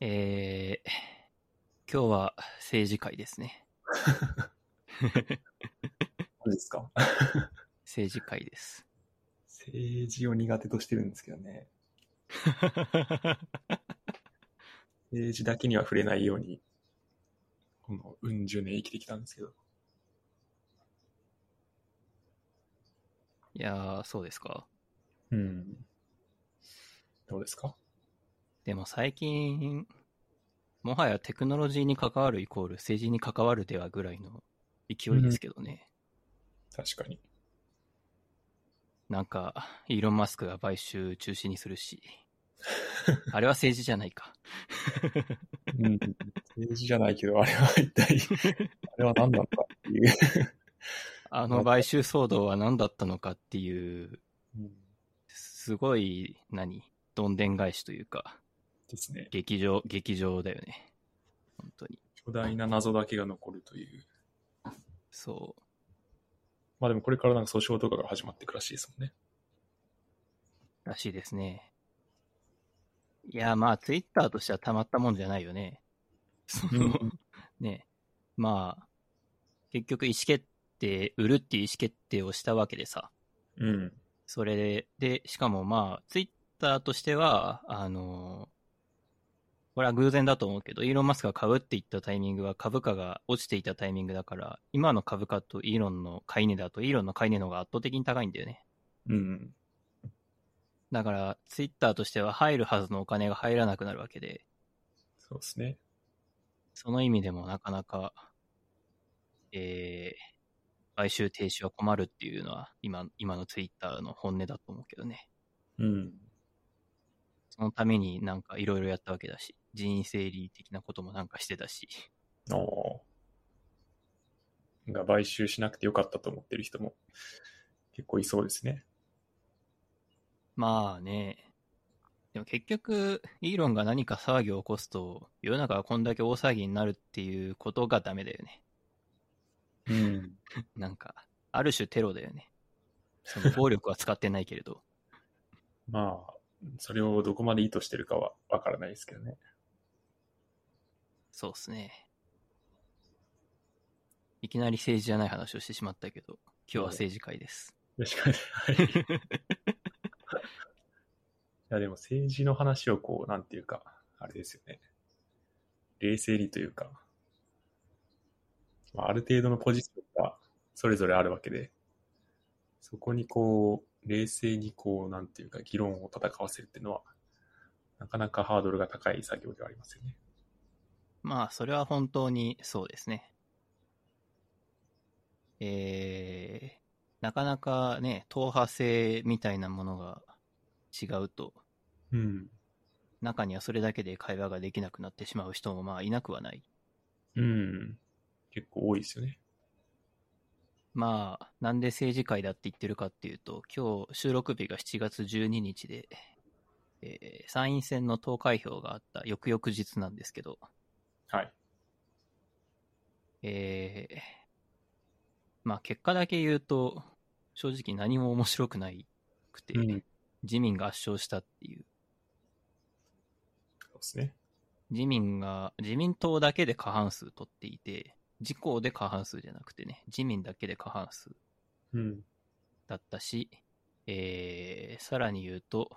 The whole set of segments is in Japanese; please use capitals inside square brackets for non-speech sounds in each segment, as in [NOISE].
えー、今日は政治会ですね。何ですか？政治会です。政治を苦手としてるんですけどね。政治だけには触れないように、このうん十年生きてきたんですけど。いやー、そうですか。うん。どうですか？でも最近、もはやテクノロジーに関わるイコール政治に関わるではぐらいの勢いですけどね。確かに。なんか、イーロン・マスクが買収中止にするし。[LAUGHS] あれは政治じゃないか。うん。政治じゃないけど、あれは一体、[LAUGHS] あれは何なのかっていう。あの買収騒動は何だったのかっていう、うんすごい、何？どんでん返しというか、ですね。劇場、劇場だよね。本当に。巨大な謎だけが残るという。そう。まあでもこれからなんか訴訟とかが始まっていくらしいですもんね。らしいですね。いや、まあ、ツイッターとしてはたまったもんじゃないよね。その、ね、まあ、結局意思決定、売るっていう意思決定をしたわけでさ。うん。それで、で、しかもまあ、ツイッターとしては、あの、これは偶然だと思うけど、イーロン・マスクが買うって言ったタイミングは株価が落ちていたタイミングだから、今の株価とイーロンの買い値だと、イーロンの買い値の方が圧倒的に高いんだよね。うん。だから、ツイッターとしては入るはずのお金が入らなくなるわけで、そうですね。その意味でもなかなか、えー、買収停止は困るっていうのは、今、今のツイッターの本音だと思うけどね。うん。そのためになんかいろいろやったわけだし、人員整理的なこともなんかしてたし、おーが買収しなくてよかったと思ってる人も結構いそうですね。まあね、でも結局、イーロンが何か騒ぎを起こすと、世の中がこんだけ大騒ぎになるっていうことがダメだよね。うん。[LAUGHS] なんか、ある種テロだよね。その暴力は使ってないけれど。[LAUGHS] まあ、それをどこまで意図してるかはわからないですけどね。そうっすね。いきなり政治じゃない話をしてしまったけど、今日は政治会です。よろしくお願いします。はい。いや、でも政治の話をこう、なんていうか、あれですよね。冷静にというか、まあ、ある程度のポジションがそれぞれあるわけで、そこにこう、冷静にこう、なんていうか、議論を戦わせるっていうのは、なかなかハードルが高い作業ではありますよね。まあ、それは本当にそうですね。えー、なかなかね、党派性みたいなものが違うと、うん。中にはそれだけで会話ができなくなってしまう人もまあいなくはない。うん。結構多いですよね。まあ、なんで政治会だって言ってるかっていうと、今日収録日が7月12日で、えー参院選の投開票があった翌々日なんですけど、はい。えーまあ結果だけ言うと、正直何も面白くないくて、うん。自民が圧勝したっていう。そうですね。自民が、自民党だけで過半数取っていて、自公で過半数じゃなくてね、自民だけで過半数うん。だったし、えー、さらに言うと、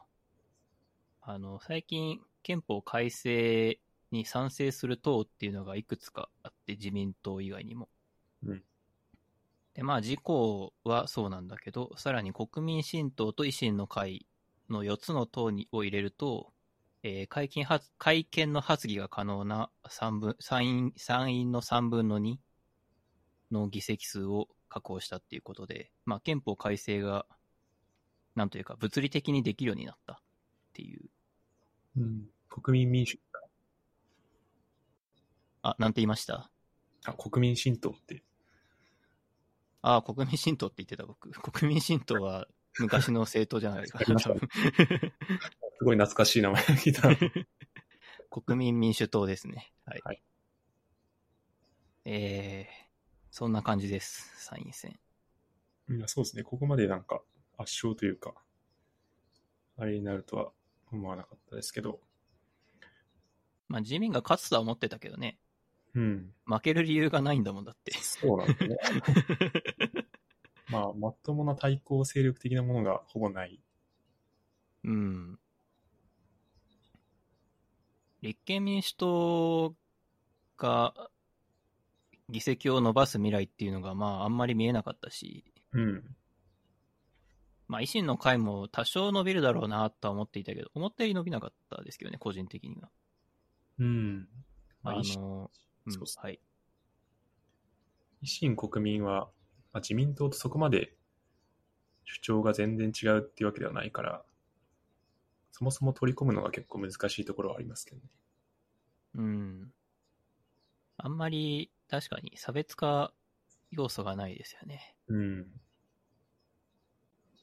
あの、最近憲法改正に賛成する党っていうのがいくつかあって、自民党以外にも。うんで、まあ自公はそうなんだけど、さらに国民新党と維新の会の4つの党にを入れると、えー会見発会見の発議が可能な三分参院参院の3分の2の議席数を確保したっていうことで、まあ、憲法改正が、なんというか、物理的にできるようになったっていう。うん。国民民主、あ、なんて言いました？あ、国民新党って、ああ、国民新党って言ってた僕。[LAUGHS] 国民新党は昔の政党じゃないですか。[LAUGHS] [LAUGHS] すごい懐かしい名前が聞いたな。国民民主党ですね。はい。はいえー、そんな感じです。参院選。いや、そうですね。ここまでなんか圧勝というか、あれになるとは思わなかったですけど、まあ自民が勝つとは思ってたけどね。うん。負ける理由がないんだもんだって。そうなんですね。[LAUGHS] まあ、まともな対抗勢力的なものがほぼない。うん。立憲民主党が議席を伸ばす未来っていうのが、まあ、あんまり見えなかったし、うん。まあ、維新の会も多少伸びるだろうなとは思っていたけど、思ったより伸びなかったですけどね、個人的には。うん。まああ、の、うんそうっすはい。維新国民は、まあ、自民党とそこまで主張が全然違うっていうわけではないから、そもそも取り込むのが結構難しいところはありますけどね。うん。あんまり、確かに差別化要素がないですよね。うん。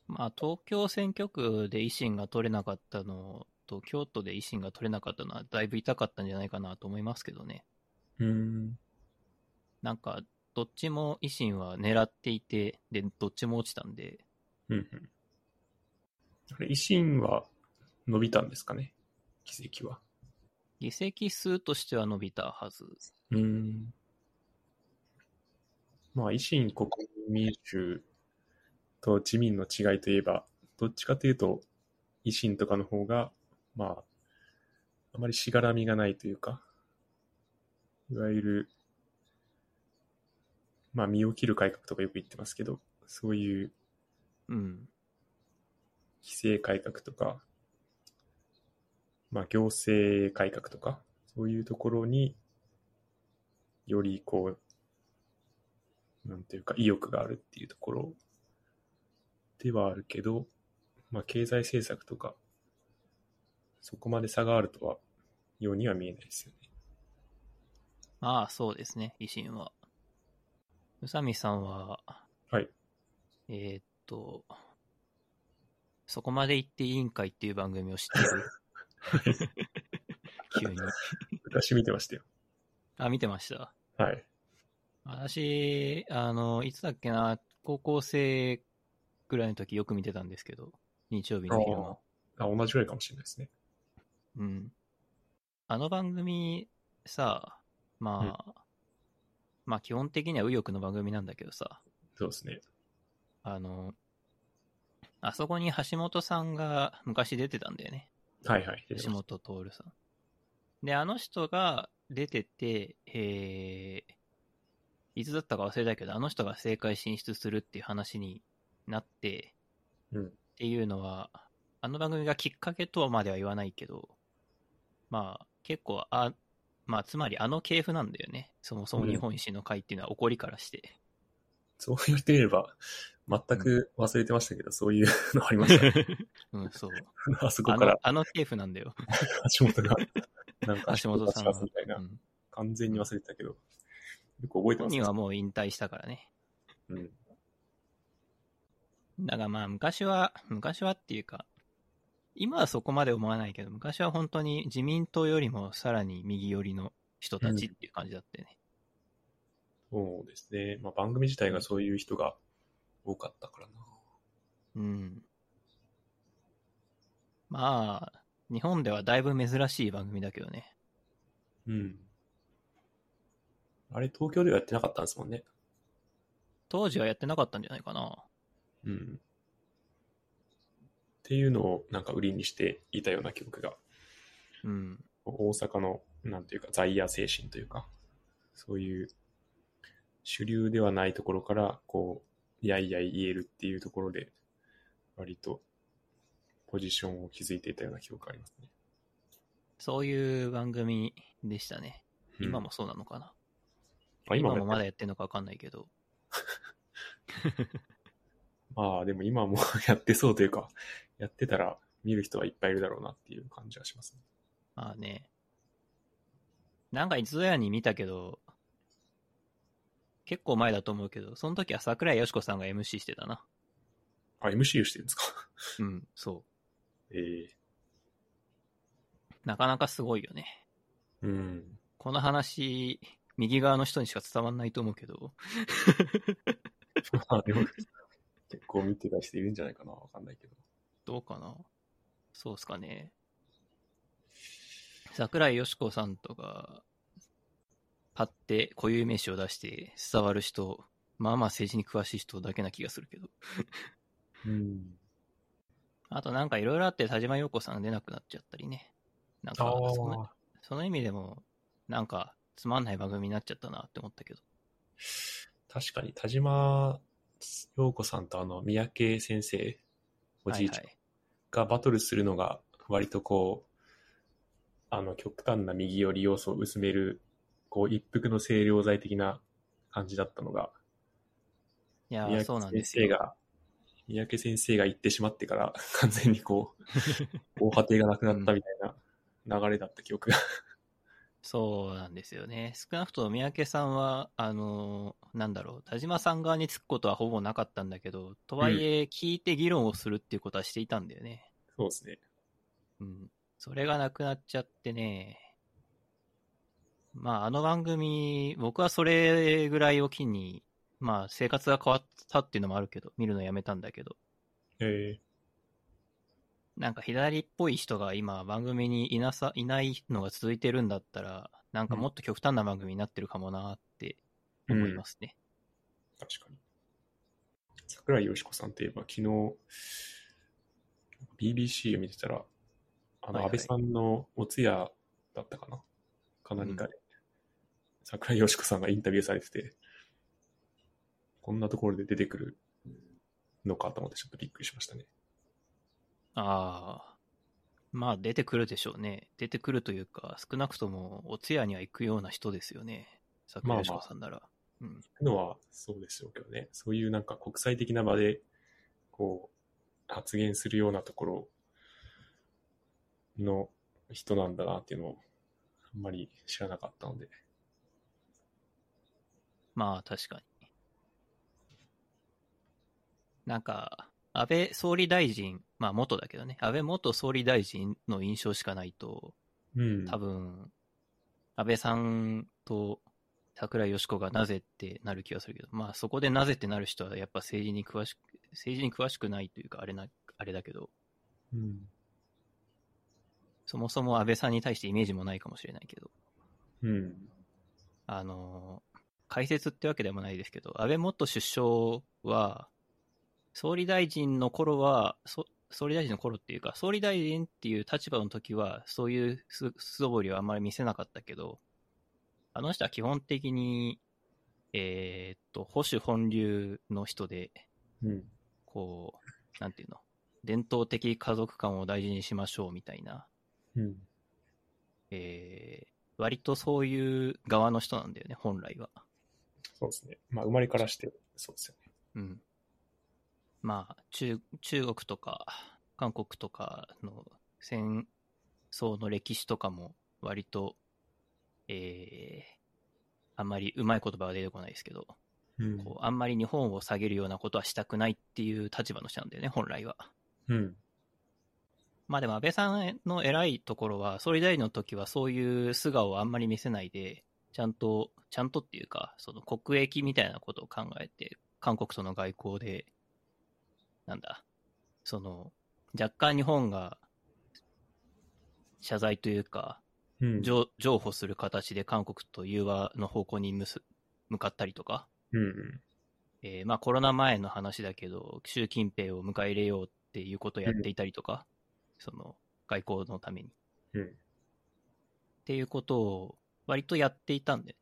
まあ、東京選挙区で維新が取れなかったのと、京都で維新が取れなかったのは、だいぶ痛かったんじゃないかなと思いますけどね。うん。なんか、どっちも維新は狙っていて、で、どっちも落ちたんで、うんうん。あれ、維新は伸びたんですかね？議席は。議席数としては伸びたはず。うん。まあ、維新国民民主と自民の違いといえば、どっちかというと、維新とかの方が、まあ、あまりしがらみがないというか、いわゆる、まあ、身を切る改革とかよく言ってますけど、そういううん。規制改革とか、まあ、行政改革とか、そういうところによりこう、なんていうか、意欲があるっていうところではあるけど、まあ、経済政策とか、そこまで差があるとは、ようには見えないですよね。まあ、そうですね、維新は。宇佐美さんは、はい。えーっと、そこまで行って委員会っていう番組を知ってる？[LAUGHS] 急に。昔見てましたよ。あ、見てました？はい。私、あの、いつだっけな、高校生ぐらいの時よく見てたんですけど、日曜日の昼間。あ、同じぐらいかもしれないですね。うん。あの番組さ、まあ、まあ基本的には右翼の番組なんだけどさ、そうですね。あの、あそこに橋本さんが昔出てたんだよね。はいはい。橋本徹さん。で、あの人が出てて、えー、いつだったか忘れたけど、あの人が政界進出するっていう話になって、うんっていうのは、あの番組がきっかけとまでは言わないけど、まあ、結構、あ、まあ、つまりあの系譜なんだよね。そもそも日本維新の会っていうのは起こりからして。そう言われてみれば、全く忘れてましたけど、そういうのありましたね。[LAUGHS] うん、そう。[LAUGHS] あそこあのから、あの系譜なんだよ。橋本が、なんか、橋本さんみたいなう。ん完全に忘れてたけど、よく覚えてます本人はもう引退したからね。うん。だからまあ昔は、昔はっていうか、今はそこまで思わないけど、昔は本当に自民党よりもさらに右寄りの人たちっていう感じだったよね。そうですね。まあ、番組自体がそういう人が多かったからな。うん。まあ、日本ではだいぶ珍しい番組だけどね。うん。あれ、東京ではやってなかったんですもんね。当時はやってなかったんじゃないかな。うん。っていうのをなんか売りにしていたような記憶が、うん。大阪の、なんていうか、在野精神というか、そういう主流ではないところから、こう、いやいや言えるっていうところで、割とポジションを築いていたような記憶がありますね。そういう番組でしたね。うん今もそうなのかな。あ今も今もまだやってんのかわかんないけど。[LAUGHS] まあでも今も [LAUGHS] やってそうというか、やってたら見る人はいっぱいいるだろうなっていう感じはしますね。まあね。なんかいつぞやに見たけど、結構前だと思うけど、その時は桜井よしこさんが MC してたな。あ、MC をしてるんですか？[LAUGHS] うん、そう。ええなかなかすごいよね。うん。この話、右側の人にしか伝わんないと思うけど、[LAUGHS] まあでも、結構見てた人いるんじゃないかなわかんないけど。どうかな？そうっすかね。桜井よし子さんとか、パって固有名詞を出して伝わる人、まあまあ政治に詳しい人だけな気がするけど。うん。あとなんかいろいろあって田島陽子さんが出なくなっちゃったりね。なんかあその、あ。その意味でも、なんかつまんない番組になっちゃったなって思ったけど。確かに、田島陽子さんとあの、三宅先生、おじいちゃんがバトルするのが、割とこう、あの、極端な右寄り要素を薄める、こう、一服の清涼剤的な感じだったのが、いやそうなんですよ。先生が、三宅先生が行ってしまってから、[LAUGHS] 完全にこう、[LAUGHS] 大果てがなくなったみたいな流れだった記憶が。そうなんですよね。少なくとも三宅さんは、あのーなんだろう、田島さん側につくことはほぼなかったんだけど、とはいえ、聞いて議論をするっていうことはしていたんだよね。そうですね。うん。それがなくなっちゃってね。まあ、あの番組、僕はそれぐらいを機に、まあ、生活が変わったっていうのもあるけど、見るのやめたんだけど、えなんか左っぽい人が今番組にいなさ、いないのが続いてるんだったら、なんかもっと極端な番組になってるかもなっ思いますね。確かに。桜井よし子さんといえば、昨日、BBC を見てたら、あの、安倍さんのお通夜だったかな？か何かで、桜井よし子さんがインタビューされてて、こんなところで出てくるのかと思ってちょっとびっくりしましたね。ああ。まあ出てくるでしょうね。出てくるというか、少なくともお通夜には行くような人ですよね。桜井よし子さんなら。うん。のはそうでしょうけどね。そういうなんか国際的な場で、こう、発言するようなところの人なんだなっていうのを、あんまり知らなかったので。まあ確かに。なんか、安倍総理大臣、まあ元だけどね、安倍元総理大臣の印象しかないと、うん。多分、安倍さんと桜井よし子がなぜってなる気がするけど、まあそこでなぜってなる人はやっぱ政治に詳しく、政治に詳しくないというかあれな、あれだけど、うん。そもそも安倍さんに対してイメージもないかもしれないけど、うん。あの、解説ってわけでもないですけど、安倍元首相は、総理大臣の頃は、そ総理大臣の頃っていうか、総理大臣っていう立場の時は、そういう素素通りはあんまり見せなかったけど、あの人は基本的に、えーっと、保守本流の人で、うん。こう、なんていうの、伝統的家族観を大事にしましょうみたいな、うん。えー割とそういう側の人なんだよね、本来は。そうですね。まあ、生まれからして、そうですよね。うん。まあ、中、中国とか、韓国とかの戦争の歴史とかも割と、えー、あんまりうまい言葉は出てこないですけど、うんこうあんまり日本を下げるようなことはしたくないっていう立場の人なんだよね、本来は。うん。まあでも安倍さんの偉いところは、総理大臣の時はそういう素顔をあんまり見せないで、ちゃんと、ちゃんとっていうか、その国益みたいなことを考えて、韓国との外交で、なんだ、その、若干日本が謝罪というか、うん。譲譲歩する形で韓国と融和の方向にむす向かったりとか、うん。えーまあコロナ前の話だけど、習近平を迎え入れようっていうことをやっていたりとか、その外交のために。うん。っていうことを割とやっていたんで、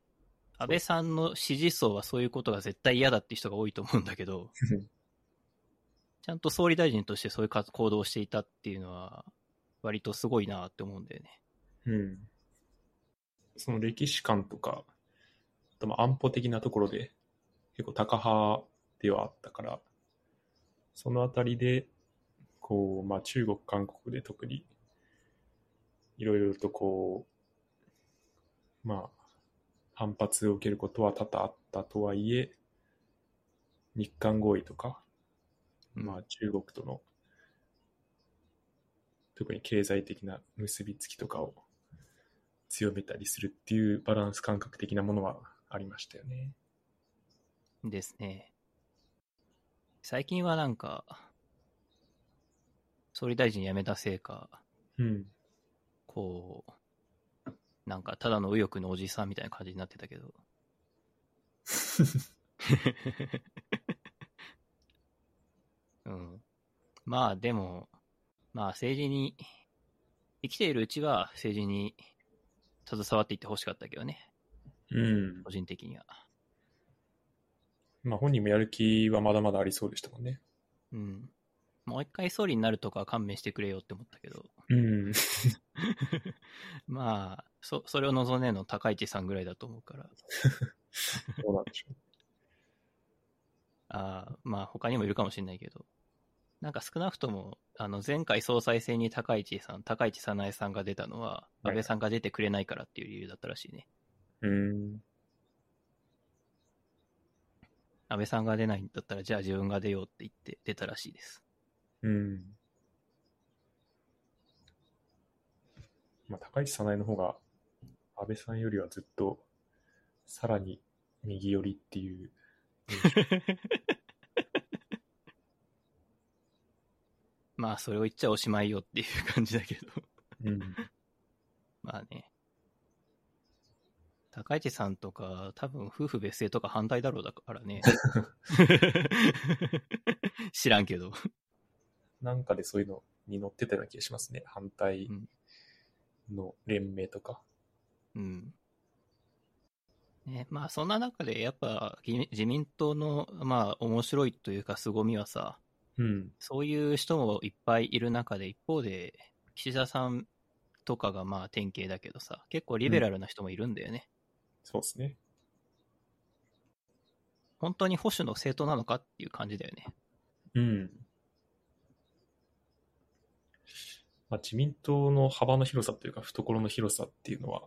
安倍さんの支持層はそういうことが絶対嫌だって人が多いと思うんだけど、[LAUGHS] ちゃんと総理大臣としてそういう活行動をしていたっていうのは、割とすごいなって思うんだよね。うん。その歴史観とか、とまあ安保的なところで結構高派ではあったから、そのあたりで、こう、まあ中国、韓国で特に、いろいろとこう、まあ、反発を受けることは多々あったとはいえ、日韓合意とか、まあ中国との、特に経済的な結びつきとかを強めたりするっていうバランス感覚的なものはありましたよね。ですね。最近はなんか、総理大臣辞めたせいか、うん。こう、なんか、ただの右翼のおじさんみたいな感じになってたけど。[LAUGHS] うん。まあ、でも、まあ、政治に、生きているうちは政治に携わっていってほしかったけどね、うん。個人的には。まあ本人もやる気はまだまだありそうでしたもんね。うん。もう一回総理になるとかは勘弁してくれよって思ったけど。うん。[LAUGHS] まあ、そ、それを望んでるの高市さんぐらいだと思うから。[LAUGHS] どうなんでしょ [LAUGHS] ああ、まあ他にもいるかもしれないけど。なんか少なくとも、あの、前回総裁選に高市さん、高市早苗さんが出たのは、はい安倍さんが出てくれないからっていう理由だったらしいね。う。うん。安倍さんが出ないんだったら、じゃあ自分が出ようって言って出たらしいです。うん。まあ高市早苗の方が安倍さんよりはずっとさらに右寄りっていう [LAUGHS] まあ、それを言っちゃおしまいよっていう感じだけど。うん。まあね。高市さんとか、多分夫婦別姓とか反対だろうだからね。知らんけど。なんかでそういうのに載ってたような気がしますね。反対うんの連盟とか。うん。ね、まあそんな中でやっぱ自自民党のまあ面白いというか凄みはさ、うん。そういう人もいっぱいいる中で一方で岸田さんとかがまあ典型だけどさ、結構リベラルな人もいるんだよね。そうですね。本当に保守の政党なのかっていう感じだよね。うん。まあ、自民党の幅の広さというか、懐の広さっていうのは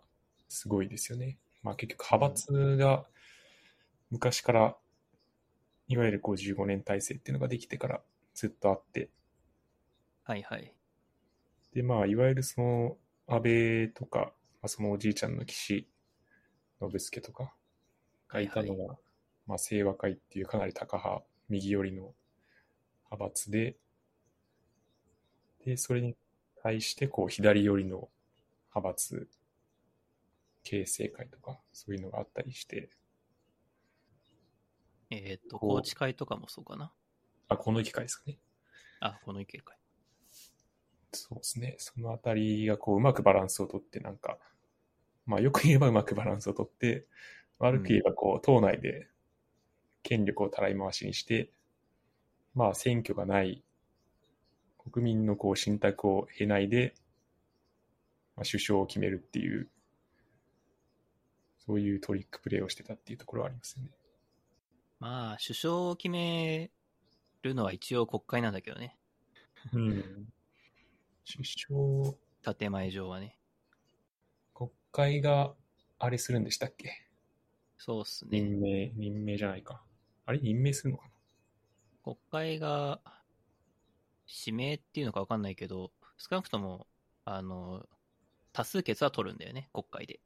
すごいですよね。まあ、結局、派閥が昔から、いわゆる55年体制っていうのができてからずっとあって、はいはい。で、まあ、いわゆるその、安倍とか、まあ、そのおじいちゃんの岸信介とかがいたのが、まあ、清和会っていうかなり高派、右寄りの派閥で、で、それに対して、こう、左寄りの派閥、形成会とか、そういうのがあったりして、えっ、と、こう高知会とかもそうかな。あ、この機会ですかね。あ、この意見会。そうですね。そのあたりがこううまくバランスをとって、なんか、まあよく言えばうまくバランスをとって、悪く言えばこう党内で権力をたらい回しにして、まあ選挙がない、国民のこう信託を経ないで、まあ、首相を決めるっていう、そういうトリックプレーをしてたっていうところはありますよね。まあ、首相を決めるのは一応国会なんだけどね。うん。首相、建前上はね。国会があれするんでしたっけ？そうっすね。任命、任命じゃないか。あれ？任命するのかな？国会が指名っていうのか分かんないけど、少なくとも、あの、多数決は取るんだよね、国会で。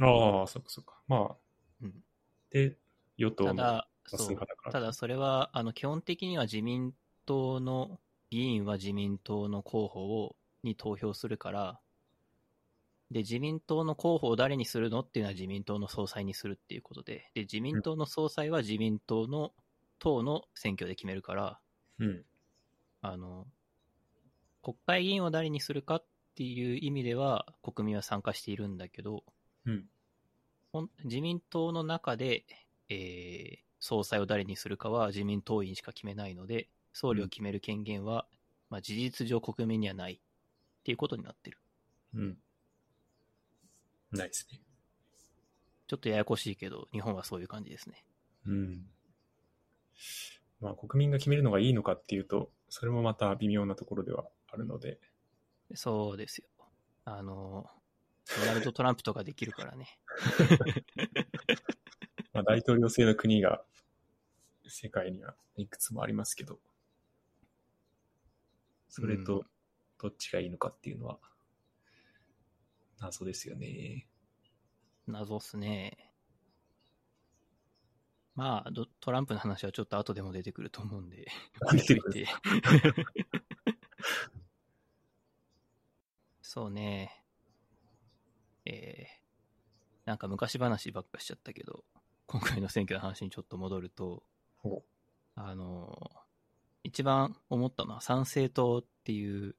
ああ、そっかそっか。まあ、うんで、与党のただ、そう。ただそれは、あの、基本的には自民党の議員は自民党の候補を、に投票するから、で、自民党の候補を誰にするのっていうのは自民党の総裁にするっていうことで、で、自民党の総裁は自民党の党の選挙で決めるから、うん。あの、国会議員を誰にするかっていう意味では、国民は参加しているんだけど、うん自民党の中で、えー総裁を誰にするかは自民党員しか決めないので、総理を決める権限は、まあ、事実上国民にはないっていうことになってる。うん。ないですね。ちょっとややこしいけど、日本はそういう感じですね。うん。まあ、国民が決めるのがいいのかっていうと、それもまた微妙なところではあるので、そうですよ。あの、ドナルド・トランプとかできるからね。[LAUGHS] まあ、大統領制の国が世界にはいくつもありますけど、それうとどっちがいいのかっていうのは、謎ですよね。謎っすね。まあ、ドトランプの話はちょっと後でも出てくると思うんで、置いといて。[LAUGHS] そうね。なんか昔話ばっかしちゃったけど、今回の選挙の話にちょっと戻ると、ほあの、一番思ったのは参政党っていう、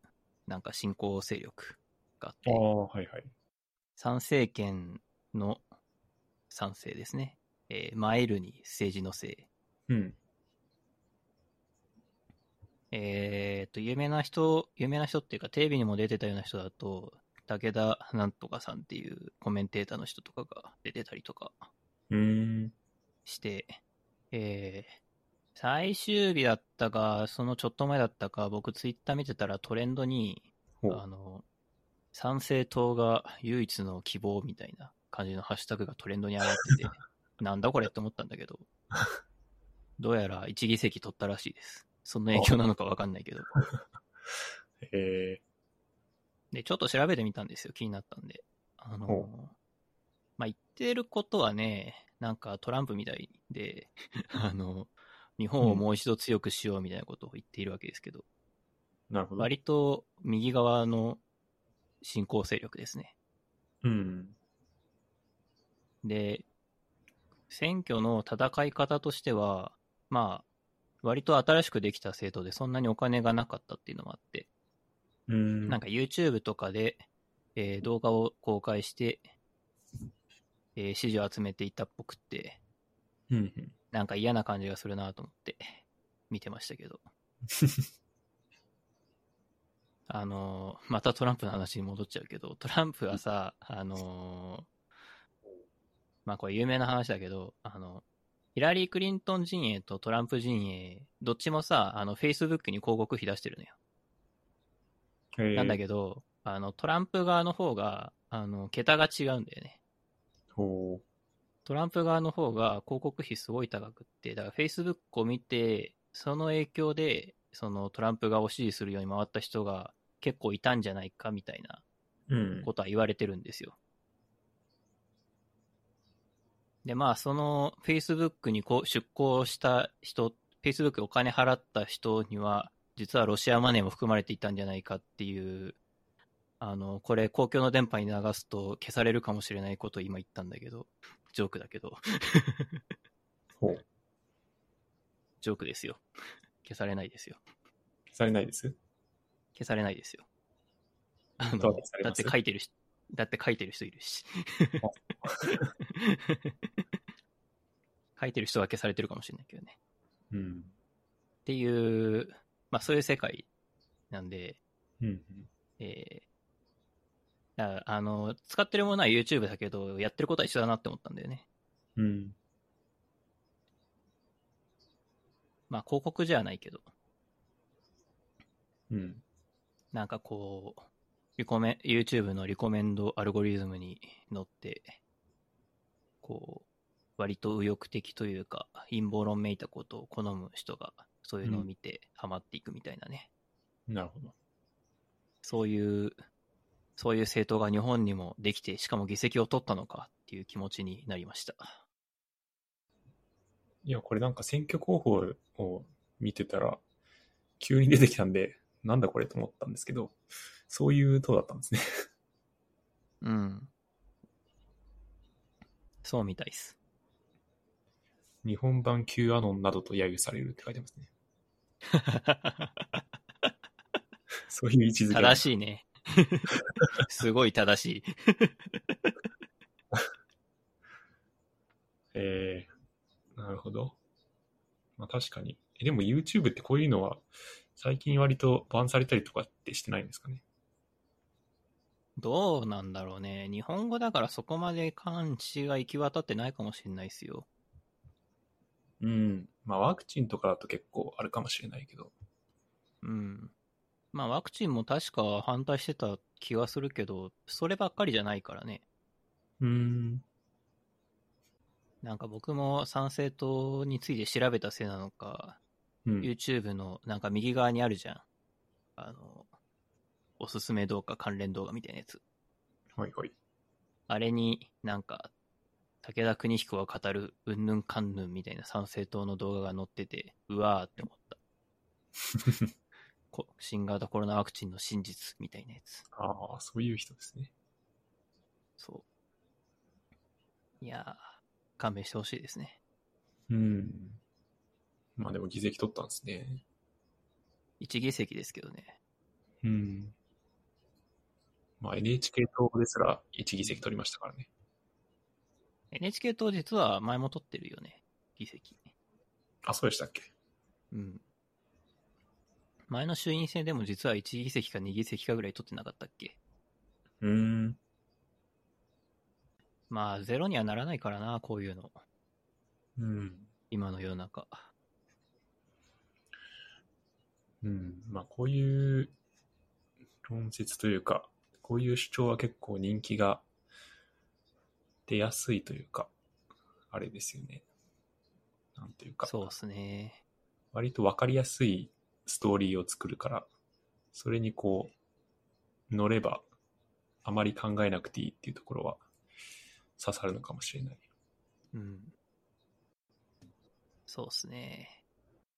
なんか新興勢力があって、あ、はいはい。参政権の参政ですね。えー、マイルに政治のせい。うん。えー、と、有名な人、有名な人っていうか、テレビにも出てたような人だと、武田なんとかさんっていうコメンテーターの人とかが出てたりとかうーん。して、えー、最終日だったか、そのちょっと前だったか、僕ツイッター見てたらトレンドに、あの、参政党が唯一の希望みたいな感じのハッシュタグがトレンドに上がってて、[LAUGHS] なんだこれって思ったんだけど、どうやら一議席取ったらしいです。その影響なのかわかんないけど。[LAUGHS] えで、ちょっと調べてみたんですよ。気になったんで。あのほ、まあ、言ってることはね、なんかトランプみたいで、[LAUGHS] あの、日本をもう一度強くしようみたいなことを言っているわけですけど、ー、なるほど。割と右側の新興勢力ですね。うん。で、選挙の戦い方としては、まあ、割と新しくできた政党でそんなにお金がなかったっていうのもあって、うーん。なんか YouTube とかで、えー動画を公開して、えー支持を集めていったっぽくって、うんうん。なんか嫌な感じがするなと思って見てましたけど。[LAUGHS] あのーまたトランプの話に戻っちゃうけど、トランプはさ、あのーまあこれ有名な話だけど、あの、ヒラリー・クリントン陣営とトランプ陣営、どっちもさ、あの、Facebook に広告費出してるのよ。えー、なんだけど、あの、トランプ側の方が、あの、桁が違うんだよね。ほトランプ側の方が広告費すごい高くって、だから Facebook を見て、その影響で、そのトランプ側を支持するように回った人が結構いたんじゃないかみたいなう。うん。ことは言われてるんですよ。で、まあ、その Facebook にこう出向した人、Facebook お金払った人には、実はロシアマネーも含まれていたんじゃないかっていう、あの、これ公共の電波に流すと消されるかもしれないことを今言ったんだけど、ジョークだけど、ほう。ジョークですよ。消されないですよ。消されないです？消されないですよ。あのだって書いてる人、だって書いてる人いるし。[LAUGHS] 書いてる人は消されてるかもしれないけどね。うん。っていう、まあそういう世界なんで、うんうん。えー、あの、使ってるものは YouTube だけど、やってることは一緒だなって思ったんだよね。うん。まあ広告じゃないけど、うん。なんかこう、リコメ、YouTube のリコメンドアルゴリズムに乗って、こう、割と右翼的というか、陰謀論めいたことを好む人が、そういうのを見てハマっていくみたいなね。なるほど。そういう、そういう政党が日本にもできて、しかも議席を取ったのかっていう気持ちになりました。いや、これなんか選挙候補を見てたら、急に出てきたんで、なんだこれと思ったんですけど、そういう党だったんですね。うん。そうみたいです。日本版 Q アノンなどと揶揄されるって書いてますね。[LAUGHS] そういう位置づけ。正しいね。[LAUGHS] すごい正しい。[LAUGHS] えー、なるほど。まあ確かに。えでも YouTube ってこういうのは最近割とバンされたりとかってしてないんですかね？どうなんだろうね。日本語だからそこまで監視が行き渡ってないかもしれないですよ。うん。まあワクチンとかだと結構あるかもしれないけど。うん。まあワクチンも確か反対してた気がするけど、そればっかりじゃないからね。うーん。なんか僕も参政党について調べたせいなのか、うん。YouTube のなんか右側にあるじゃん。あの、おすすめ動画関連動画みたいなやつ。はいはい。あれになんか、武田邦彦が語るうんぬんかんぬんみたいな参政党の動画が載ってて、うわーって思った。[LAUGHS] こ新型コロナワクチンの真実みたいなやつ。ああ、そういう人ですね。そう。いやー、勘弁してほしいですね。うん。まあでも議席取ったんですね。1議席ですけどね。うん。まあ NHK 党ですら1議席取りましたからね。NHK 党実は前も取ってるよね、議席。あ、そうでしたっけ？うん。前の衆院選でも実は1議席か2議席かぐらい取ってなかったっけ？うーん。まあ、ゼロにはならないからな、こういうの。うん。今の世の中。うん。まあこういう論説というか、こういう主張は結構人気が出やすいというか、あれですよね。なんていうか。そうっすね。割と分かりやすいストーリーを作るから、それにこう、乗れば、あまり考えなくていいっていうところは刺さるのかもしれない。うん。そうっすね。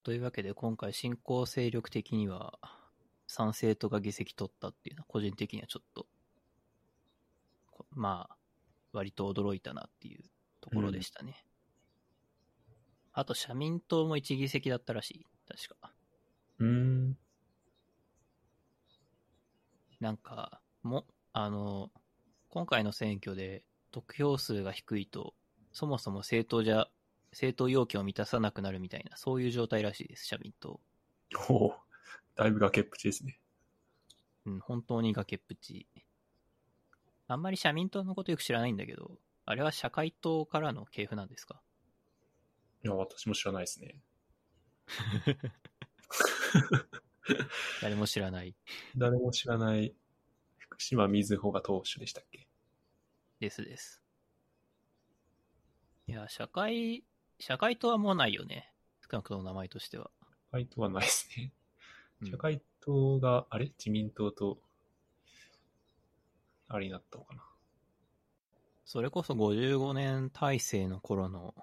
というわけで、今回、新興勢力的には、参政党が議席取ったっていうのは、個人的にはちょっと、こまあ、割と驚いたなっていうところでしたね。あと、社民党も1議席だったらしい。確か。うーん。なんか、も、あの、今回の選挙で得票数が低いと、そもそも政党じゃ、政党要件を満たさなくなるみたいな、そういう状態らしいです、社民党。おおだいぶ崖っぷちですね。うん、本当に崖っぷち。あんまり社民党のことよく知らないんだけど、あれは社会党からの系譜なんですか？いや、私も知らないですね。[LAUGHS] [LAUGHS] 誰も知らない誰も知らない福島みずほが党首でしたっけ？ですです。いや、社会、社会党はもうないよね。少なくとも名前としては。社会党はないですね。うん社会党が、あれ？自民党と、あれになったのかな？それこそ55年体制の頃の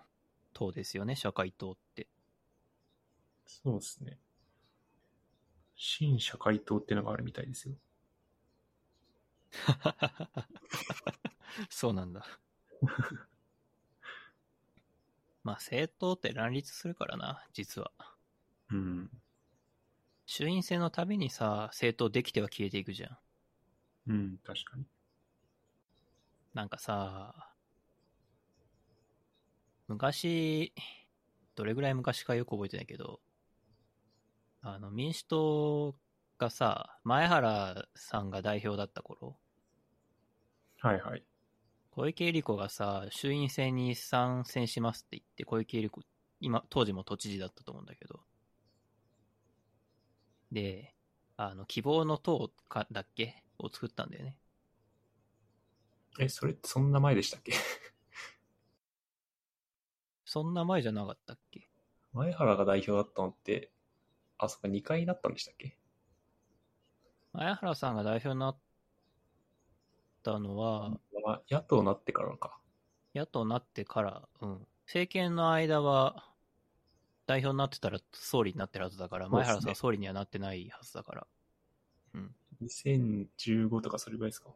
党ですよね、社会党って。そうですね。新社会党ってのがあるみたいですよ。[LAUGHS] そうなんだ。[LAUGHS] まあ政党って乱立するからな、実は。うん。衆院選のたびにさ、政党できては消えていくじゃん。うん、確かに。なんかさ、昔、どれぐらい昔かよく覚えてないけど、あの、民主党がさ、前原さんが代表だった頃、はいはい。小池百合子がさ、衆院選に参戦しますって言って、小池百合子、今、当時も都知事だったと思うんだけど。で、あの、希望の党か、だっけ？を作ったんだよね。え、それってそんな前でしたっけ？そんな前じゃなかったっけ？前原が代表だったのって、あ、そっか、2回になったんでしたっけ？前原さんが代表になったのは、まあ、野党になってからか。野党になってから、うん。政権の間は、代表になってたら総理になってるはずだから、前原さんは総理にはなってないはずだから。2015とかそれぐらいですか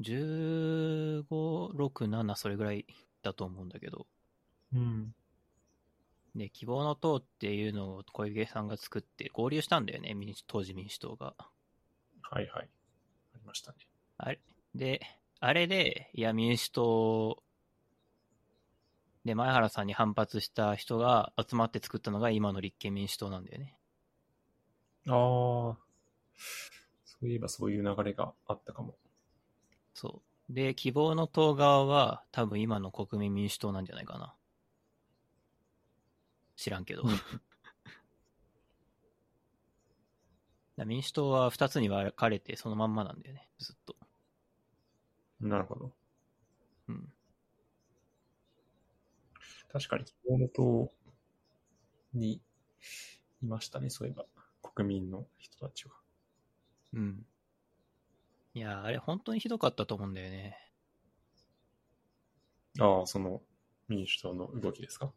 ？15、6、7それぐらいだと思うんだけど。うん。で、希望の党っていうのを小池さんが作って合流したんだよね、民主当時民主党が。はいはい。ありましたね。あれで、あれで、いや、民主党で前原さんに反発した人が集まって作ったのが今の立憲民主党なんだよね。ああ。そういえばそういう流れがあったかも。そう。で、希望の党側は多分今の国民民主党なんじゃないかな。知らんけど。民主党は2つに分かれてそのまんまなんだよね、ずっと。なるほど。うん。確かに希望の党にいましたね、そういえば。国民の人たちは。うん。いや、あれ本当にひどかったと思うんだよね。ああ、その民主党の動きですか？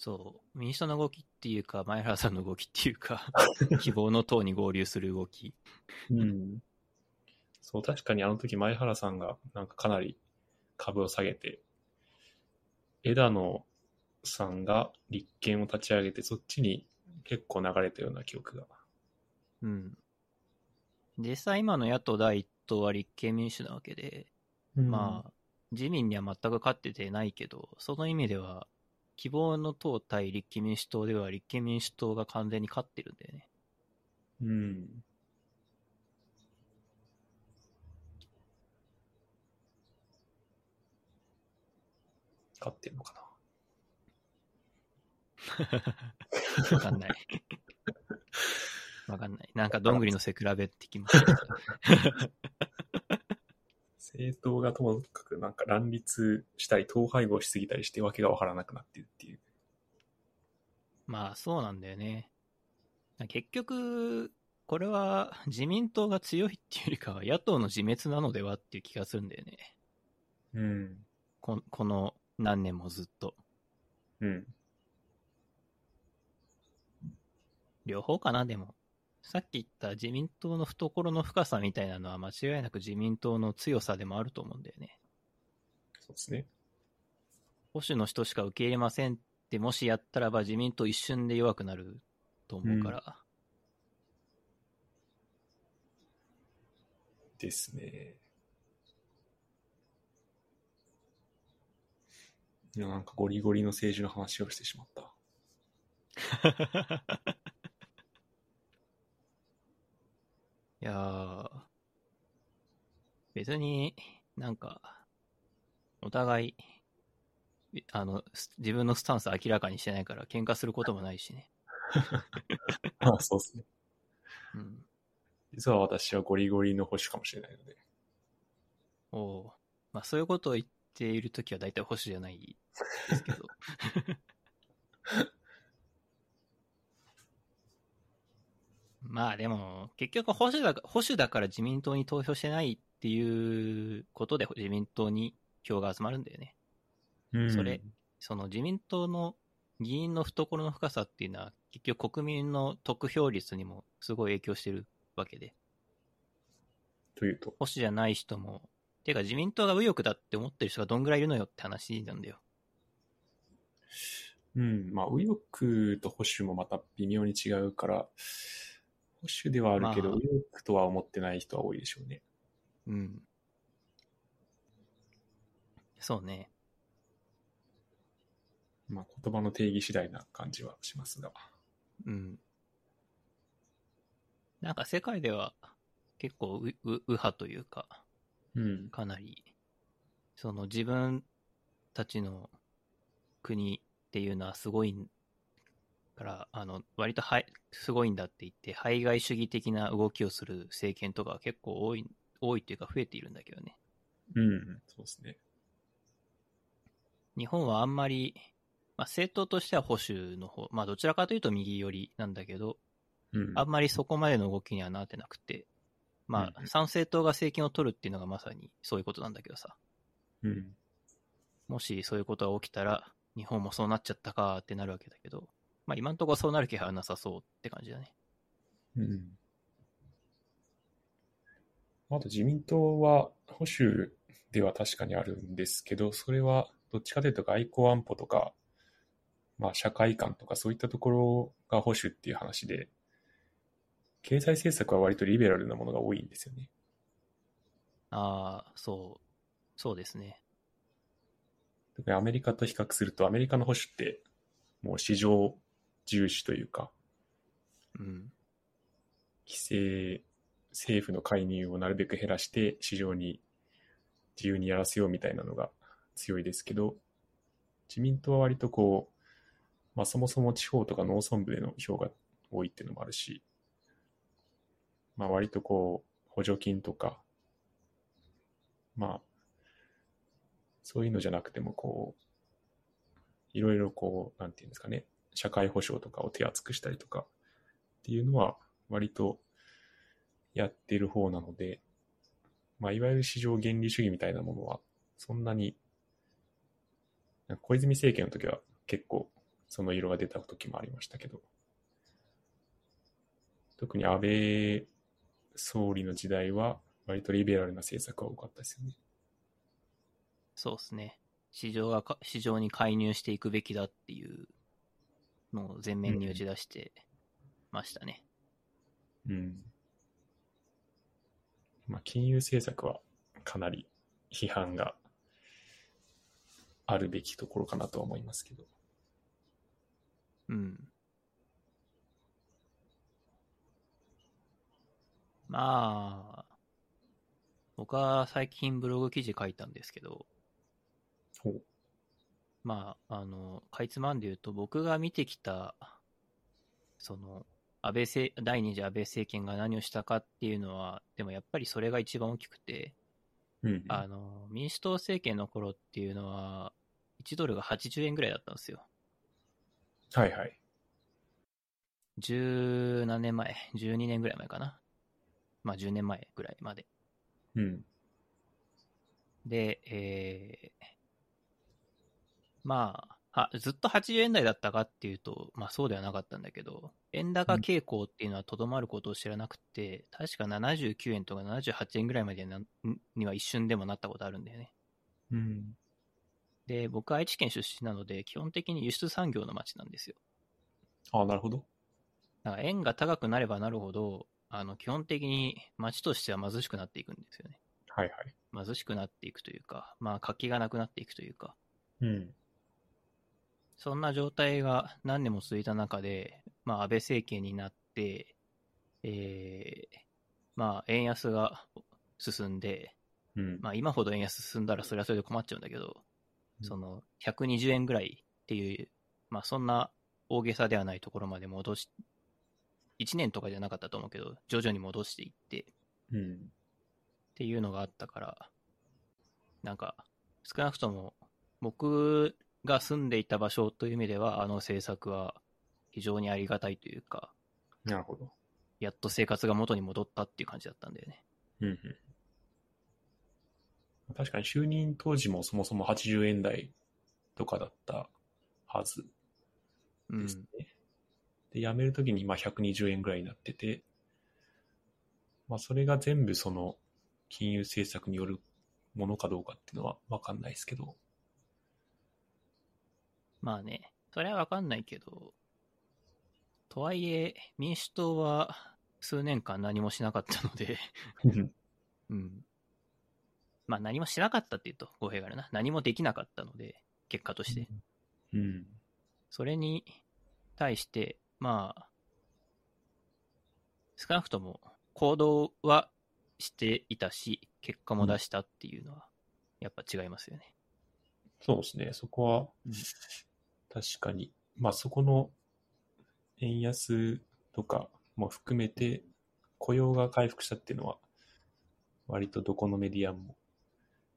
そう。民主党の動きっていうか、前原さんの動きっていうか、[LAUGHS] 希望の党に合流する動き。うん。そう、確かにあの時前原さんがなんかかなり株を下げて、枝野さんが立憲を立ち上げて、そっちに結構流れたような記憶が。うん。実際今の野党第一党は立憲民主なわけで、まあ、自民には全く勝っててないけど、その意味では、希望の党対立憲民主党では立憲民主党が完全に勝ってるんだよね。うん。勝ってんのかな [LAUGHS] わかんない。わかんない。なんかどんぐりの背比べってきました。政党がともかくなんか乱立したり、統廃合しすぎたりしてわけがわからなくなってるっていう。まあそうなんだよね。結局、これは自民党が強いっていうよりかは野党の自滅なのではっていう気がするんだよね。うん。ここの何年もずっと。うん。両方かな、でも。さっき言った自民党の懐の深さみたいなのは間違いなく自民党の強さでもあると思うんだよね。そうですね。保守の人しか受け入れませんってもしやったらば自民党一瞬で弱くなると思うから。ですね。いや、なんかゴリゴリの政治の話をしてしまった。[LAUGHS] いやー、別になんか、お互い、いあの、す自分のスタンス明らかにしてないから喧嘩することもないしね。[LAUGHS] あそうですね。うん。実は私はゴリゴリの保守かもしれないので。おうまあそういうことを言っているときは大体保守じゃないですけど。[LAUGHS] まあでも、結局保守だか保守だから自民党に投票してないっていうことで自民党に票が集まるんだよね。うんそれその自民党の議員の懐の深さっていうのは結局国民の得票率にもすごい影響してるわけで。というと。保守じゃない人も、てか自民党が右翼だって思ってる人がどんぐらいいるのよって話なんだよ。うん。まあ、右翼と保守もまた微妙に違うから、保守ではあるけど、まあ右翼とは思ってない人は多いでしょうね。うん。そうね。まあ、言葉の定義次第な感じはしますが。うん。なんか世界では結構うう右派というか、うん。かなり、その自分たちの国っていうのはすごいから、あの、割とはいすごいんだって言って、排外主義的な動きをする政権とかは結構多い、多いというか増えているんだけどね。うん。そうですね。日本はあんまり、まあ、政党としては保守の方、まあどちらかというと右寄りなんだけど、うん。あんまりそこまでの動きにはなってなくて、まあ、うん参政党が政権を取るっていうのがまさにそういうことなんだけどさ、うん。もしそういうことが起きたら、日本もそうなっちゃったかってなるわけだけど、まあ今んところそうなる気配はなさそうって感じだね。うん。あと自民党は保守では確かにあるんですけど、それはどっちかというと外交安保とか、まあ社会観とかそういったところが保守っていう話で、経済政策は割とリベラルなものが多いんですよね。ああ、そう、そうですね。特にアメリカと比較するとアメリカの保守ってもう市場重視というか、うん。規制、政府の介入をなるべく減らして市場に自由にやらせようみたいなのが強いですけど、自民党は割とこう、まあそもそも地方とか農村部での票が多いっていうのもあるし、まあ割とこう、補助金とか、まあ、そういうのじゃなくてもこう、いろいろこう、なんていうんですかね、社会保障とかを手厚くしたりとかっていうのは割とやってる方なので、まあ、いわゆる市場原理主義みたいなものは、そんなに、小泉政権の時は結構その色が出た時もありましたけど、特に安倍総理の時代は割とリベラルな政策が多かったですよね。そうですね。市場が、市場に介入していくべきだっていうのを前面に打ち出してましたね。うん。まあ、金融政策はかなり批判があるべきところかなとは思いますけど。うん。まあ、僕は最近ブログ記事書いたんですけど、ほう。まあ、あの、かいつまんで言うと、僕が見てきた、その、安倍政、第二次安倍政権が何をしたかっていうのは、でもやっぱりそれが一番大きくて、うん。あの、民主党政権の頃っていうのは、1ドルが80円ぐらいだったんですよ。はいはい。十何年前 ?12 年ぐらい前かな。まあ10年前ぐらいまで。うん。で、えー、まあ、はずっと80円台だったかっていうと、まあそうではなかったんだけど、円高傾向っていうのはとどまることを知らなくて、確か79円とか78円ぐらいまでなには一瞬でもなったことあるんだよね。うん。で、僕は愛知県出身なので、基本的に輸出産業の街なんですよ。ああ、なるほど。だから円が高くなればなるほど、あの、基本的に街としては貧しくなっていくんですよね。はいはい。貧しくなっていくというか、まあ活気がなくなっていくというか、うん。そんな状態が何年も続いた中で、まあ安倍政権になって、えー、まあ円安が進んで、うん。まあ今ほど円安進んだらそれはそれで困っちゃうんだけど、うんその120円ぐらいっていう、まあそんな大げさではないところまで戻し、1年とかじゃなかったと思うけど、徐々に戻していって、うん。っていうのがあったから、なんか、少なくとも僕が住んでいた場所という意味では、あの政策は非常にありがたいというか、なるほど。やっと生活が元に戻ったっていう感じだったんだよね。うんうん。確かに就任当時もそもそも80円台とかだったはずうん。ですね。で、辞めるときにまあ120円ぐらいになってて、まあそれが全部その金融政策によるものかどうかっていうのはわかんないですけど、まあね、それはわかんないけど、とはいえ、民主党は数年間何もしなかったので、うん。まあ何もしなかったって言うと語弊があるな。何もできなかったので、結果として。うん。それに対して、まあ、少なくとも行動はしていたし、結果も出したっていうのは、やっぱ違いますよね。そうですね。そこはうん、確かに、まあそこの円安とかも含めて雇用が回復したっていうのは、割とどこのメディアも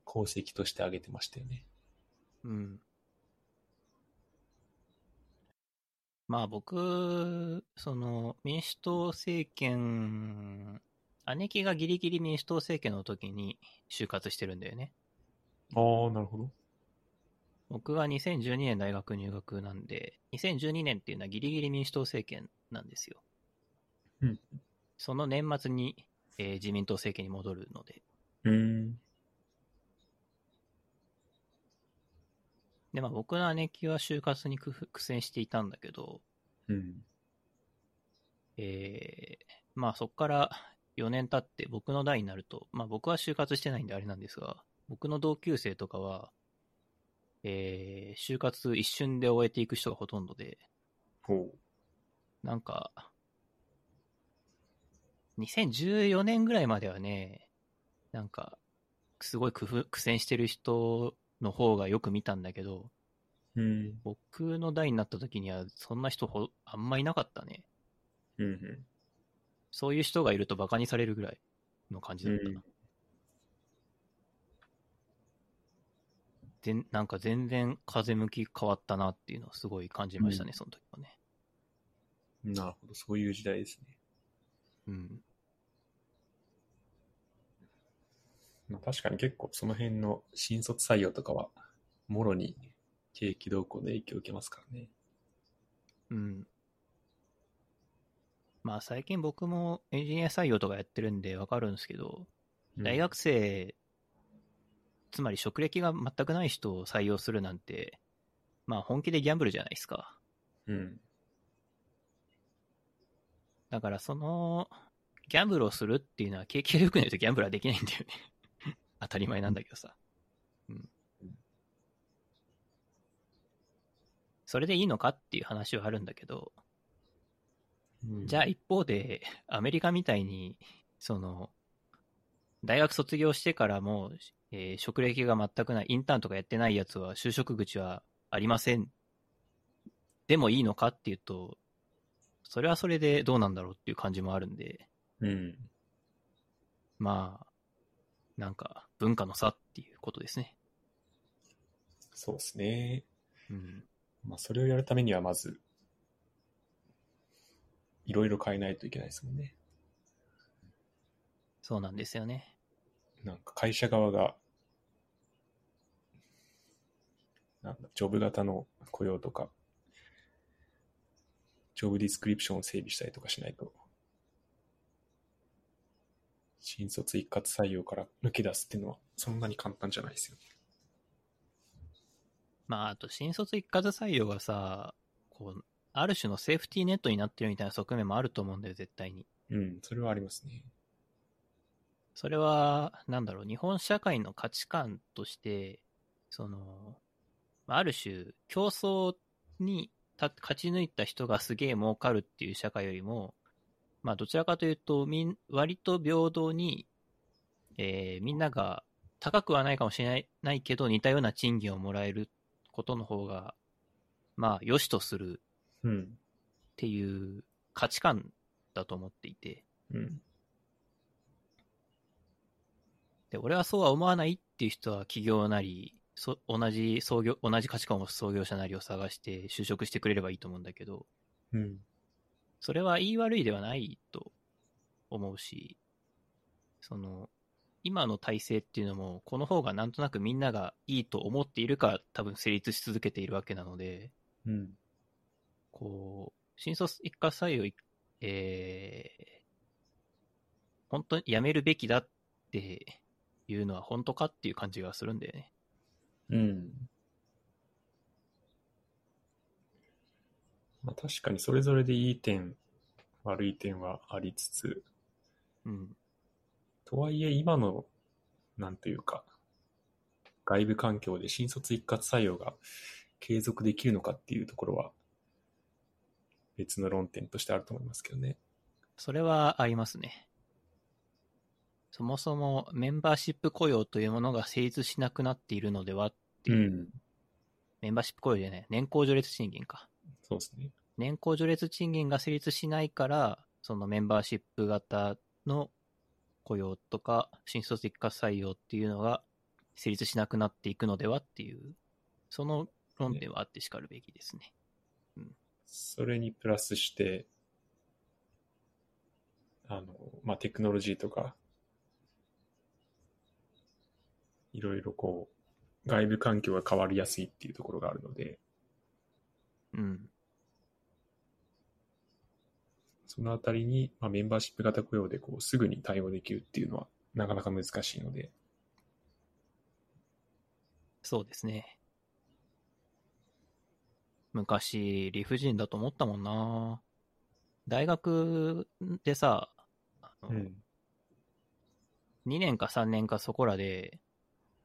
功績として挙げてましたよね。うん。まあ僕、その民主党政権、姉貴がギリギリ民主党政権の時に就活してるんだよね。ああ、なるほど。僕は2012年大学入学なんで、2012年っていうのはギリギリ民主党政権なんですよ。うん。その年末に、えー自民党政権に戻るので。うーん。で、まあ僕の姉貴は就活に苦苦戦していたんだけど、うん。えーまあそこから4年経って僕の代になると、まあ僕は就活してないんであれなんですが、僕の同級生とかは、えー就活一瞬で終えていく人がほとんどで、ほなんか、2014年ぐらいまではね、なんか、すごい工夫苦戦してる人の方がよく見たんだけど、う。うん。僕の代になった時にはそんな人ほあんまいなかったね。うん。うんそういう人がいるとバカにされるぐらいの感じだったな。うんでなんか全然風向き変わったなっていうのをすごい感じましたね、うんその時はね。なるほど。そういう時代ですね。うん。まあ、確かに結構その辺の新卒採用とかは、もろに景気動向の影響を受けますからね。うん。まあ最近僕もエンジニア採用とかやってるんでわかるんですけど、大学生つまり職歴が全くない人を採用するなんて、まあ本気でギャンブルじゃないですか。うん。だからその、ギャンブルをするっていうのは景気が良くないとギャンブルはできないんだよね。[LAUGHS] 当たり前なんだけどさ。うん。それでいいのかっていう話はあるんだけど、うんじゃあ一方で、アメリカみたいに、その、大学卒業してからも、えー職歴が全くない、インターンとかやってないやつは就職口はありません。でもいいのかっていうと、それはそれでどうなんだろうっていう感じもあるんで、うん。まあ、なんか文化の差っていうことですね。そうですね。うん。まあ、それをやるためには、まず、いろいろ変えないといけないですもんね。そうなんですよね。なんか会社側が、なんだ、ジョブ型の雇用とか、ジョブディスクリプションを整備したりとかしないと、新卒一括採用から抜け出すっていうのは、そんなに簡単じゃないですよ。まあ、あと新卒一括採用がさ、こう、ある種のセーフティーネットになってるみたいな側面もあると思うんだよ、絶対に。うん、それはありますね。それは、なんだろう、日本社会の価値観として、その、まあある種、競争にた勝ち抜いた人がすげえ儲かるっていう社会よりも、まあ、どちらかというと、みん、割と平等に、えーみんなが高くはないかもしれないないけど、似たような賃金をもらえることの方が、まあ、良しとするうん。っていう価値観だと思っていて、うん。で、俺はそうは思わないっていう人は企業なり、そ同じ創業、同じ価値観を持つ創業者なりを探して就職してくれればいいと思うんだけど、うん。それは言い悪いではないと思うし、その、今の体制っていうのも、この方がなんとなくみんながいいと思っているから多分成立し続けているわけなので、うん。こう、新卒一括採用い、えー、本当にやめるべきだっていうのは本当かっていう感じがするんだよね。うん。まあ確かにそれぞれでいい点、悪い点はありつつ、うん。とはいえ今の、なんというか、外部環境で新卒一括採用が継続できるのかっていうところは、別の論点としてあると思いますけどね。それはありますね。そもそもメンバーシップ雇用というものが成立しなくなっているのではっていう、ん。メンバーシップ雇用じゃない、年功序列賃金か。そうですね。年功序列賃金が成立しないから、そのメンバーシップ型の雇用とか、新卒一括採用っていうのが成立しなくなっていくのではっていう、その論点はあってしかるべきですね。それにプラスして、あの、まあ、テクノロジーとか、いろいろこう、外部環境が変わりやすいっていうところがあるので、うん。そのあたりに、まあ、メンバーシップ型雇用でこうすぐに対応できるっていうのはなかなか難しいので、そうですね。昔、理不尽だと思ったもんな大学でさ、あのうん。2年か3年かそこらで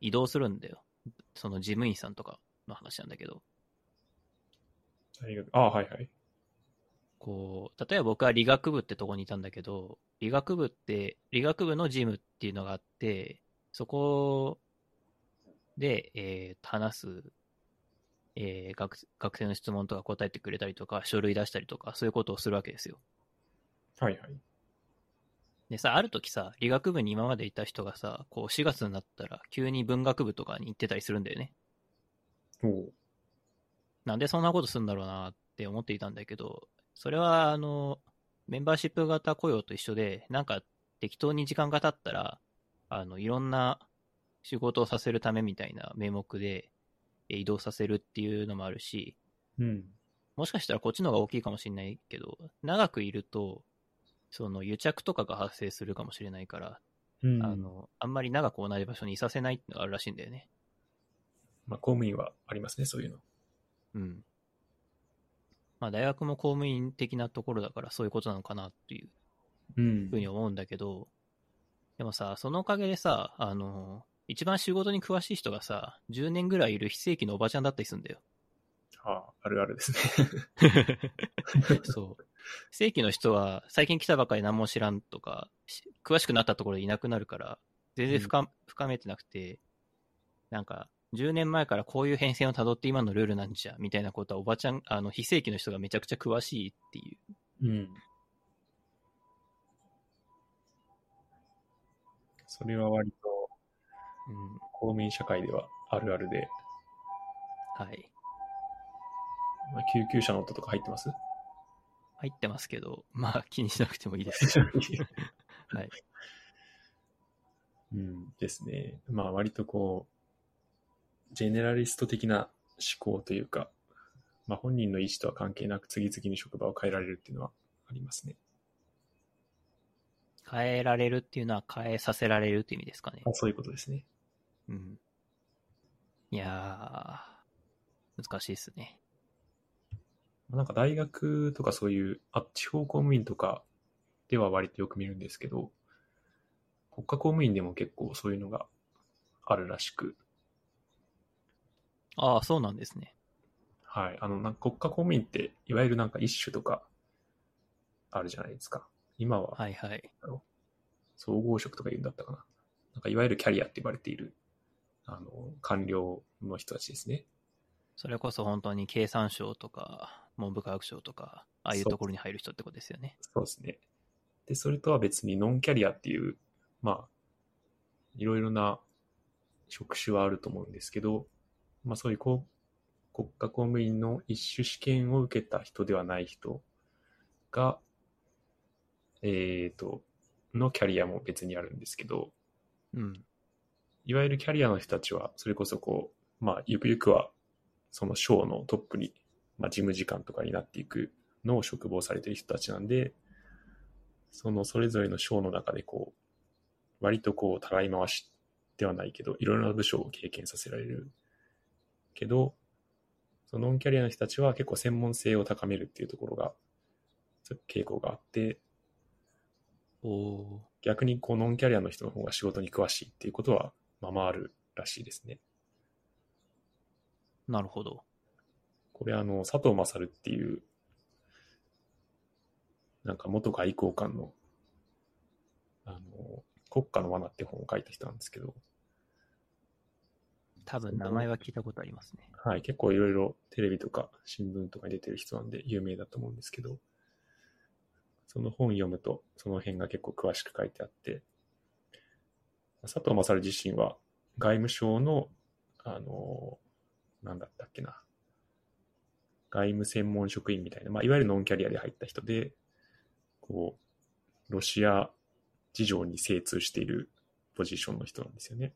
移動するんだよ。その事務員さんとかの話なんだけど。大学ああ、はいはい。こう、例えば僕は理学部ってとこにいたんだけど、理学部って、理学部の事務っていうのがあって、そこで、えー話す、えー学、学生の質問とか答えてくれたりとか、書類出したりとか、そういうことをするわけですよ。はいはい。でさ、ある時さ、理学部に今までいた人がさ、こう4月になったら急に文学部とかに行ってたりするんだよね。おうなんでそんなことするんだろうなって思っていたんだけど、それは、あの、メンバーシップ型雇用と一緒で、なんか適当に時間が経ったら、あの、いろんな仕事をさせるためみたいな名目でえ移動させるっていうのもあるし、うん。もしかしたらこっちの方が大きいかもしれないけど、長くいると、その癒着とかが発生するかもしれないから、うん。あの、あんまり長く同じ場所にいさせないってのがあるらしいんだよね。まあ、公務員はありますね、そういうの。うん。まあ大学も公務員的なところだからそういうことなのかなっていううんふうに思うんだけど、でもさ、そのおかげでさ、あの、一番仕事に詳しい人がさ、10年ぐらいいる非正規のおばちゃんだったりするんだよ。ああ、あるあるですね。[LAUGHS] [LAUGHS] そう。非正規の人は最近来たばかり何も知らんとか、し詳しくなったところでいなくなるから、全然深,、深めてなくて、なんか、10年前からこういう変遷をたどって今のルールなんじゃ、みたいなことはおばちゃん、あの、非正規の人がめちゃくちゃ詳しいっていう。うん。それは割とうん。公務員社会ではあるあるで、はい。まあ、救急車の音とか入ってます？入ってますけど、まあ気にしなくてもいいです。[LAUGHS] はい。うんですね。まあ割とこう、ジェネラリスト的な思考というか、まあ本人の意思とは関係なく次々に職場を変えられるっていうのはありますね。変えられるっていうのは変えさせられるっていう意味ですかね。あそういうことですね。うん。いやー、難しいですね。まあなんか大学とかそういう、あ、地方公務員とかでは割とよく見るんですけど、国家公務員でも結構そういうのがあるらしく、ああ、そうなんですね。はい。あの、なんか国家公務員って、いわゆるなんか一種とかあるじゃないですか。今ははいはい。総合職とか言うんだったかな。なんかいわゆるキャリアって言われている、あの、官僚の人たちですね。それこそ本当に経産省とか、文部科学省とか、ああいうところに入る人ってことですよね。そうですね。で、それとは別にノンキャリアっていう、まあ、いろいろな職種はあると思うんですけど、まあそういうこう国家公務員の一種試験を受けた人ではない人が、えっ、と、のキャリアも別にあるんですけど、うん。いわゆるキャリアの人たちは、それこそこう、まあ、ゆくゆくは、その省のトップに、まあ、事務次官とかになっていくのを職望されている人たちなんで、そのそれぞれの省の中でこう、割とこう、たらい回しではないけど、いろいろな部署を経験させられるけど、そのノンキャリアの人たちは結構専門性を高めるっていうところが、傾向があって、おお逆にこうノンキャリアの人の方が仕事に詳しいっていうことは、まあまああるらしいですね。ーなるほど。これあの、佐藤勝っていう、なんか元外交官の、あの、国家の罠って本を書いた人なんですけど、多分名前は聞いたことありますね。はい、結構いろいろテレビとか新聞とかに出てる人なんで有名だと思うんですけど、その本読むとその辺が結構詳しく書いてあって、佐藤勝自身は外務省の、あの、なんだったっけな、外務専門職員みたいな、まあ、いわゆるノンキャリアで入った人で、こう、ロシア事情に精通しているポジションの人なんですよね。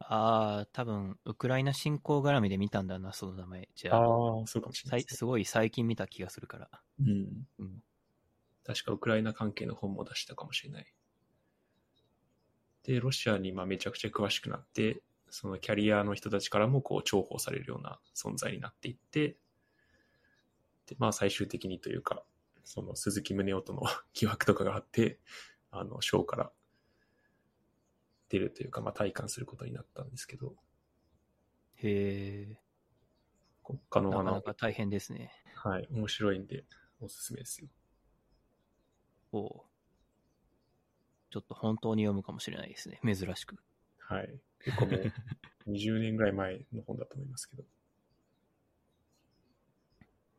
ああ、多分、ウクライナ侵攻絡みで見たんだな、その名前。じゃあ、ああ、そうかもしれなさいすね。すごい最近見た気がするから。うん。うん。確かウクライナ関係の本も出したかもしれない。で、ロシアにまあめちゃくちゃ詳しくなって、そのキャリアの人たちからもこう重宝されるような存在になっていって、で、まあ最終的にというか、その鈴木宗男との [LAUGHS] 疑惑とかがあって、あの、賞から出るというか、まあ体感することになったんですけど、へ国家え、なかの罠なか大変ですね。はい、面白いんでおすすめですよ。おうちょっと本当に読むかもしれないですね。珍しく。はい。結構もう [LAUGHS] 20年ぐらい前の本だと思いますけど。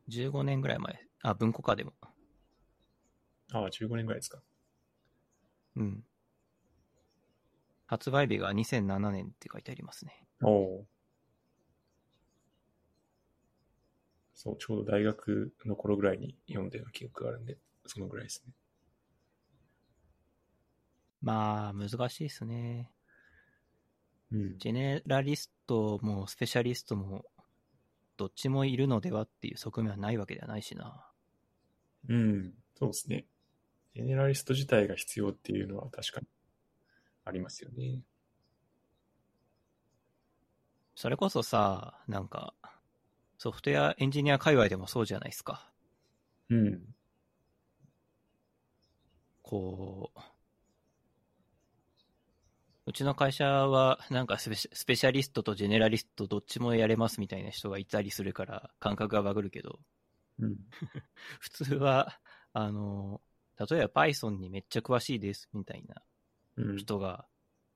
15年ぐらい前。あ、文庫化でも。ああ、15年ぐらいですか。うん。発売日が2007年って書いてありますね。おお。そう、ちょうど大学の頃ぐらいに読んでる記憶があるんで、そのぐらいですね。まあ、難しいですね。うん。ジェネラリストもスペシャリストも、どっちもいるのではっていう側面はないわけではないしな。うん、そうですね。ジェネラリスト自体が必要っていうのは確かにありますよね。それこそさ、なんか、ソフトウェアエンジニア界隈でもそうじゃないですか。うん。こう、うちの会社はなんかスペシスペシャリストとジェネラリストどっちもやれますみたいな人がいたりするから感覚がバグるけど、うん。[LAUGHS] 普通は、あの、例えば Python にめっちゃ詳しいですみたいなうん。人が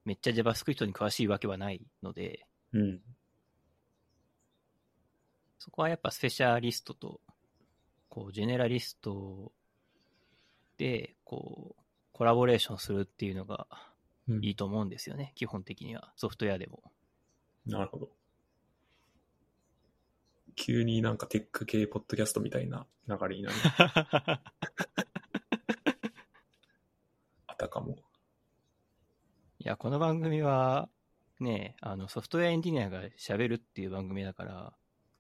めっちゃ JavaScript に詳しいわけはないので、うん。そこはやっぱスペシャリストと、こう、ジェネラリストで、こう、コラボレーションするっていうのがうんいいと思うんですよね、基本的には。ソフトウェアでも。なるほど。急になんかテック系ポッドキャストみたいな流れになる。[LAUGHS] あたかも。いや、この番組は、ね、あの、ソフトウェアエンジニアが喋るっていう番組だから、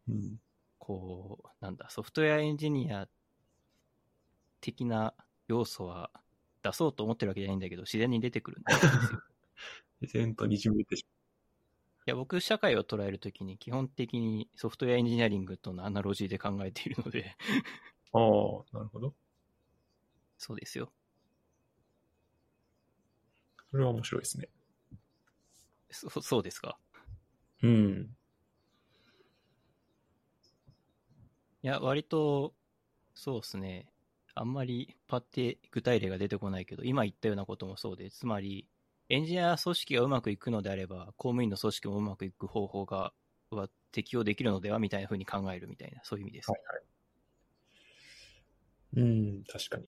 うん。こう、なんだ、ソフトウェアエンジニア的な要素は出そうと思ってるわけじゃないんだけど、自然に出てくるんですよ。[LAUGHS] 自然とにじみ出てしいや、僕、社会を捉えるときに、基本的にソフトウェアエンジニアリングとのアナロジーで考えているので、まう。ああ、なるほど。そうですよ。それは面白いですね。そ [LAUGHS] そうですか。うん。いや、割と、そうですね。あんまりパッて具体例が出てこないけど、今言ったようなこともそうで、つまり、エンジニア組織がうまくいくのであれば、公務員の組織もうまくいく方法が、は適用できるのではみたいな風に考えるみたいな、そういう意味です。はいはい。うん、確かに。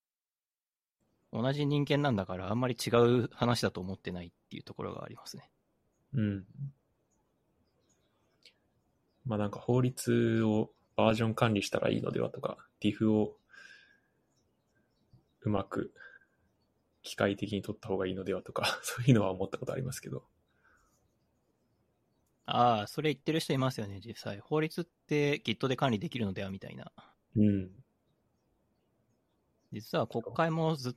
同じ人間なんだから、あんまり違う話だと思ってないっていうところがありますね。うん。まあなんか法律をバージョン管理したらいいのではとか、DIF をうまく機械的に取った方がいいのではとか、[LAUGHS] そういうのは思ったことありますけど。ああ、それ言ってる人いますよね、実際。法律って Git で管理できるのではみたいな。うん。実は国会もずっ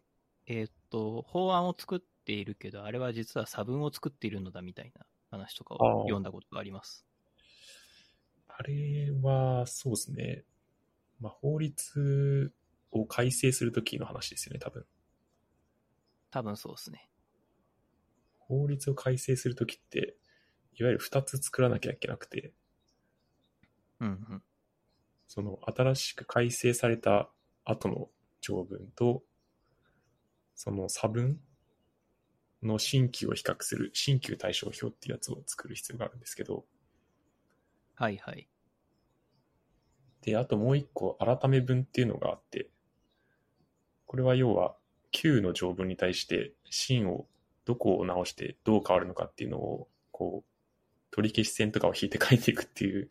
えーっと、法案を作っているけど、あれは実は差分を作っているのだみたいな話とかを読んだことがあります。あれは、そうですね。まあ法律を改正するときの話ですよね、多分。多分そうですね。法律を改正するときって、いわゆる2つ作らなきゃいけなくて、うんうん。その新しく改正された後の条文と、その差分の新旧を比較する新旧対照表っていうやつを作る必要があるんですけど、はいはい。で、あともう一個改め文っていうのがあって、これは要は旧の条文に対して新をどこを直してどう変わるのかっていうのを、こう、取り消し線とかを引いて書いていくっていう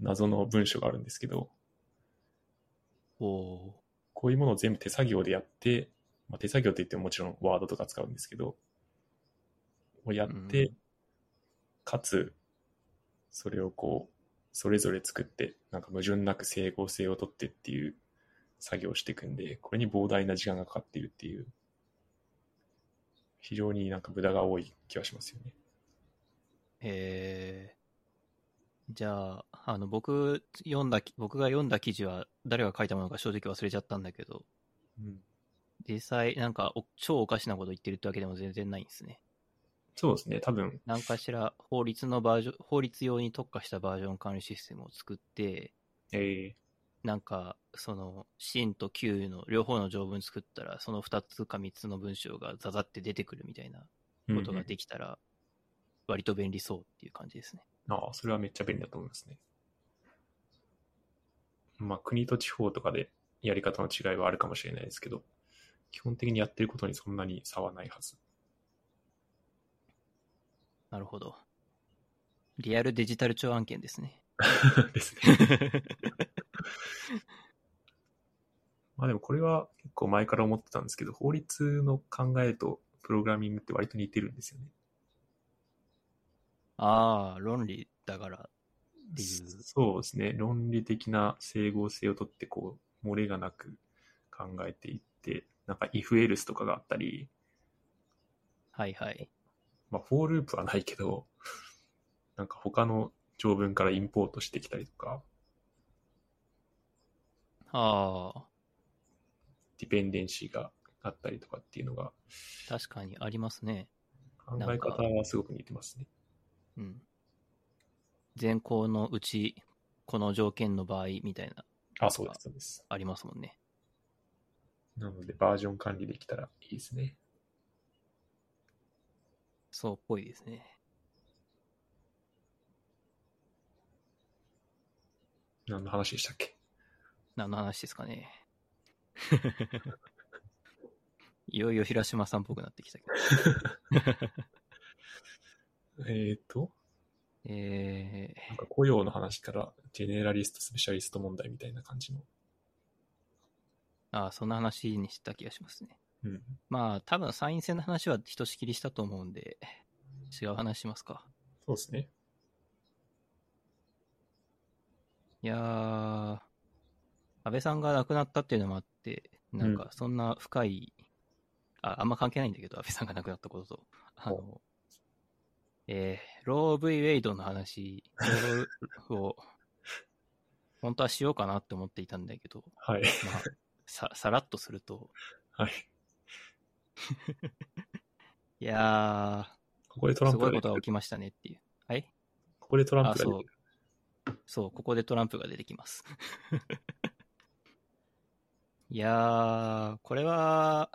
謎の文章があるんですけど、おー。こういうものを全部手作業でやって、まあ、手作業って言ってももちろんワードとか使うんですけど、をやって、うんかつ、それをこう、それぞれ作って、なんか矛盾なく整合性をとってっていう作業をしていくんで、これに膨大な時間がかかっているっていう、非常になんか無駄が多い気がしますよね。えー、じゃあ、あの、僕読んだ、僕が読んだ記事は誰が書いたものか正直忘れちゃったんだけど、うん。実際なんかお超おかしなこと言ってるってわけでも全然ないんですね。そうですね、多分、何かしら法律のバージョン、法律用に特化したバージョン管理システムを作って、えなんか、その、真と旧の両方の条文作ったら、その2つか3つの文章がザザって出てくるみたいなー、ことがうんできたら、割と便利そうっていう感じですね。うんああ、それはめっちゃ便利だと思いますね。まあ、国と地方とかでやり方の違いはあるかもしれないですけど、基本的にやってることにそんなに差はないはず。なるほど。リアルデジタル庁案件ですね。[LAUGHS] ですね。[LAUGHS] まあでもこれは結構前から思ってたんですけど、法律の考えとプログラミングって割と似てるんですよね。ああ、論理だからっていう。そうですね。論理的な整合性をとって、こう、漏れがなく考えていって、なんか if else とかがあったり、はいはい。まあ、 for loop はないけど、なんか他の条文からインポートしてきたりとか、ああ、 dependency があったりとかっていうのが、確かにありますね。考え方はすごく似てますね。うん。前項のうち、この条件の場合みたいな、あ、そうです、そうです。ありますもんね。なので、バージョン管理できたらいいですね。そうっぽいですね。何の話でしたっけ？何の話ですかね。[LAUGHS] いよいよ平島さんっぽくなってきたけど。[LAUGHS] えっ、と、えなんか雇用の話から、ジェネラリスト、スペシャリスト問題みたいな感じの。ー、ああ、そんな話にした気がしますね。うん。まあ、多分参院選の話はひとしきりしたと思うんで、違う話しますか。そうですね。いやー、安倍さんが亡くなったっていうのもあって、なんかそんな深い、あ、あんま関係ないんだけど、安倍さんが亡くなったことと。あの、えー、ロー・ブイ・ウェイドの話を、[LAUGHS] 本当はしようかなって思っていたんだけど、はい。まあ、さ、さらっとすると、はい。[LAUGHS] いやー、ここでトランすごい。ことが起きましたねっていう。はい？ここでトランプが出てくる。。そう、ここでトランプが出てきます。[LAUGHS] いやー、これは、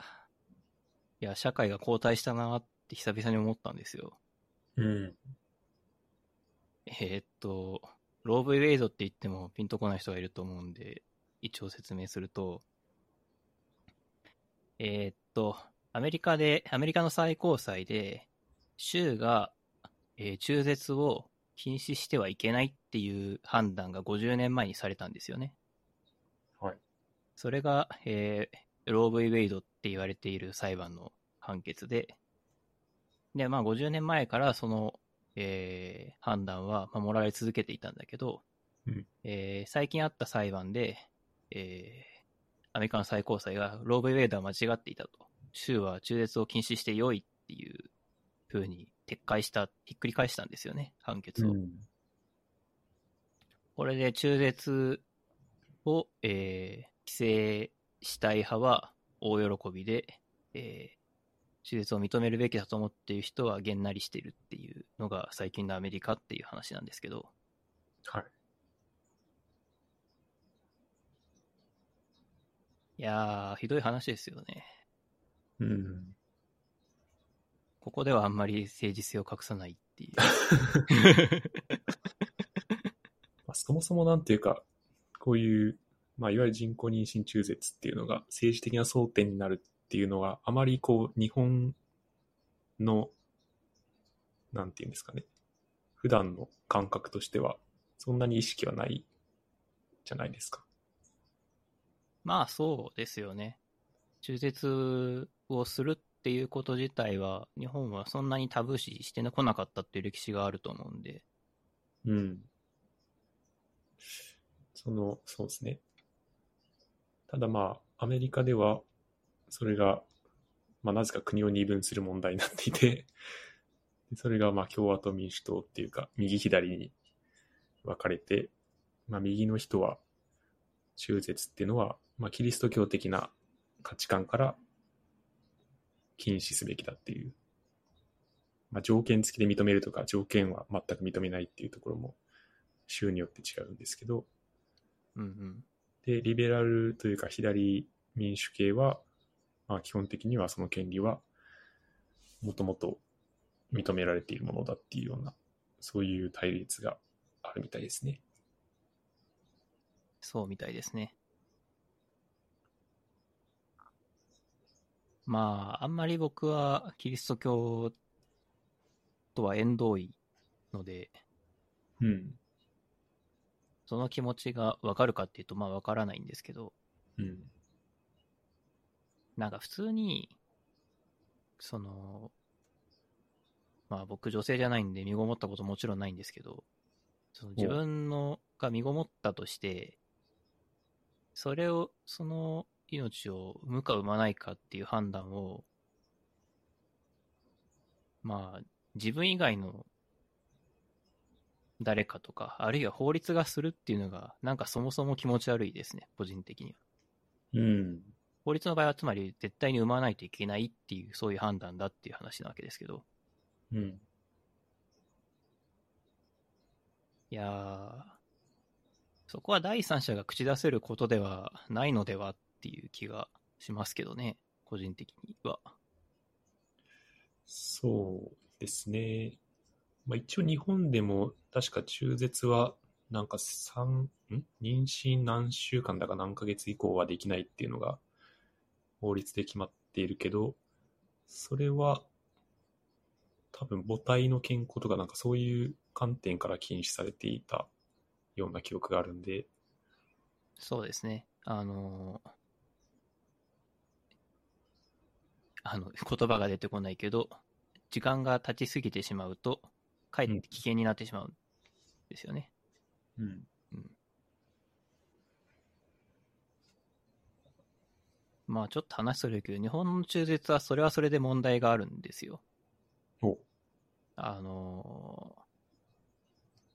いや、社会が後退したなって久々に思ったんですよ。うん。えーっと、ローブ・ウェイドって言ってもピンとこない人がいると思うんで、一応説明すると、えーっと、アメリカで、アメリカの最高裁で、州が、えー中絶を禁止してはいけないっていう判断が50年前にされたんですよね。はい。それが、えーローブ・ウェイドって言われている裁判の判決で、で、まあ50年前からその、えー判断は守られ続けていたんだけど、うんえー最近あった裁判で、えーアメリカの最高裁がローブ・ウェイドは間違っていたと。州は中絶を禁止して良いっていう風に撤回した、ひっくり返したんですよね、判決を。うん。これで中絶を、えー規制したい派は大喜びで、えー中絶を認めるべきだと思っている人はげんなりしてるっていうのが最近のアメリカっていう話なんですけど、はい。いやー、ひどい話ですよね。うん。ここではあんまり政治性を隠さないっていう。[LAUGHS] まあ、そもそもなんていうか、こういう、まあ、いわゆる人工妊娠中絶っていうのが政治的な争点になるっていうのは、あまりこう、日本の、なんていうんですかね、普段の感覚としては、そんなに意識はないじゃないですか。まあそうですよね。中絶をするっていうこと自体は、日本はそんなにタブー視してこなかったっていう歴史があると思うんで、うん。その、そうですね。ただまあ、アメリカでは、それが、まあ、なぜか国を二分する問題になっていて、それがまあ共和党民主党っていうか、右左に分かれて、まあ、右の人は、中絶っていうのは、まあ、キリスト教的な価値観から禁止すべきだっていう、まあ、条件付きで認めるとか、条件は全く認めないっていうところも、州によって違うんですけど、うんうん。で、リベラルというか左民主系は、まあ、基本的にはその権利はもともと認められているものだっていうような、そういう対立があるみたいですね。そうみたいですね。まあ、あんまり僕はキリスト教とは縁遠いので、うん。その気持ちがわかるかっていうと、まあわからないんですけど、うん。なんか普通に、その、まあ僕女性じゃないんで身ごもったこともちろんないんですけど、その自分のが身ごもったとして、それを、その命を産むか産まないかっていう判断を、まあ自分以外の誰かとか、あるいは法律がするっていうのが、なんかそもそも気持ち悪いですね、個人的には。うん。法律の場合はつまり絶対に生まないといけないっていう、そういう判断だっていう話なわけですけど、うん。いやー、そこは第三者が口出せることではないのではっていう気がしますけどね、個人的には。そうですね。まあ、一応日本でも確か中絶はなんか三ん？妊娠何週間だか何ヶ月以降はできないっていうのが法律で決まっているけど、それは多分母体の健康とかなんかそういう観点から禁止されていたような記憶があるんで、そうですね。あのーあの、言葉が出てこないけど、時間が経ちすぎてしまうと、かえって危険になってしまうんですよね。うん。まあちょっと話それるけど、日本の中絶はそれはそれで問題があるんですよ。おあのー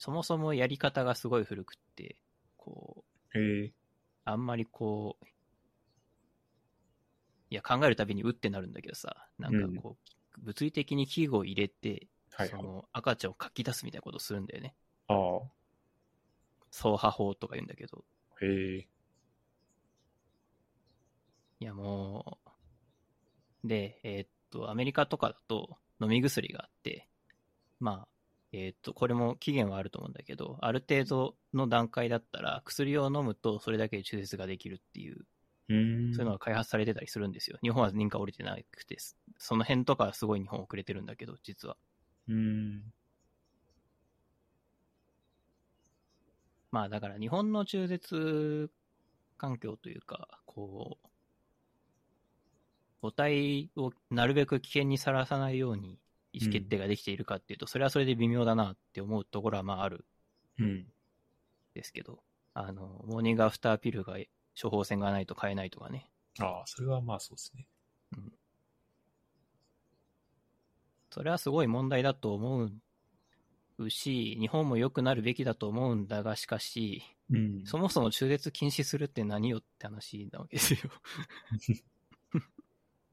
そもそもやり方がすごい古くって、こう。あんまりこう、いや、考えるたびにうってなるんだけどさ、なんかこう、物理的に器具を入れて、そはいはい。の赤ちゃんを書き出すみたいなことをするんだよね。ああ。走破法とか言うんだけど、へえ。いやもう、で、えーっと、アメリカとかだと飲み薬があって、まあ、えーっと、これも期限はあると思うんだけど、ある程度の段階だったら薬を飲むとそれだけで中絶ができるっていう。そういうのが開発されてたりするんですよ。日本は認可降りてなくて、その辺とかはすごい日本遅れてるんだけど、実は。うーん。まあだから日本の中絶環境というか、こう、母体をなるべく危険にさらさないように意思決定ができているかっていうと、それはそれで微妙だなって思うところはまああるんうん。ですけど、あの、モーニングアフターピルが処方箋がないと買えないとかね。ああ、それはまあそうですね。それはすごい問題だと思うし、日本も良くなるべきだと思うんだが、しかし、うんそもそも中絶禁止するって何よって話なわけですよ。[LAUGHS]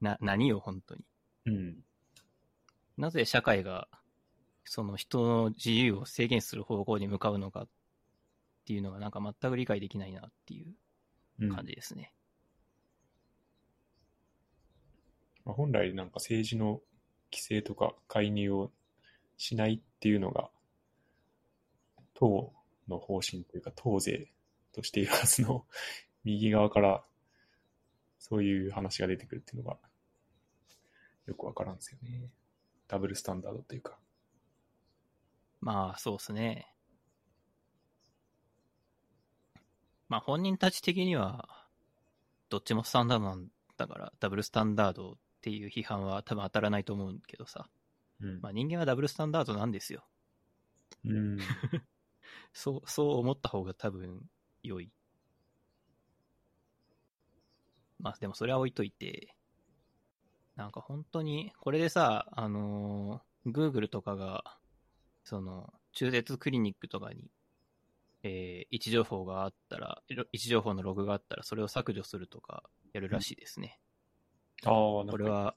な、何よ、本当に。うん。なぜ社会が、その人の自由を制限する方向に向かうのかっていうのがなんか全く理解できないなっていううん感じですね。まあ、本来なんか政治の規制とか介入をしないっていうのが、党の方針というか、党税としているはずの [LAUGHS] 右側から、そういう話が出てくるっていうのが、よくわからんですよね。ダブルスタンダードというか。まあ、そうですね。まあ、本人たち的には、どっちもスタンダードなんだから、ダブルスタンダードっていう批判は多分当たらないと思うけどさ。うんまあ、人間はダブルスタンダードなんですよ。うん。[LAUGHS] そう、そう思った方が多分良い。まあでもそれは置いといて、なんか本当に、これでさ、あのー、Google とかが、その、中絶クリニックとかに、えー位置情報があったら、位置情報のログがあったら、それを削除するとか、やるらしいですね。ああ、なんかこれは、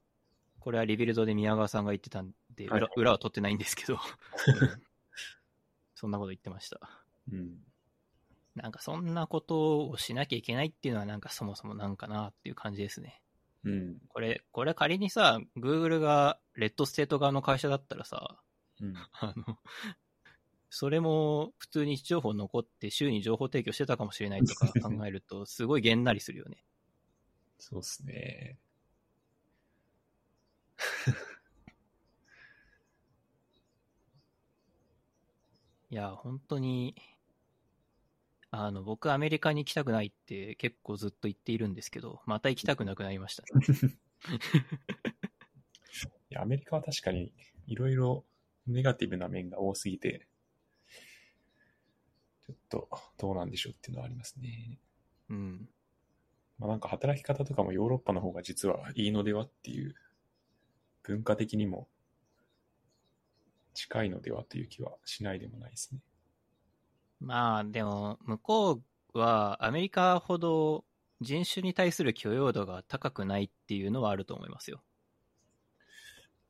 これは Rebuild で宮川さんが言ってたんで、裏,、裏は取ってないんですけど、[LAUGHS] うんそんなこと言ってました。うん。なんかそんなことをしなきゃいけないっていうのはなんかそもそもなんかなっていう感じですね。うん。これ、これ仮にさ、Google が red state 側の会社だったらさ、うん。あの、それも普通に位置情報残って周に情報提供してたかもしれないとか [LAUGHS] 考えると、すごいげんなりするよね。そうっすね。[LAUGHS] いや、本当に、あの、僕アメリカに行きたくないって結構ずっと言っているんですけど、また行きたくなくなりました。[LAUGHS] いや、アメリカは確かにいろいろネガティブな面が多すぎて、ちょっとどうなんでしょうっていうのはありますね。うん。まあなんか働き方とかもヨーロッパの方が実はいいのではっていう、文化的にも近いのではという気はしないでもないですね。まあ、でも、向こうはアメリカほど人種に対する許容度が高くないっていうのはあると思いますよ。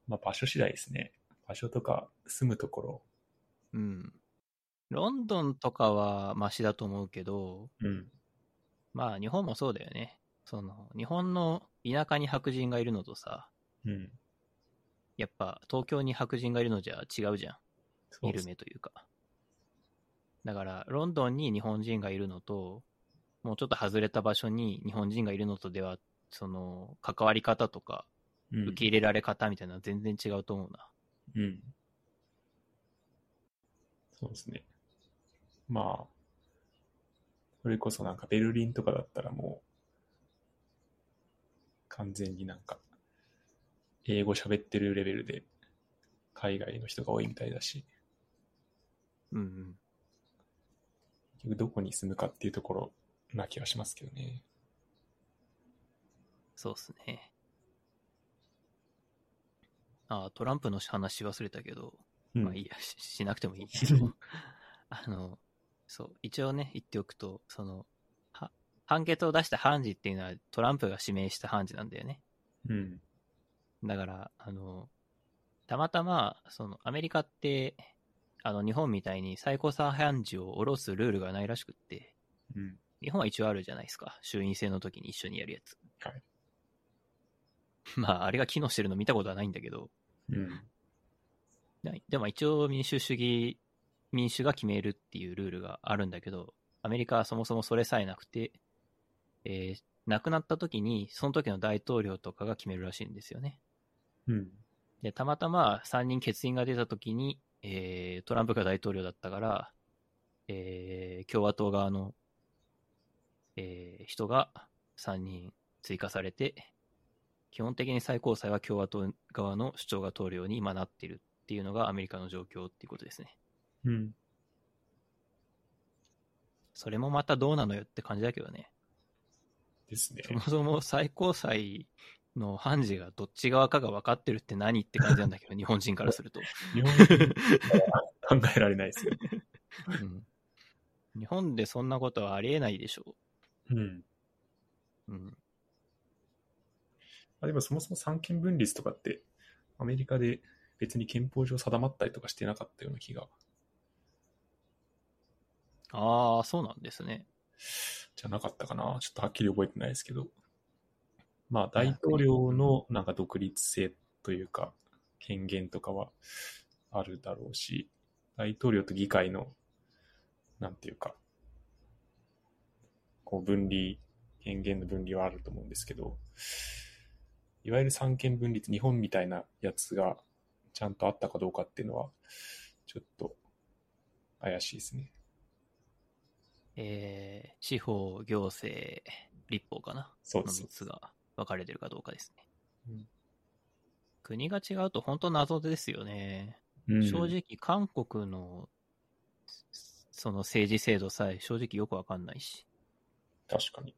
まあ場所次第ですね。場所とか住むところ。うん。ロンドンとかはマシだと思うけど、うん。まあ日本もそうだよね。その、日本の田舎に白人がいるのとさ、うん。やっぱ東京に白人がいるのじゃ違うじゃん。見る目というか。だから、ロンドンに日本人がいるのと、もうちょっと外れた場所に日本人がいるのとでは、その、関わり方とか、うん受け入れられ方みたいなのは全然違うと思うな。うん。そうですね。まあ、それこそなんかベルリンとかだったらもう、完全になんか、英語喋ってるレベルで、海外の人が多いみたいだし、うんうん。結局どこに住むかっていうところな気がしますけどね。そうっすね。あトランプの話忘れたけど、うんまあいいや、ししなくてもいいけど。[LAUGHS] あの、そう、一応ね、言っておくと、その、は判決を出した判事っていうのはトランプが指名した判事なんだよね。うん。だから、あの、たまたま、その、アメリカって、あの、日本みたいに最高裁判事を下ろすルールがないらしくって、うん。日本は一応あるじゃないですか。衆院選の時に一緒にやるやつ。はい。[LAUGHS] まあ、あれが機能してるの見たことはないんだけど、うん。ででも一応民主主義、民主が決めるっていうルールがあるんだけど、アメリカはそもそもそれさえなくて、えー亡くなった時に、その時の大統領とかが決めるらしいんですよね。うん。で、たまたま3人欠員が出た時に、えートランプが大統領だったから、えー共和党側の、えー人が3人追加されて、基本的に最高裁は共和党側の主張が通るように今なっているっていうのがアメリカの状況っていうことですね。うん。それもまたどうなのよって感じだけどね。ですねそ。もそも最高裁の判事がどっち側かが分かってるって何って感じなんだけど、[LAUGHS] 日本人からすると。日本人は考えられないですよ。うん日本でそんなことはありえないでしょうん。う。うん。あでもそもそも三権分立とかって、アメリカで別に憲法上定まったりとかしてなかったような気が、ああ、そうなんですね。じゃなかったかな。ちょっとはっきり覚えてないですけど。まあ、大統領のなんか独立性というか、権限とかはあるだろうし、大統領と議会の、なんていうか、こう分離、権限の分離はあると思うんですけど、いわゆる三権分立、日本みたいなやつがちゃんとあったかどうかっていうのは、ちょっと怪しいですね。えー、司法、行政、立法かな？のそうです3。つが分かれてるかどうかですね。うん国が違うと本当謎ですよね。うん正直、韓国の、その政治制度さえ正直よくわかんないし。確かに。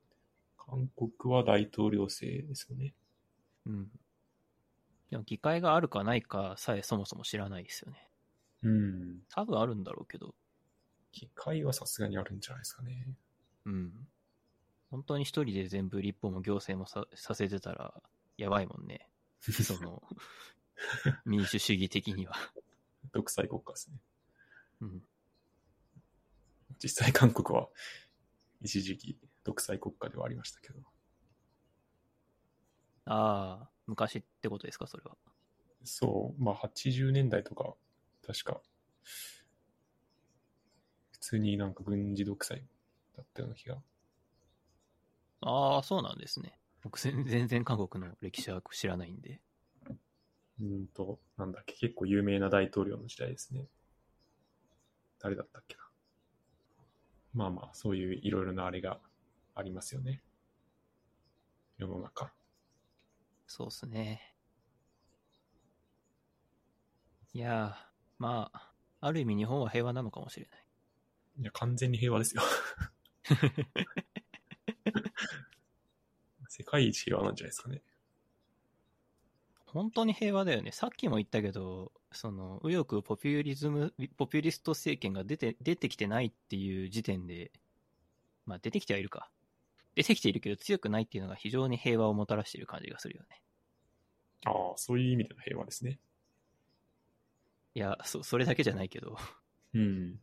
韓国は大統領制ですよね。うん。でも議会があるかないかさえそもそも知らないですよね。うん。多分あるんだろうけど。議会はさすがにあるんじゃないですかね。うん。本当に一人で全部立法も行政もささせてたら、やばいもんね。[LAUGHS] その、民主主義的には。独裁国家ですね。うん。実際韓国は一時期独裁国家ではありましたけど。ああ、昔ってことですか、それは。そう、まあ80年代とか、確か、普通になんか軍事独裁だったような気が。ああ、そうなんですね。僕全全然韓国の歴史は知らないんで。うーんと、なんだっけ、結構有名な大統領の時代ですね。誰だったっけな。まあまあ、そういういろいろなあれがありますよね。世の中。そうっすね。いやー、まあ、ある意味日本は平和なのかもしれない。いや、完全に平和ですよ。[LAUGHS] 世界一平和なんじゃないですかね。本当に平和だよね。さっきも言ったけど、その、右翼ポピュリズム、ポピュリスト政権が出て、出てきてないっていう時点で、まあ出てきてはいるか。出てきているけど強くないっていうのが非常に平和をもたらしている感じがするよね。ああ、そういう意味での平和ですね。いや、そ、それだけじゃないけど。うん。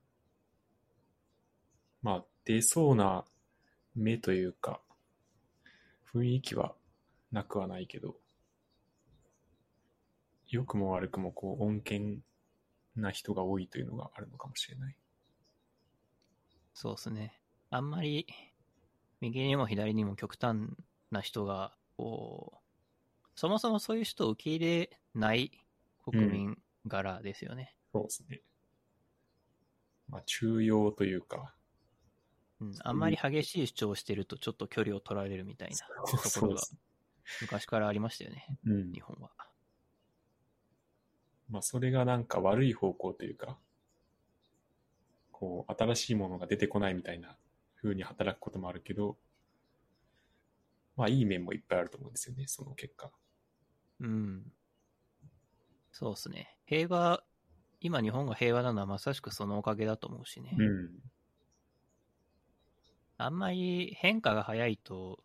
まあ、出そうな目というか、雰囲気はなくはないけど、良くも悪くもこう、穏健な人が多いというのがあるのかもしれない。そうですね。あんまり、右にも左にも極端な人が、こう、そもそもそういう人を受け入れない国民柄ですよね。そうですね。まあ、中庸というか、うん。あんまり激しい主張をしてるとちょっと距離を取られるみたいなところが昔からありましたよね。うん日。本は。まあ、それがなんか悪い方向というか、こう、新しいものが出てこないみたいな風に働くこともあるけど、まあ、いい面もいっぱいあると思うんですよね、その結果。うん。そうですね。平和、今日本が平和なのはまさしくそのおかげだと思うしね。うん。あんまり変化が早いと、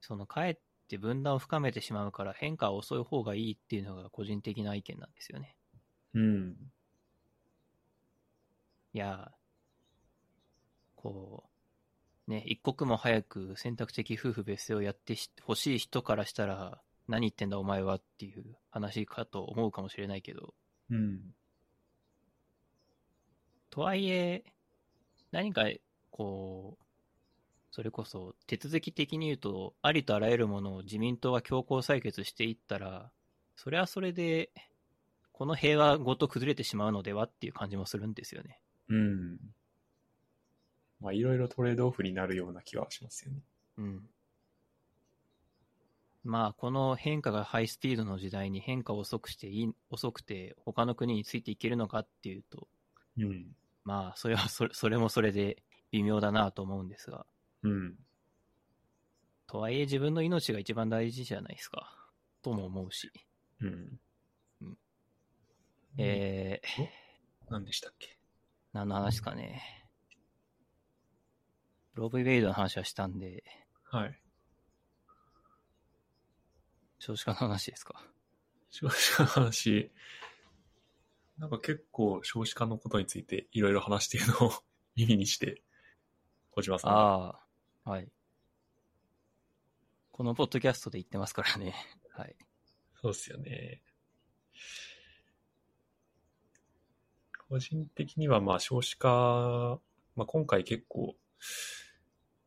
そのかえって分断を深めてしまうから変化は遅い方がいいっていうのが個人的な意見なんですよね。うん。いや、こう、ね、一刻も早く選択的夫婦別姓をやってほしい人からしたら、何言ってんだお前はっていう話かと思うかもしれないけど、うん。とはいえ、何か、こう、それこそ手続き的に言うと、ありとあらゆるものを自民党が強行採決していったら、それはそれで、この平和ごと崩れてしまうのではっていう感じもするんですよね。うん。まあ、いろいろトレードオフになるような気はしますよね。うん。まあ、この変化がハイスピードの時代に変化を遅くしていい、遅くて他の国についていけるのかっていうと、うん。まあ、それはそれ、それもそれで微妙だなと思うんですが、うん。とはいえ自分の命が一番大事じゃないですか。とも思うし。うん。うんえー、何でしたっけ？何の話ですかね。ローブ・ウェイドの話はしたんで、はい。少子化の話ですか？少子化の話、なんか結構少子化のことについていろいろ話しているのを [LAUGHS] 耳にして、小島さんが。ああ、はい。このポッドキャストで言ってますからね。[LAUGHS] はい。そうっすよね。個人的にはまあ少子化、まあ今回結構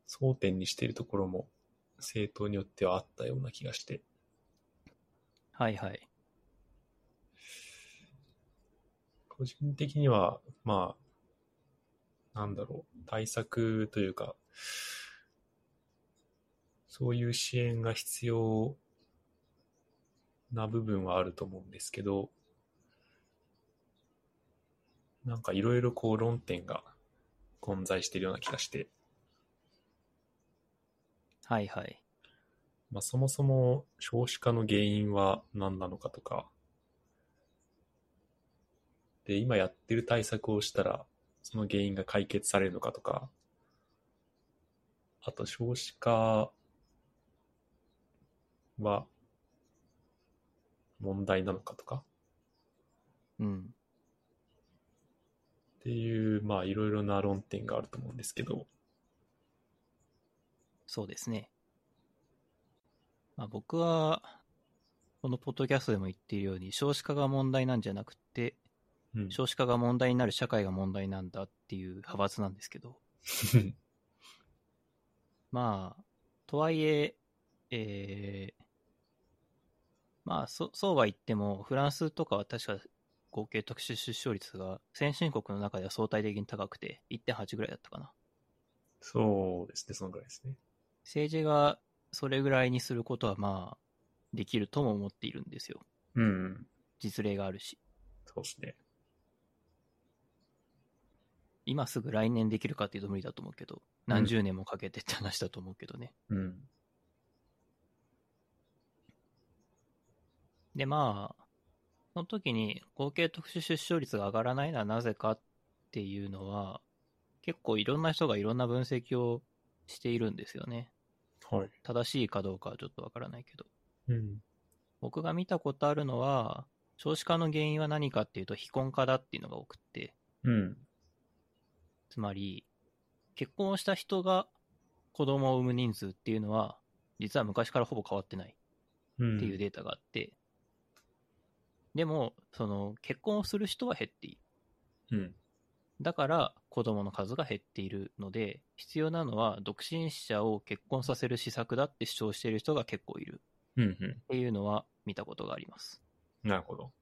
争点にしているところも政党によってはあったような気がして、はいはい。個人的にはまあ、なんだろう、対策というか、そういう支援が必要な部分はあると思うんですけど、なんかいろいろこう論点が混在しているような気がして、はいはい。まあそもそも少子化の原因は何なのかとか、で、今やってる対策をしたら、その原因が解決されるのかとか、あと少子化は問題なのかとか、うん。っていう、まあいろいろな論点があると思うんですけど、そうですね。まあ、僕は、このポッドキャストでも言っているように、少子化が問題なんじゃなくて、うん。少子化が問題になる社会が問題なんだっていう派閥なんですけど、[LAUGHS] まあ、とはいえ、えーまあ、そそうは言っても、フランスとかは確か合計特殊出生率が先進国の中では相対的に高くて、1.8ぐらいだったかな。そうですね、そのぐらいですね。政治がそれぐらいにすることはまあ、できるとも思っているんですよ。うん。実例があるし。そうですね。今すぐ来年できるかっていうと無理だと思うけど、何十年もかけてって話だと思うけどね。うん。で、まあ、その時に合計特殊出生率が上がらないのはなぜかっていうのは、結構いろんな人がいろんな分析をしているんですよね。はい。正しいかどうかはちょっとわからないけど。うん。僕が見たことあるのは、少子化の原因は何かっていうと非婚化だっていうのが多くって、うん。つまり、結婚をした人が子供を産む人数っていうのは、実は昔からほぼ変わってないうん。っていうデータがあって、でも、その、結婚をする人は減っている。うん。だから、子供の数が減っているので、必要なのは、独身者を結婚させる施策だって主張している人が結構いるうん。うん。っていうのは見たことがあります。なるほど。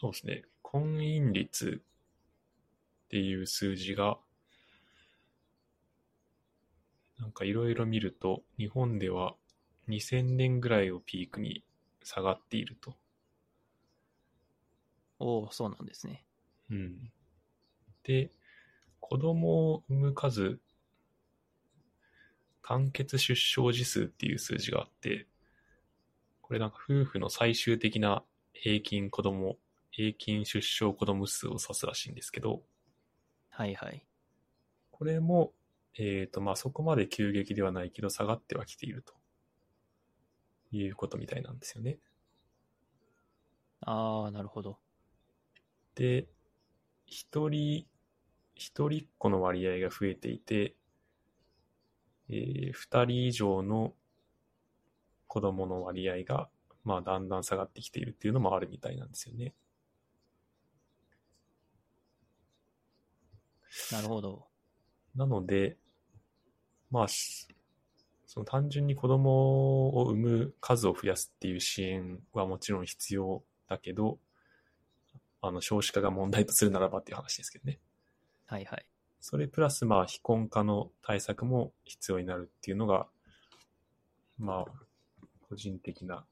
そうですね。婚姻率っていう数字が、なんかいろいろ見ると、日本では2000年ぐらいをピークに下がっていると。おお、そうなんですね。うん。で、子供を産む数、完結出生児数っていう数字があって、これなんか夫婦の最終的な平均子供、平均出生子供数を指すらしいんですけど、はいはい。これも、えっ、と、まあ、そこまで急激ではないけど、下がってはきていると。いうことみたいなんですよね。ああ、なるほど。で、一人、一人っ子の割合が増えていて、えー二人以上の子供の割合が、まあ、だんだん下がってきているっていうのもあるみたいなんですよね。なるほど。なので、まあ、しその単純に子供を産む数を増やすっていう支援はもちろん必要だけど、あの少子化が問題とするならばっていう話ですけどね。はいはい。それプラス、まあ、非婚化の対策も必要になるっていうのが、まあ、個人的な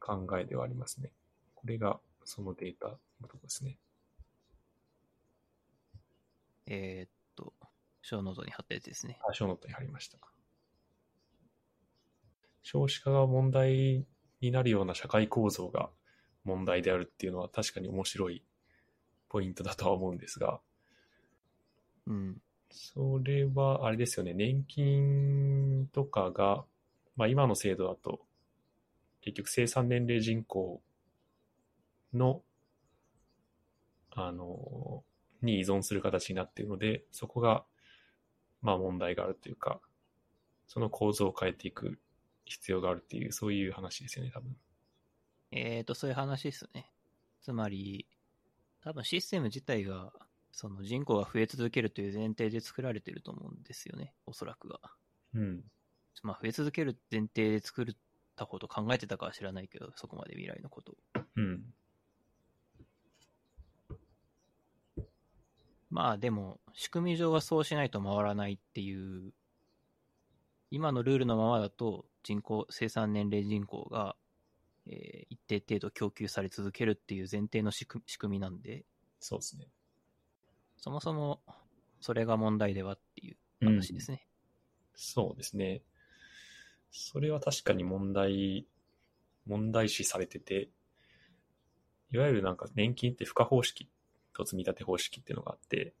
考えではありますね。これがそのデータのところですね。えーっと、 show note に貼ったやつですね。あ、 show note に貼りました。少子化が問題になるような社会構造が問題であるっていうのは確かに面白いポイントだとは思うんですが、うん。それはあれですよね、年金とかが、まあ今の制度だと、結局生産年齢人口の、あの、に依存する形になっているので、そこが、まあ問題があるというか、その構造を変えていく必要があるっていう、そういう話ですよね、多分。えーっと、そういう話ですね。つまり、多分システム自体が、その人口が増え続けるという前提で作られてると思うんですよね。おそらくが。うん。まあ、増え続ける前提で作ったこと考えてたかは知らないけど、そこまで未来のことを。うん。まあでも、仕組み上はそうしないと回らないっていう、今のルールのままだと人口、生産年齢人口が、えー一定程度供給され続けるっていう前提の仕組仕組みなんで、そうですね。そもそもそれが問題ではっていう話ですね。そうですね。それは確かに問題、問題視されてて、いわゆるなんか年金って付加方式と積み立て方式っていうのがあって、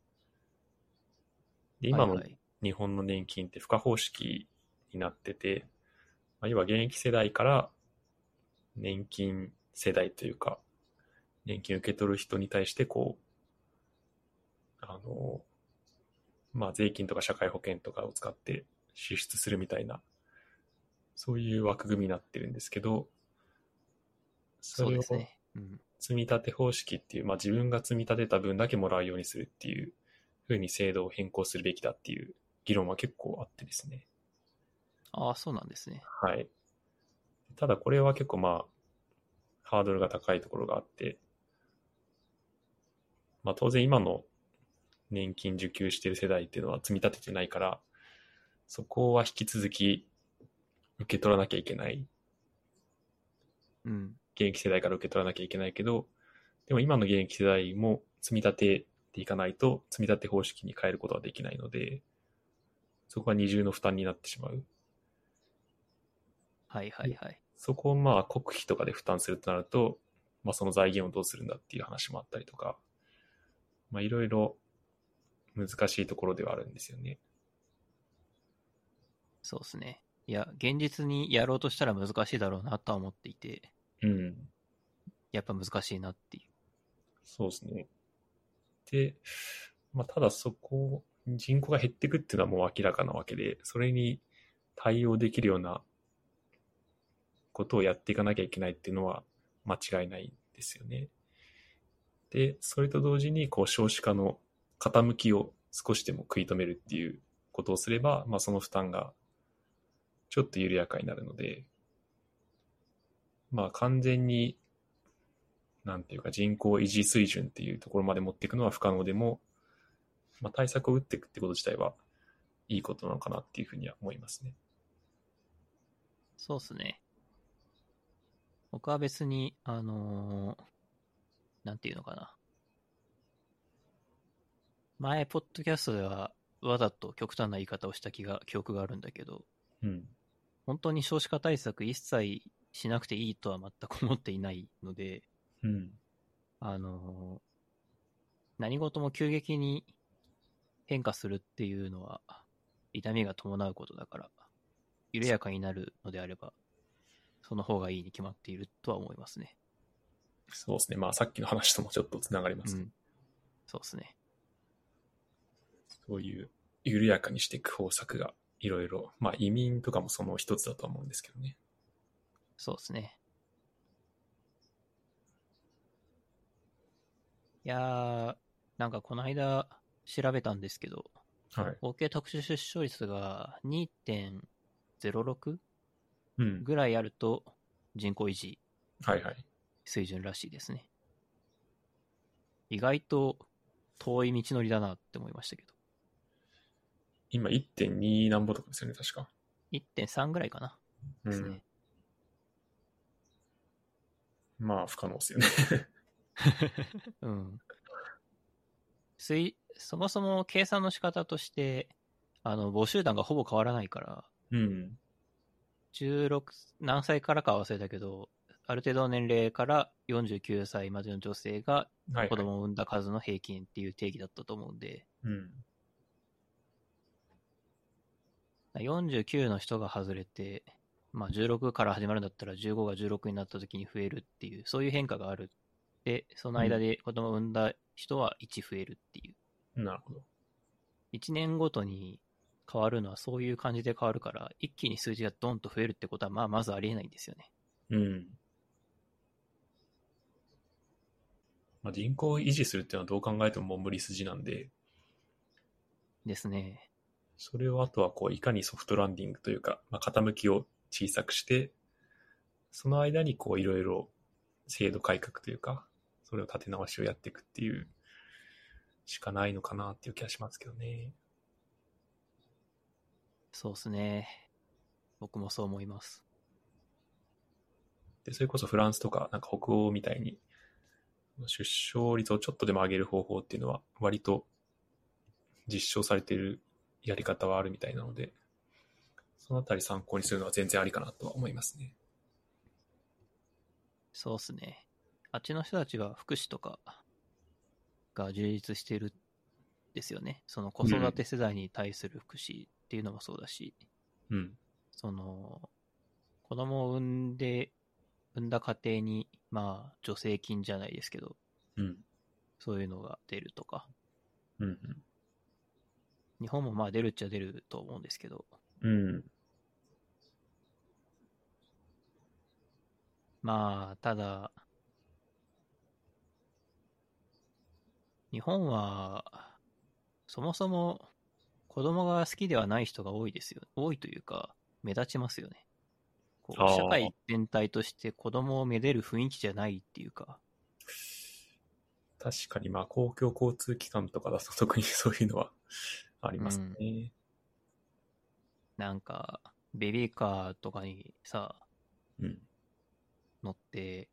で今のはいはい日本の年金って付加方式になってて、まあ、要は現役世代から年金世代というか、年金受け取る人に対してこう、あの、まあ税金とか社会保険とかを使って支出するみたいな、そういう枠組みになってるんですけど、それをですね。うん。積み立て方式っていう、まあ自分が積み立てた分だけもらうようにするっていう風に制度を変更するべきだっていう議論は結構あってですね。ああ、そうなんですね。はい。ただこれは結構まあ、ハードルが高いところがあって、まあ当然今の年金受給している世代っていうのは積み立ててないから、そこは引き続き受け取らなきゃいけない。うん。現役世代から受け取らなきゃいけないけど、でも今の現役世代も積み立てていかないと、積み立て方式に変えることはできないので、そこは二重の負担になってしまう。はいはいはい。そこをまあ国費とかで負担するとなると、まあその財源をどうするんだっていう話もあったりとか、まあいろいろ難しいところではあるんですよね。そうですね。いや、現実にやろうとしたら難しいだろうなとは思っていて、うん。やっぱ難しいなっていう。そうですね。で、まあただそこ、人口が減っていくっていうのはもう明らかなわけで、それに対応できるようなことをやっていかなきゃいけないっていうのは間違いないんですよね。で、それと同時に、こう、少子化の傾きを少しでも食い止めるっていうことをすれば、まあその負担がちょっと緩やかになるので、まあ完全に、なんていうか人口維持水準っていうところまで持っていくのは不可能でも、まあ対策を打っていくってこと自体はいいことなのかなっていうふうには思いますね。そうですね。僕は別に、あのーなんていうのかな。前、ポッドキャストでは、わざと極端な言い方をした気が、記憶があるんだけど、うん。本当に少子化対策一切しなくていいとは全く思っていないので、うん。あのー何事も急激に変化するっていうのは、痛みが伴うことだから、緩やかになるのであれば、その方がいいに決まっているとは思いますね。そうですね。まあさっきの話ともちょっとつながります。うん。そうですね。そういう緩やかにしていく方策がいろいろ、まあ移民とかもその一つだと思うんですけどね。そうですね。いやー、なんかこの間調べたんですけど、はい。合計特殊出生率が2.06うん。ぐらいあると人口維持。水準らしいですね。意外と遠い道のりだなって思いましたけど。今1.2何ぼとかですよね、確か。1.3ぐらいかな。ですね。まあ不可能ですよね。[LAUGHS] うん。水、そもそも計算の仕方として、あの、母集団がほぼ変わらないから、うん。16、何歳からかは忘れたけど、ある程度の年齢から49歳までの女性がはい、はい。子供を産んだ数の平均っていう定義だったと思うんで、うん。49の人が外れて、まあ16から始まるんだったら15が16になった時に増えるっていう、そういう変化がある。で、その間で子供を産んだ人は1増えるっていう。なるほど。1年ごとに変わるのはそういう感じで変わるから、一気に数字がドンと増えるってことは、まあまずありえないんですよね。うん。まあ、人口を維持するっていうのはどう考えてももう無理筋なんで、ですね。それをあとはこういかにソフトランディングというか、まあ、傾きを小さくして、その間にこういろいろ制度改革というか、それを立て直しをやっていくっていうしかないのかなっていう気がしますけどね。そうですね。僕もそう思います。で、それこそフランスとかなんか北欧みたいに、出生率をちょっとでも上げる方法っていうのは割と実証されているやり方はあるみたいなので、そのあたり参考にするのは全然ありかなとは思いますね。そうですね。あっちの人たちは福祉とかが充実してるですよね。その子育て世代に対する福祉っていうのもそうだし、うん。その、子供を産んで、産んだ家庭に、まあ、助成金じゃないですけど、うん。そういうのが出るとか、うん。日本もまあ出るっちゃ出ると思うんですけど、うん。まあ、ただ、日本は、そもそも子供が好きではない人が多いですよ。多いというか、目立ちますよね。こう社会全体として子供をめでる雰囲気じゃないっていうか、確かにまあ公共交通機関とかだと [LAUGHS] 特にそういうのはありますね。なんか、ベビーカーとかにさ、うん。乗って、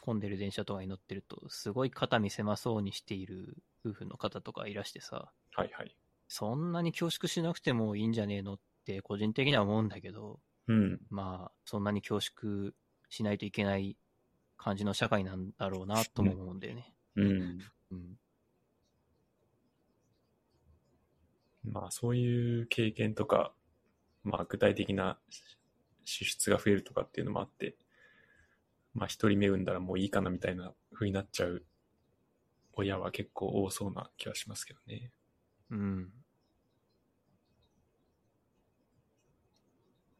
混んでる電車とかに乗ってると、すごい肩身狭そうにしている夫婦の方とかいらしてさ、はいはい。そんなに恐縮しなくてもいいんじゃねえのって個人的には思うんだけど、うん。まあ、そんなに恐縮しないといけない感じの社会なんだろうなとも思うんだよね。うん。うん。まあそういう経験とか、まあ具体的な支出が増えるとかっていうのもあって、まあ一人目産んだらもういいかなみたいな風になっちゃう親は結構多そうな気はしますけどね。うん。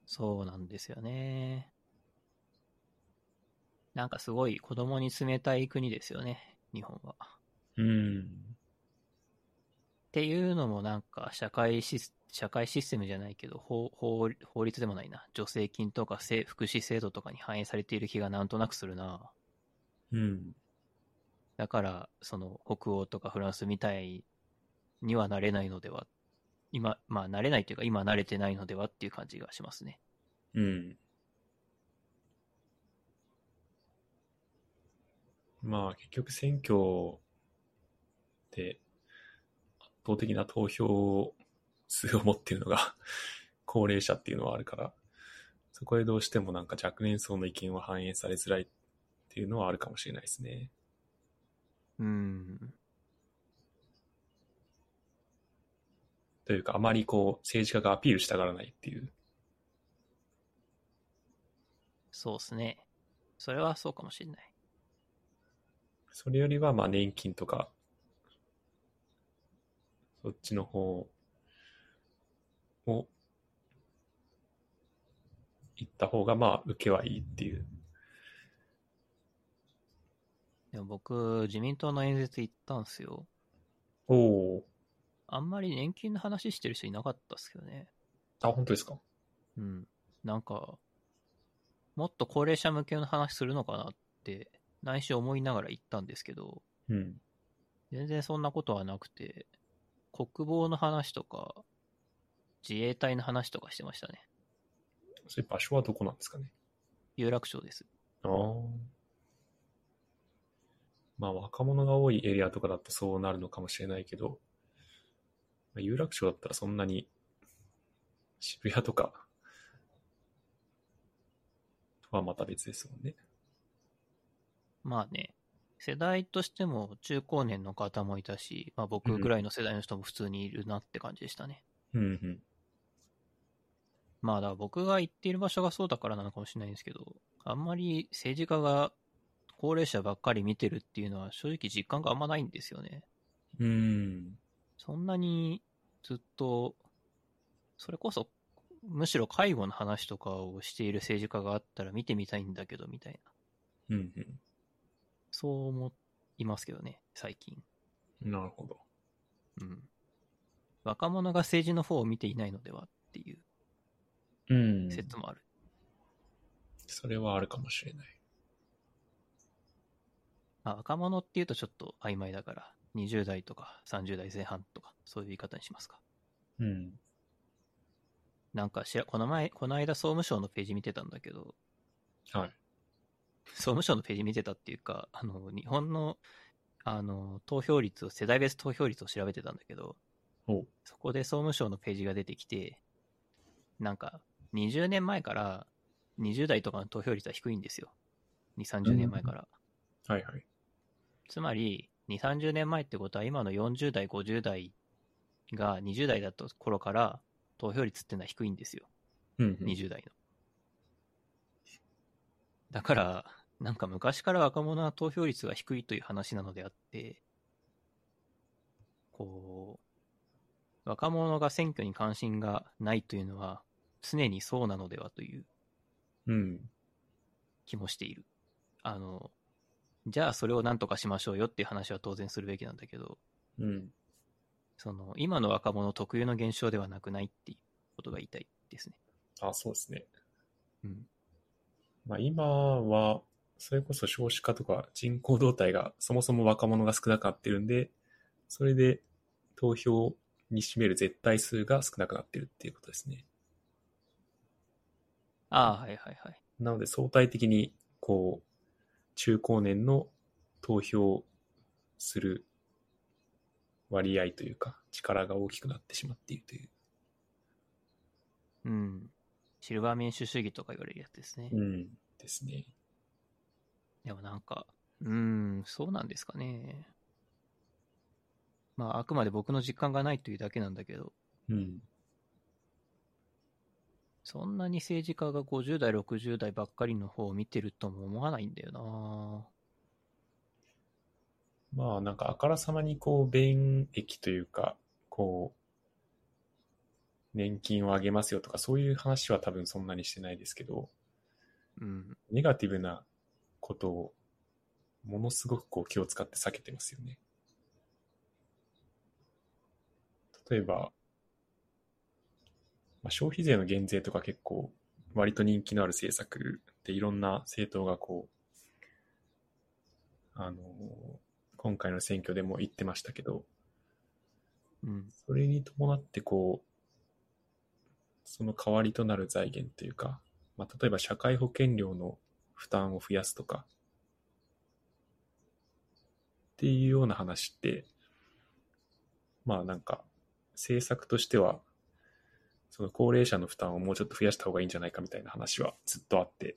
そうなんですよね。なんかすごい子供に冷たい国ですよね、日本は。うん。っていうのもなんか社会シス社会システムじゃないけど法法法律でもないな助成金とかせ福祉制度とかに反映されている気がなんとなくするなうん。だからその北欧とかフランスみたいにはなれないのでは今まあなれないというか今慣れてないのではっていう感じがしますねうん。まあ結局選挙で圧倒的な投票数を持っているのが [LAUGHS] 高齢者っていうのはあるから、そこでどうしてもなんか若年層の意見は反映されづらいっていうのはあるかもしれないですね。うんというかあまりこう政治家がアピールしたがらないっていう。そうですねそれはそうかもしれないそれよりはまあ年金とか、そっちの方を行った方がまあ受けはいいっていう。でも僕自民党の演説行ったんすよおお。あんまり年金の話してる人いなかったっすけどねあ、本当ですか？うん。なんか、もっと高齢者向けの話するのかなって、内心思いながら行ったんですけど、うん。全然そんなことはなくて、国防の話とか、自衛隊の話とかしてましたね。それ場所はどこなんですかね？有楽町です。ああ。まあ若者が多いエリアとかだとそうなるのかもしれないけど、まあ有楽町だったらそんなに渋谷とかとはまた別ですもんね。まあね、世代としても中高年の方もいたし、まあ僕ぐらいの世代の人も普通にいるなって感じでしたね。うんうん。まあだから僕が行っている場所がそうだからなのかもしれないんですけど、あんまり政治家が高齢者ばっかり見てるっていうのは正直実感があんまないんですよね。うん。そんなにずっと、それこそむしろ介護の話とかをしている政治家があったら見てみたいんだけどみたいな。うんそう思いますけどね、最近。うん。なるほど。うん。若者が政治の方を見ていないのではっていううん説もある。それはあるかもしれない。まあ、若者っていうとちょっと曖昧だから、20代とか30代前半とか、そういう言い方にしますか？うん。なんかしら、この前、この間総務省のページ見てたんだけど、はい。総務省のページ見てたっていうか、あの、日本の、あの、投票率を、世代別投票率を調べてたんだけど、おそこで総務省のページが出てきて、なんか、20年前から20代とかの投票率は低いんですよ。2、30年前から。はいはい。つまり、2、30年前ってことは今の40代、50代が20代だった頃から投票率っていうのは低いんですよ。うん、うん。20代の。だから、なんか昔から若者は投票率が低いという話なのであって、こう、若者が選挙に関心がないというのは常にそうなのではといううん。気もしている。あの、じゃあそれを何とかしましょうよっていう話は当然するべきなんだけど、うん。その、今の若者特有の現象ではなくないっていうことが言いたいですね。あ、そうですね。うん。まあ今は、それこそ少子化とか人口動態がそもそも若者が少なくなってるんで、それで投票に占める絶対数が少なくなってるっていうことですね。ああ、はいはいはい。なので相対的に、こう、中高年の投票する割合というか、力が大きくなってしまっているという。うん。シルバー民主主義とか言われるやつですね。うん。ですね。でもなんか、うーん、そうなんですかね。まあ、あくまで僕の実感がないというだけなんだけど、うん。そんなに政治家が50代、60代ばっかりの方を見てるとも思わないんだよなまあなんかあからさまにこう便益というか、こう、年金を上げますよとかそういう話は多分そんなにしてないですけど、うん。ネガティブなことをものすごくこう気を使って避けてますよね。例えば、まあ、消費税の減税とか結構割と人気のある政策でいろんな政党がこう、あの、今回の選挙でも言ってましたけど、うん。それに伴ってこう、その代わりとなる財源というか、まあ、例えば社会保険料の負担を増やすとか、っていうような話って、まあなんか、政策としては、その高齢者の負担をもうちょっと増やした方がいいんじゃないかみたいな話はずっとあって、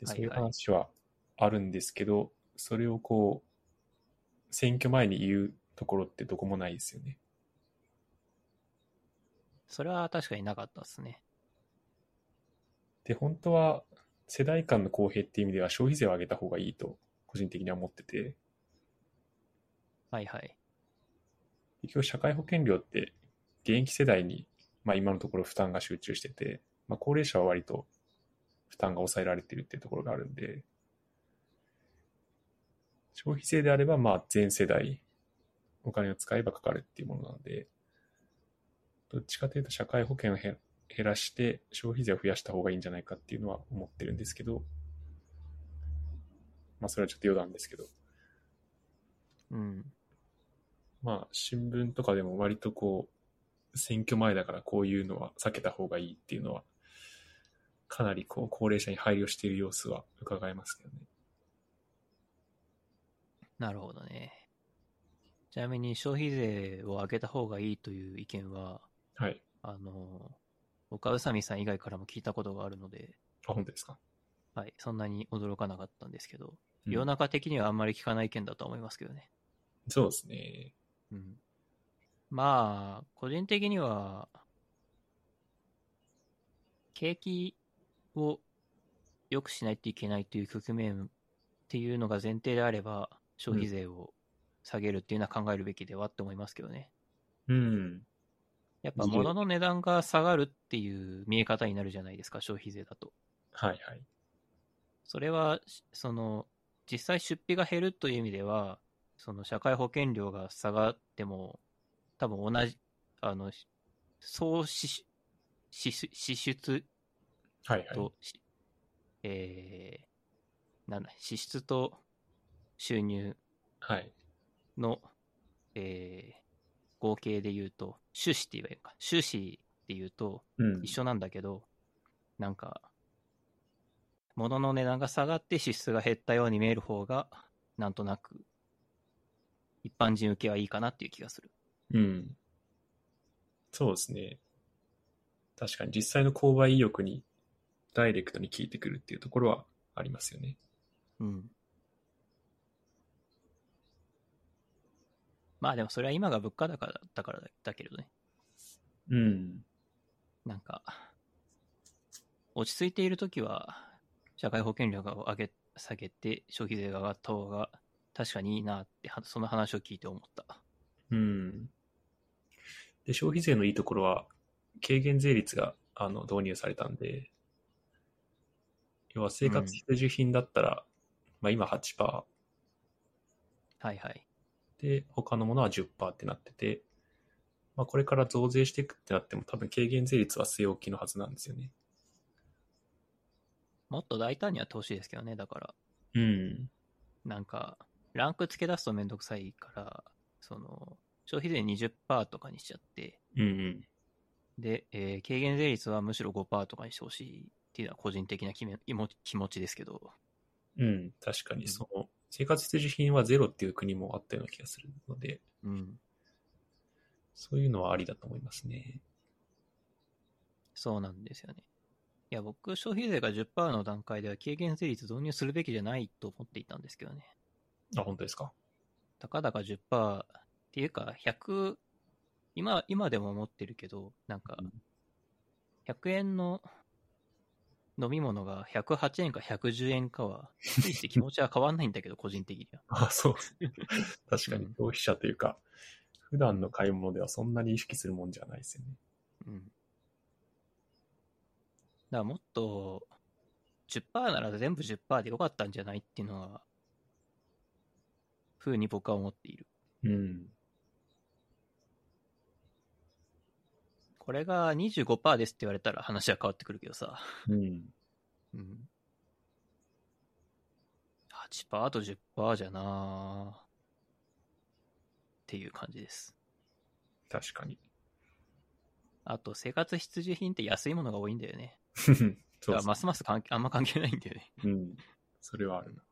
でそういうはいはい話はあるんですけど、それをこう、選挙前に言うところってどこもないですよね。それは確かになかったですね。で、本当は世代間の公平っていう意味では消費税を上げた方がいいと個人的には思ってて、はいはい。結局社会保険料って現役世代に、まあ今のところ負担が集中してて、まあ高齢者は割と負担が抑えられてるっていうところがあるんで、消費税であればまあ全世代お金を使えばかかるっていうものなので、どっちかというと社会保険を減減らして消費税を増やした方がいいんじゃないかっていうのは思ってるんですけど、まあそれはちょっと余談ですけど、うん。まあ、新聞とかでも割とこう、選挙前だからこういうのは避けた方がいいっていうのは、かなりこう、高齢者に配慮している様子は伺えますけどね。なるほどね。ちなみに消費税を上げた方がいいという意見は、はい。あの、僕は宇佐美さん以外からも聞いたことがあるので、あ、本当ですか？はい、そんなに驚かなかったんですけど、うん世の中的にはあんまり聞かない意見だとは思いますけどね。そうですね。うん。まあ、個人的には、景気を良くしないといけないという局面っていうのが前提であれば、消費税を下げるっていうのは考えるべきではって思いますけどね。うん。やっぱ物の値段が下がるっていう見え方になるじゃないですか、消費税だと。はいはい。それは、しその、実際出費が減るという意味では、その社会保険料が下がっても、多分同じ、あの、し総支出、支出支出はいはい。えー、なんだ、支出と収入はい。の、えー、合計で言うと、収支って言えばいいのか。収支って言うと、うん。一緒なんだけど、なんか、物の値段が下がって支出が減ったように見える方が、なんとなく、一般人受けはいいかなっていう気がする。うん。そうですね。確かに実際の購買意欲にダイレクトに効いてくるっていうところはありますよね。うん。まあでもそれは今が物価高だったからだだけれどね。うん。なんか、落ち着いているときは、社会保険料が上げ、下げて消費税が上がった方が確かにいいなって、はその話を聞いて思った。うん。で、消費税のいいところは、軽減税率があの導入されたんで、要は生活必需品だったら、まあ今8%はいはい。で、他のものは10%ってなってて、まあこれから増税していくってなっても多分軽減税率は据え置きのはずなんですよね。もっと大胆にやってほしいですけどね。だから、うん。なんか、ランク付け出すとめんどくさいから、その、消費税20%とかにしちゃって、うんうん。で、えー軽減税率はむしろ5%とかにしてほしいっていうのは個人的な気め気持気持ちですけど、うん、確かにその、生活必需品はゼロっていう国もあったような気がするので、うん。そういうのはありだと思いますね。そうなんですよね。いや、僕、消費税が10%の段階では軽減税率導入するべきじゃないと思っていたんですけどね。あ、本当ですか？たかだか10%っていうか、100、今、今でも思ってるけど、なんかうん、100円の飲み物が108円か110円かは、ついて気持ちは変わんないんだけど、個人的には。[LAUGHS] あ、そう。確かにうん消費者というか、普段の買い物ではそんなに意識するもんじゃないですよね。うん。だからもっと、10%なら全部10%でよかったんじゃないっていうのは、ふうに僕は思っている。うん。これが25%ですって言われたら話は変わってくるけどさ。うん。うん。8%と10%じゃなぁっていう感じです。確かに。あと、生活必需品って安いものが多いんだよね。[LAUGHS] そうだかそうらますます関係あんま関係ないんだよね。うん。それはあるな。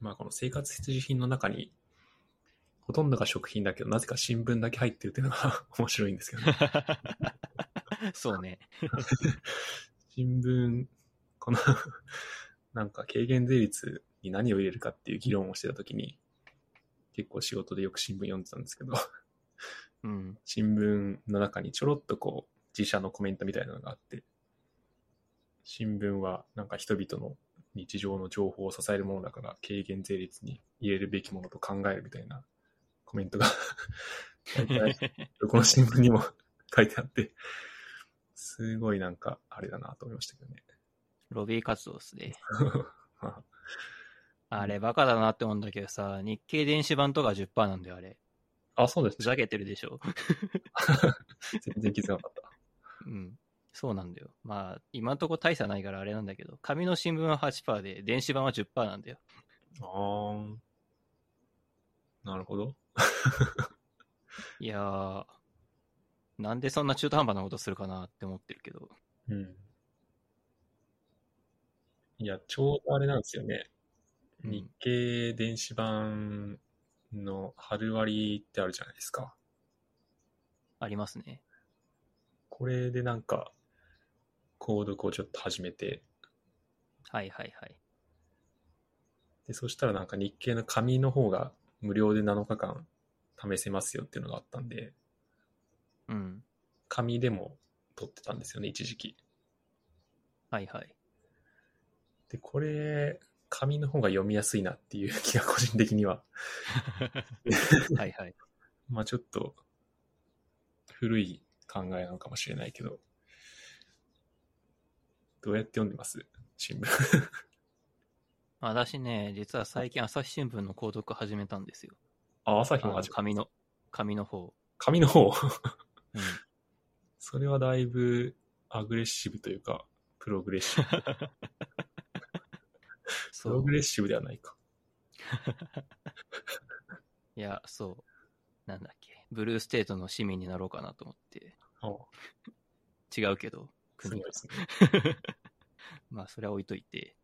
まあ、この生活必需品の中に、ほとんどが食品だけど、なぜか新聞だけ入ってるっていうのが [LAUGHS] 面白いんですけどね。そうね。新聞、この、なんか軽減税率に何を入れるかっていう議論をしてたときに、結構仕事でよく新聞読んでたんですけど、うん。新聞の中にちょろっとこう、自社のコメントみたいなのがあって、新聞はなんか人々の日常の情報を支えるものだから軽減税率に入れるべきものと考えるみたいなコメントがこの新聞にも書いてあって、すごいなんかあれだなと思いましたけどね。ロビー活動ですね。[LAUGHS] まあれ、バカだなって思うんだけどさ、日経電子版とか10%なんだよ、あれ。あ、あそうですふ。ざけてるでしょ。[LAUGHS] 全然気づかなかった。うん。そうなんだよ。まあ、今んとこ大差ないからあれなんだけど、紙の新聞は8%で、電子版は10%なんだよ。あー。なるほど。いやー、なんでそんな中途半端なことするかなって思ってるけど。うん。いや、ちょうどあれなんですよね。うん日経電子版の春割ってあるじゃないですか。ありますね。これでなんか、購読をちょっと始めて、はいはいはい。で、そしたらなんか日経の紙の方が無料で7日間試せますよっていうのがあったんで、うん。紙でも取ってたんですよね、一時期。はいはい。で、これ、紙の方が読みやすいなっていう [LAUGHS] 気が個人的には。[LAUGHS] はいはい。まあちょっと、古い考えなのかもしれないけど、どうやって読んでます？新聞。私ね、実は最近朝日新聞の購読始めたんですよ。あ、朝日も始ま紙の、紙の方。紙の方。うん。[LAUGHS] それはだいぶアグレッシブというか、プログレッシブ。[LAUGHS] プログ。レッシブではないか。[LAUGHS] いや、そう。なんだっけ。ブルーステートの市民になろうかなと思って。あ違うけど、国が。ね。まあ、それは置いといて。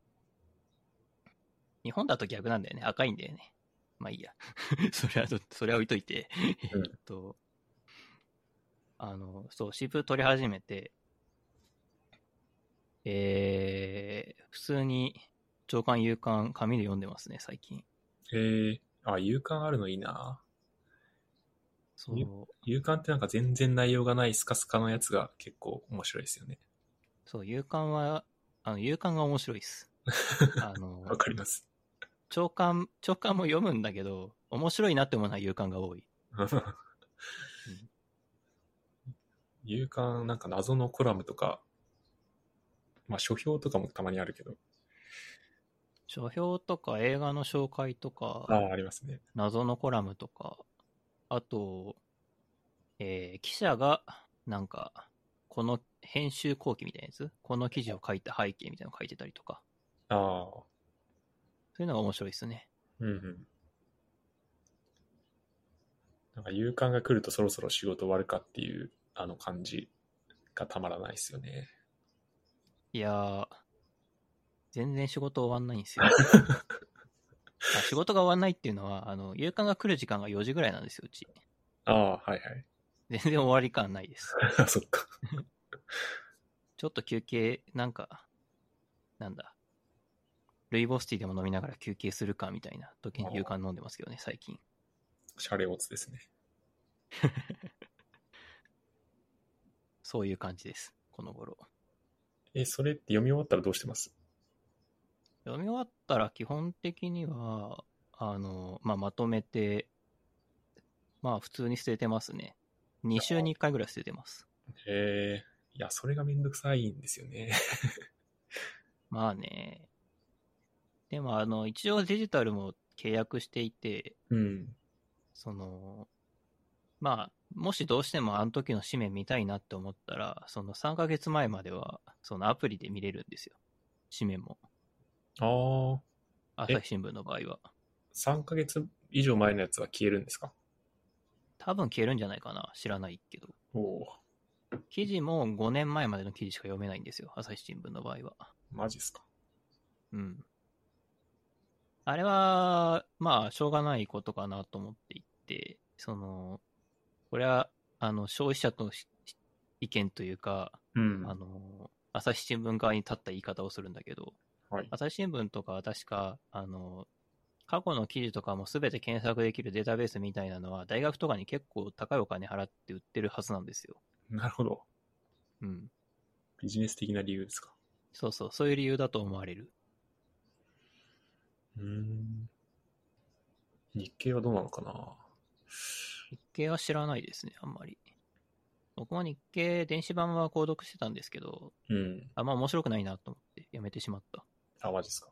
日本だと逆なんだよね。赤いんだよね。まあいいや。[LAUGHS] それはど、それは置いといて。うんえっと、あの、そう、新聞取り始めて、えー、普通に長官夕刊紙で読んでますね、最近。えー、あ、夕刊あるのいいな。そう。夕刊ってなんか全然内容がないスカスカのやつが結構面白いですよね。そう、夕刊は、あの、夕刊が面白いです。[LAUGHS] あの、わかります。長官、長官も読むんだけど、面白いなって思うのは夕刊が多い。[LAUGHS] 夕刊なんか謎のコラムとか、まあ書評とかもたまにあるけど、書評とか映画の紹介とか、ああ、ありますね。謎のコラムとか、あと、えー記者が、なんか、この編集後期みたいなやつ？この記事を書いた背景みたいなの書いてたりとか、ああ、そういうのが面白いですね。うんうん。なんか夕刊が来るとそろそろ仕事終わるかっていうあの感じがたまらないですよね。いやー、全然仕事終わんないんですよ。[LAUGHS] あ仕事が終わんないっていうのは、あの、夕刊が来る時間が4時ぐらいなんですよ、うち。ああ、はいはい。全然終わり感ないです。あ [LAUGHS] そっか。[LAUGHS] ちょっと休憩、なんか、なんだ。ルイボスティーでも飲みながら休憩するかみたいな時に夕刊飲んでますけどね、最近。シャレオツですね。[LAUGHS] そういう感じです、この頃。え、それって読み終わったらどうしてます？読み終わったら基本的には、あの、まあ、まとめて、まあ普通に捨ててますね。2週に1回ぐらい捨ててます。へえ。いや、それがめんどくさいんですよね。[LAUGHS] まあね。でもあの、一応デジタルも契約していて、うん。その、まあ、もしどうしてもあの時の紙面見たいなって思ったら、その3ヶ月前までは、そのアプリで見れるんですよ。紙面も。ああ、朝日新聞の場合は。3ヶ月以上前のやつは消えるんですか？多分消えるんじゃないかな。知らないけど。おお記事も5年前までの記事しか読めないんですよ。朝日新聞の場合は。マジっすか？うん。あれは、まあ、しょうがないことかなと思っていて、その、これは、あの、消費者とし意見というか、うん。あの、朝日新聞側に立った言い方をするんだけど、はい。朝日新聞とかは確か、あの、過去の記事とかも全て検索できるデータベースみたいなのは、大学とかに結構高いお金払って売ってるはずなんですよ。なるほど。うん。ビジネス的な理由ですか。そうそう、そういう理由だと思われる。うーん。日経はどうなのかな？日経は知らないですね、あんまり。僕も日経電子版は購読してたんですけど、うん。あんま面白くないなと思ってやめてしまった。あ、マジっすか。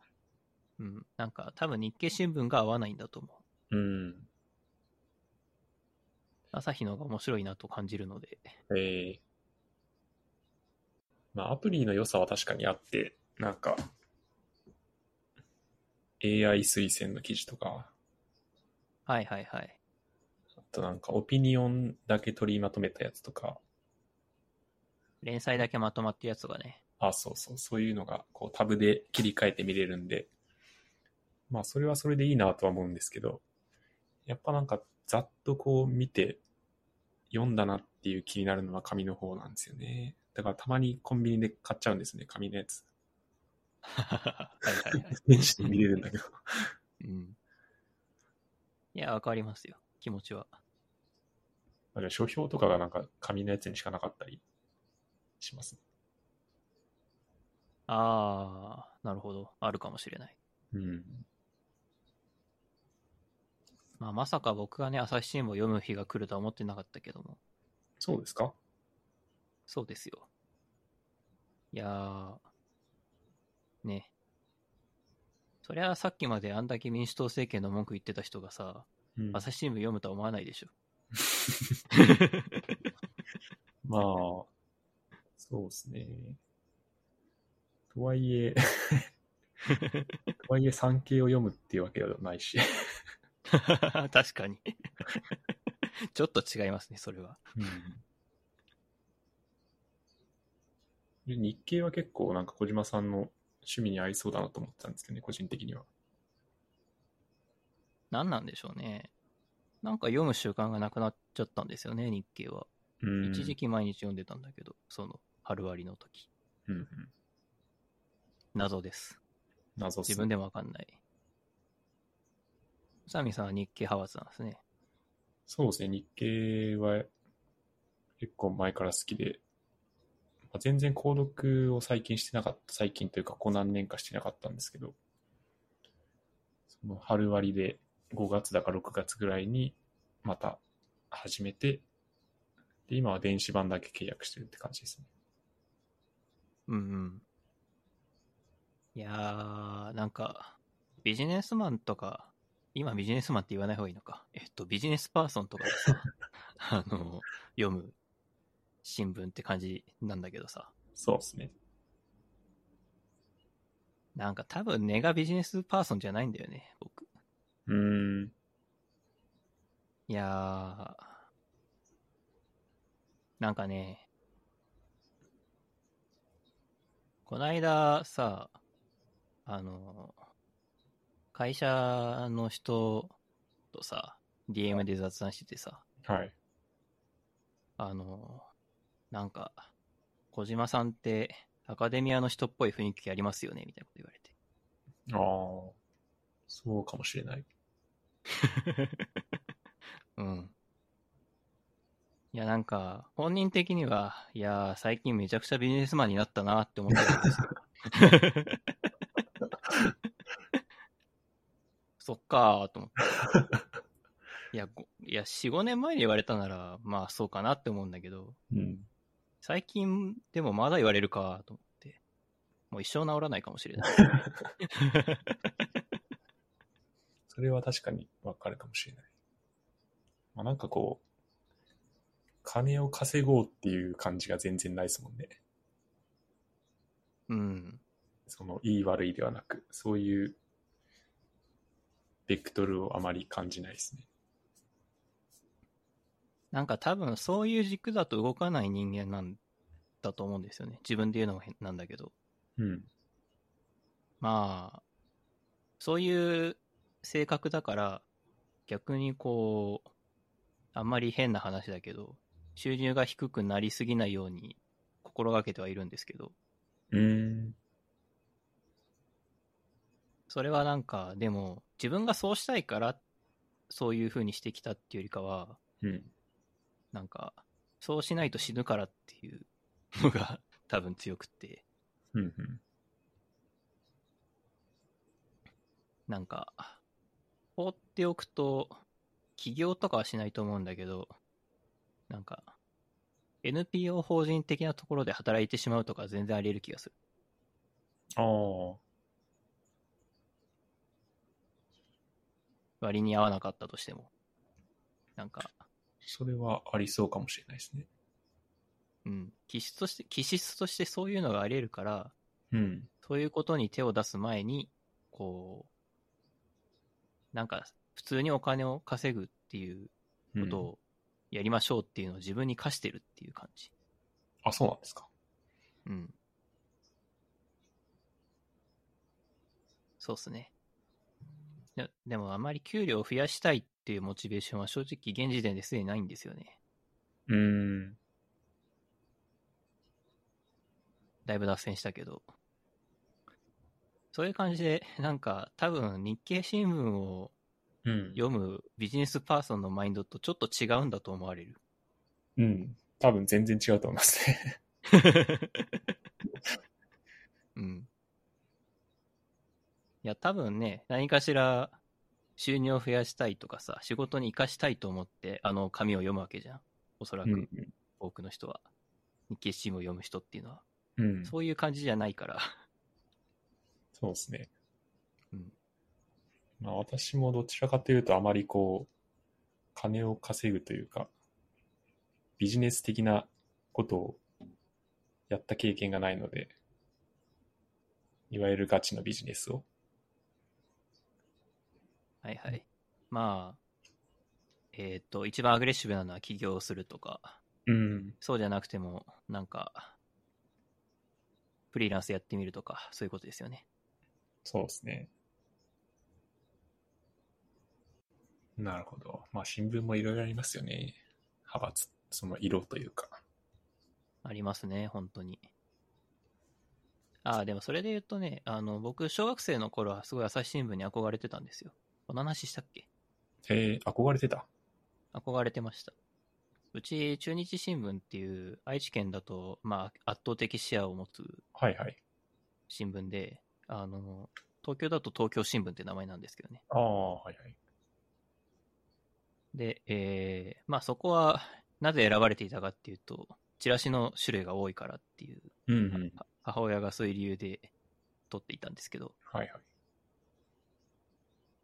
うん。なんか多分日経新聞が合わないんだと思う。うん。朝日の方が面白いなと感じるので。ええまあ、アプリの良さは確かにあって、なんか、AI 推薦の記事とか、はいはいはい。あとなんかオピニオンだけ取りまとめたやつとか、連載だけまとまってるやつとかね。あ、そうそう、そういうのがこうタブで切り替えて見れるんで、まあそれはそれでいいなとは思うんですけど、やっぱなんかざっとこう見て読んだなっていう気になるのは紙の方なんですよね。だからたまにコンビニで買っちゃうんですね、紙のやつ。はいはいはい。電子で見れるんだけど。うん。いや、わかりますよ。気持ちは。まあでも書評とかがなんか紙のやつにしかなかったりしますね。あー、なるほど。あるかもしれない。うん。まあ、まさか僕がね、朝日新聞を読む日が来るとは思ってなかったけども。そうですか？そうですよ。いやー、ね。そりゃさっきまであんだけ民主党政権の文句言ってた人がさ、うん、朝日新聞読むとは思わないでしょ。[LAUGHS] まあ、そうですね。とはいえ、[LAUGHS] とはいえ産経を読むっていうわけではないし。[LAUGHS] 確かに。ちょっと違いますね、それは。で日経は結構なんか小島さんの趣味に合いそうだなと思ってたんですけどね、個人的には。何なんでしょうね。なんか読む習慣がなくなっちゃったんですよね、日経は。うん。一時期毎日読んでたんだけど、その、春割りの時。うんうん。謎です。謎っす自分でもわかんない。サミさんは日経派閥なんですね。そうですね、日経は結構前から好きで、まあ、全然購読を最近してなかった、最近というか、ここ何年かしてなかったんですけど、その春割りで5月だか6月ぐらいにまた始めて、で、今は電子版だけ契約してるって感じですね。うんうん。いやー、なんか、ビジネスマンとか、今ビジネスマンって言わない方がいいのか。えっと、ビジネスパーソンとかがさ、[LAUGHS] あの、読む新聞って感じなんだけどさ。そうですね。なんか多分根がビジネスパーソンじゃないんだよね、僕。うーん。いやー、なんかね、こないださ、あの、会社の人とさ、DM で雑談しててさ、はい。あの、なんか、小島さんってアカデミアの人っぽい雰囲気ありますよねみたいなこと言われて。ああ、そうかもしれない。[LAUGHS] うん。いや、なんか、本人的には、いやー、最近めちゃくちゃビジネスマンになったなって思ってるんですよ。[LAUGHS] そっかーと思って。いや、ごいや、4、5年前に言われたなら、まあそうかなって思うんだけど、うん。最近でもまだ言われるかと思って、もう一生治らないかもしれない。それは確かにわかるかもしれない。まあ、なんかこう、金を稼ごうっていう感じが全然ないですもんね。うん。その、いい悪いではなく、そういう、ベクトルをあまり感じないですね。なんか多分そういう軸だと動かない人間なんだと思うんですよね。自分で言うのも変なんだけど。うん。まあ、そういう性格だから、逆にこう、あんまり変な話だけど、収入が低くなりすぎないように心がけてはいるんですけど、うーん。それはなんか、でも、自分がそうしたいから、そういう風にしてきたっていうよりかは、うん。なんか、そうしないと死ぬからっていうのが [LAUGHS] 多分強くって、うん。うん。なんか、放っておくと、起業とかはしないと思うんだけど、なんか、NPO 法人的なところで働いてしまうとか全然あり得る気がする。ああ。割に合わなかったとしても。なんか、それはありそうかもしれないですね。うん。気質として、気質としてそういうのがあり得るから、うん。そういうことに手を出す前に、こう、なんか、普通にお金を稼ぐっていううんことをやりましょうっていうのを自分に課してるっていう感じ。あ、そうなんですか。うん。そうっすね。ででもあまり給料を増やしたいっていうモチベーションは正直現時点ですでにないんですよね。うーん。だいぶ脱線したけど。そういう感じで、なんか多分日経新聞をうん。読むビジネスパーソンのマインドとちょっと違うんだと思われる。うん。多分全然違うと思いますね。[LAUGHS] うん。いや、多分ね、何かしら収入を増やしたいとかさ、仕事に生かしたいと思って、あの紙を読むわけじゃん。おそらうんく、多くの人は。日経新聞を読む人っていうのは。うん。うん。そういう感じじゃないから。そうですね。うん。まあ私もどちらかというとあまりこう、金を稼ぐというか、ビジネス的なことをやった経験がないので、いわゆるガチのビジネスを。はいはい。まあ、えっ、と、一番アグレッシブなのは起業するとか、うん。そうじゃなくても、なんか、フリーランスやってみるとか、そういうことですよね。そうですね。なるほど。まあ新聞もいろいろありますよね。派閥、その色というか。ありますね、本当に。ああ、でもそれで言うとね、あの、僕、小学生の頃はすごい朝日新聞に憧れてたんですよ。この話したっけ？へえ、憧れてた？憧れてました。うち、中日新聞っていう愛知県だと、まあ、圧倒的シェアを持つはいはい。新聞で、あの、東京だと東京新聞って名前なんですけどね。ああ、はいはい。で、えー、まあそこは、なぜ選ばれていたかっていうと、チラシの種類が多いからっていう、うんうん。は母親がそういう理由で取っていたんですけど、はいはい。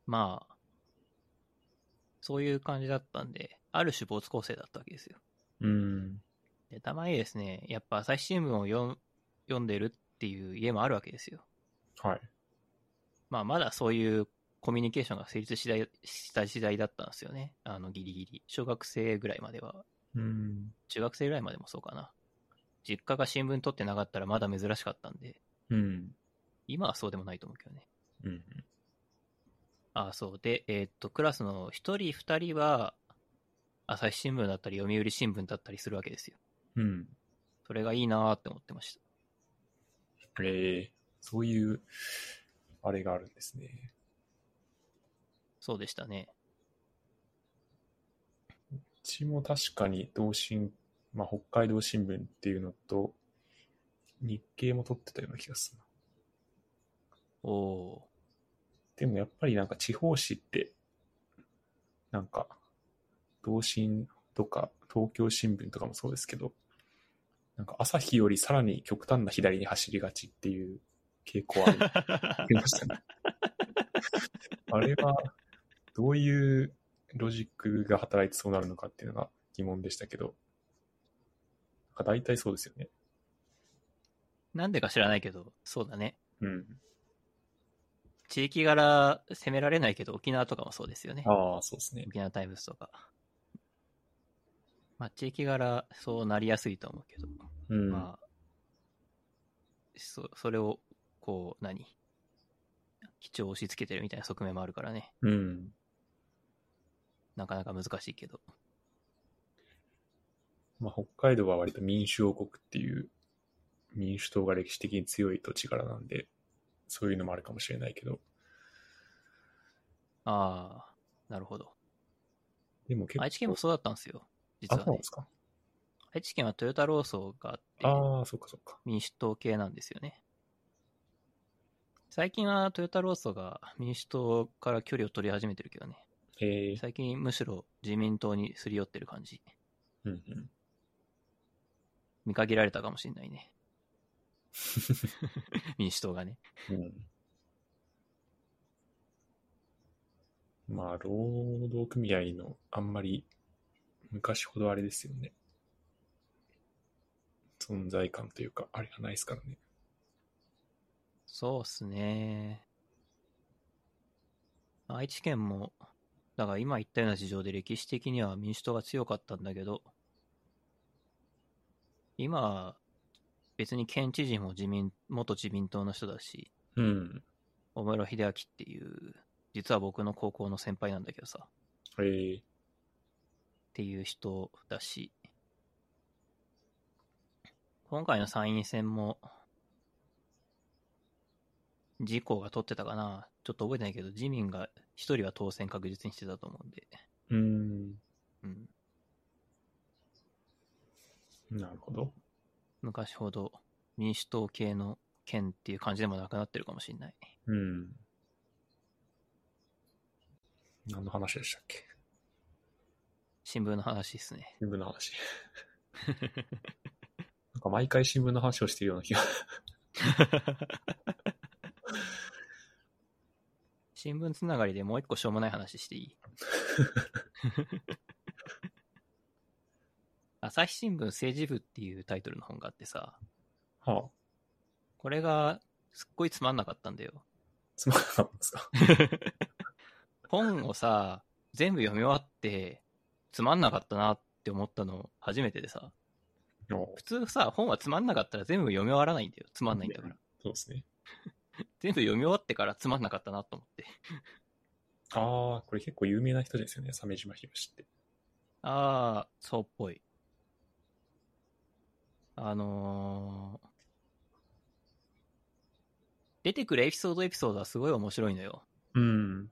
まあ、そういう感じだったんで、ある種没構成だったわけですよ。うん。で、たまにですね、やっぱ朝日新聞を読ん読んでるっていう家もあるわけですよ。はい。まあ、まだそういうコミュニケーションが成立しだいした時代だったんですよね。あの、ギリギリ。小学生ぐらいまでは。うん。中学生ぐらいまでもそうかな。実家が新聞取ってなかったらまだ珍しかったんで、うん。今はそうでもないと思うけどね。うん。ああ、そう。で、えーっと、クラスの一人二人は、朝日新聞だったり、読売新聞だったりするわけですよ。うん。それがいいなーって思ってました。ええそういう、あれがあるんですね。そうでしたね。うちも確かに同心、まあ、北海道新聞っていうのと、日経も取ってたような気がするな。おおでもやっぱりなんか地方紙って、なんか、同心とか東京新聞とかもそうですけど、なんか朝日よりさらに極端な左に走りがちっていう傾向ありありましたね。[LAUGHS] あれは、どういうロジックが働いてそうなるのかっていうのが疑問でしたけど、なんか大体そうですよね。なんでか知らないけど、そうだね。うん。地域柄攻められないけど、沖縄とかもそうですよね。ああ、そうですね。沖縄タイムズとか。まあ、地域柄、そうなりやすいと思うけど、うん。まあ、そそれを、こう、何？基調を押し付けてるみたいな側面もあるからね。うん。なかなか難しいけど。まあ、北海道は割と民主王国っていう民主党が歴史的に強い土地柄なんで、そういうのもあるかもしれないけど、ああ、なるほど。でも結構。愛知県もそうだったんですよ。実あ、はねそうなんで。すか愛知県はトヨタ労組があって、ああ、そっかそっか。民主党系なんですよね。最近はトヨタ労組が民主党から距離を取り始めてるけどね。へえ。最近むしろ自民党にすり寄ってる感じ。うんうん。見限られたかもしれないね。[LAUGHS] 民主党がね。うん。まあ、労働組合のあんまり昔ほどあれですよね。存在感というか、あれがないですからね。そうっすね。愛知県も、だから今言ったような事情で歴史的には民主党が強かったんだけど、今は別に県知事も自民、元自民党の人だし、うん。小室秀明っていう、実は僕の高校の先輩なんだけどさ、へえ。っていう人だし、今回の参院選も、自公が取ってたかなちょっと覚えてないけど、自民が一人は当選確実にしてたと思うんで、うん。うん。なるほど。昔ほど民主党系の県っていう感じでもなくなってるかもしれない。うん。何の話でしたっけ？新聞の話ですね。新聞の話。[LAUGHS] なんか毎回新聞の話をしているような気が。[LAUGHS] 新聞つながりでもう一個しょうもない話していい？[LAUGHS] 朝日新聞政治部っていうタイトルの本があってさ、はあ、これがすっごいつまんなかったんだよ。つまんなかったんですか？本をさ、全部読み終わって、つまんなかったなって思ったの初めてでさ、お普通さ、本はつまんなかったら全部読み終わらないんだよ。つまんないんだから。そうですね。[LAUGHS] 全部読み終わってからつまんなかったなと思って。ああ、これ結構有名な人ですよね、鮫島博士って。あー、そうっぽい。あのー、出てくるエピソードエピソードはすごい面白いのよ。うん。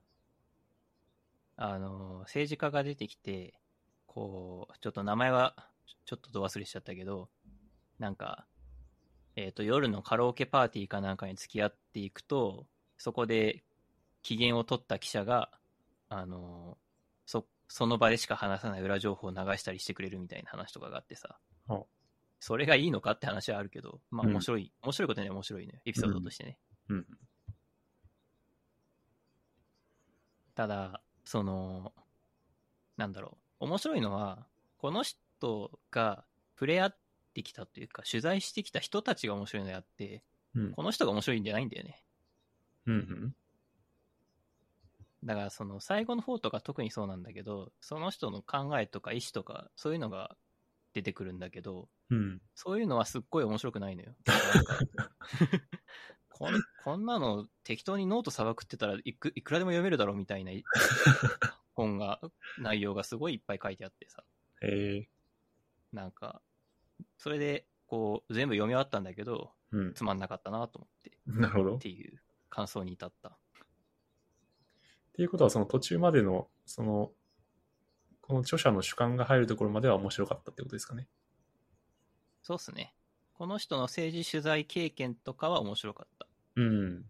あのー、政治家が出てきて、こう、ちょっと名前はちょっとど忘れしちゃったけど、なんか、えっ、と、夜のカラオケパーティーかなんかに付き合っていくと、そこで機嫌を取った記者が、あのーそ、その場でしか話さない裏情報を流したりしてくれるみたいな話とかがあってさあ、それがいいのかって話はあるけど、まあうん面白い、面白いことには面白いのよ、エピソードとしてね。うん。ただ、その、なんだろう、面白いのは、この人が触れ合ってきたというか、取材してきた人たちが面白いのであって、うん。この人が面白いんじゃないんだよね。うんうん。だから、その最後の方とか特にそうなんだけど、その人の考えとか意思とか、そういうのが出てくるんだけど、うん。そういうのはすっごい面白くないのよ。[LAUGHS] こんこんなの適当にノートさばくってたらいくいくらでも読めるだろうみたいな [LAUGHS] 本が、内容がすごいいっぱい書いてあってさ。へえ。なんか、それでこう、全部読み終わったんだけど、うん。つまんなかったなと思って、なるほど。っっていう感想に至った。ていうことは、その途中までの、その、この著者の主観が入るところまでは面白かったってことですかね。そうっすね。この人の政治取材経験とかは面白かった。うん。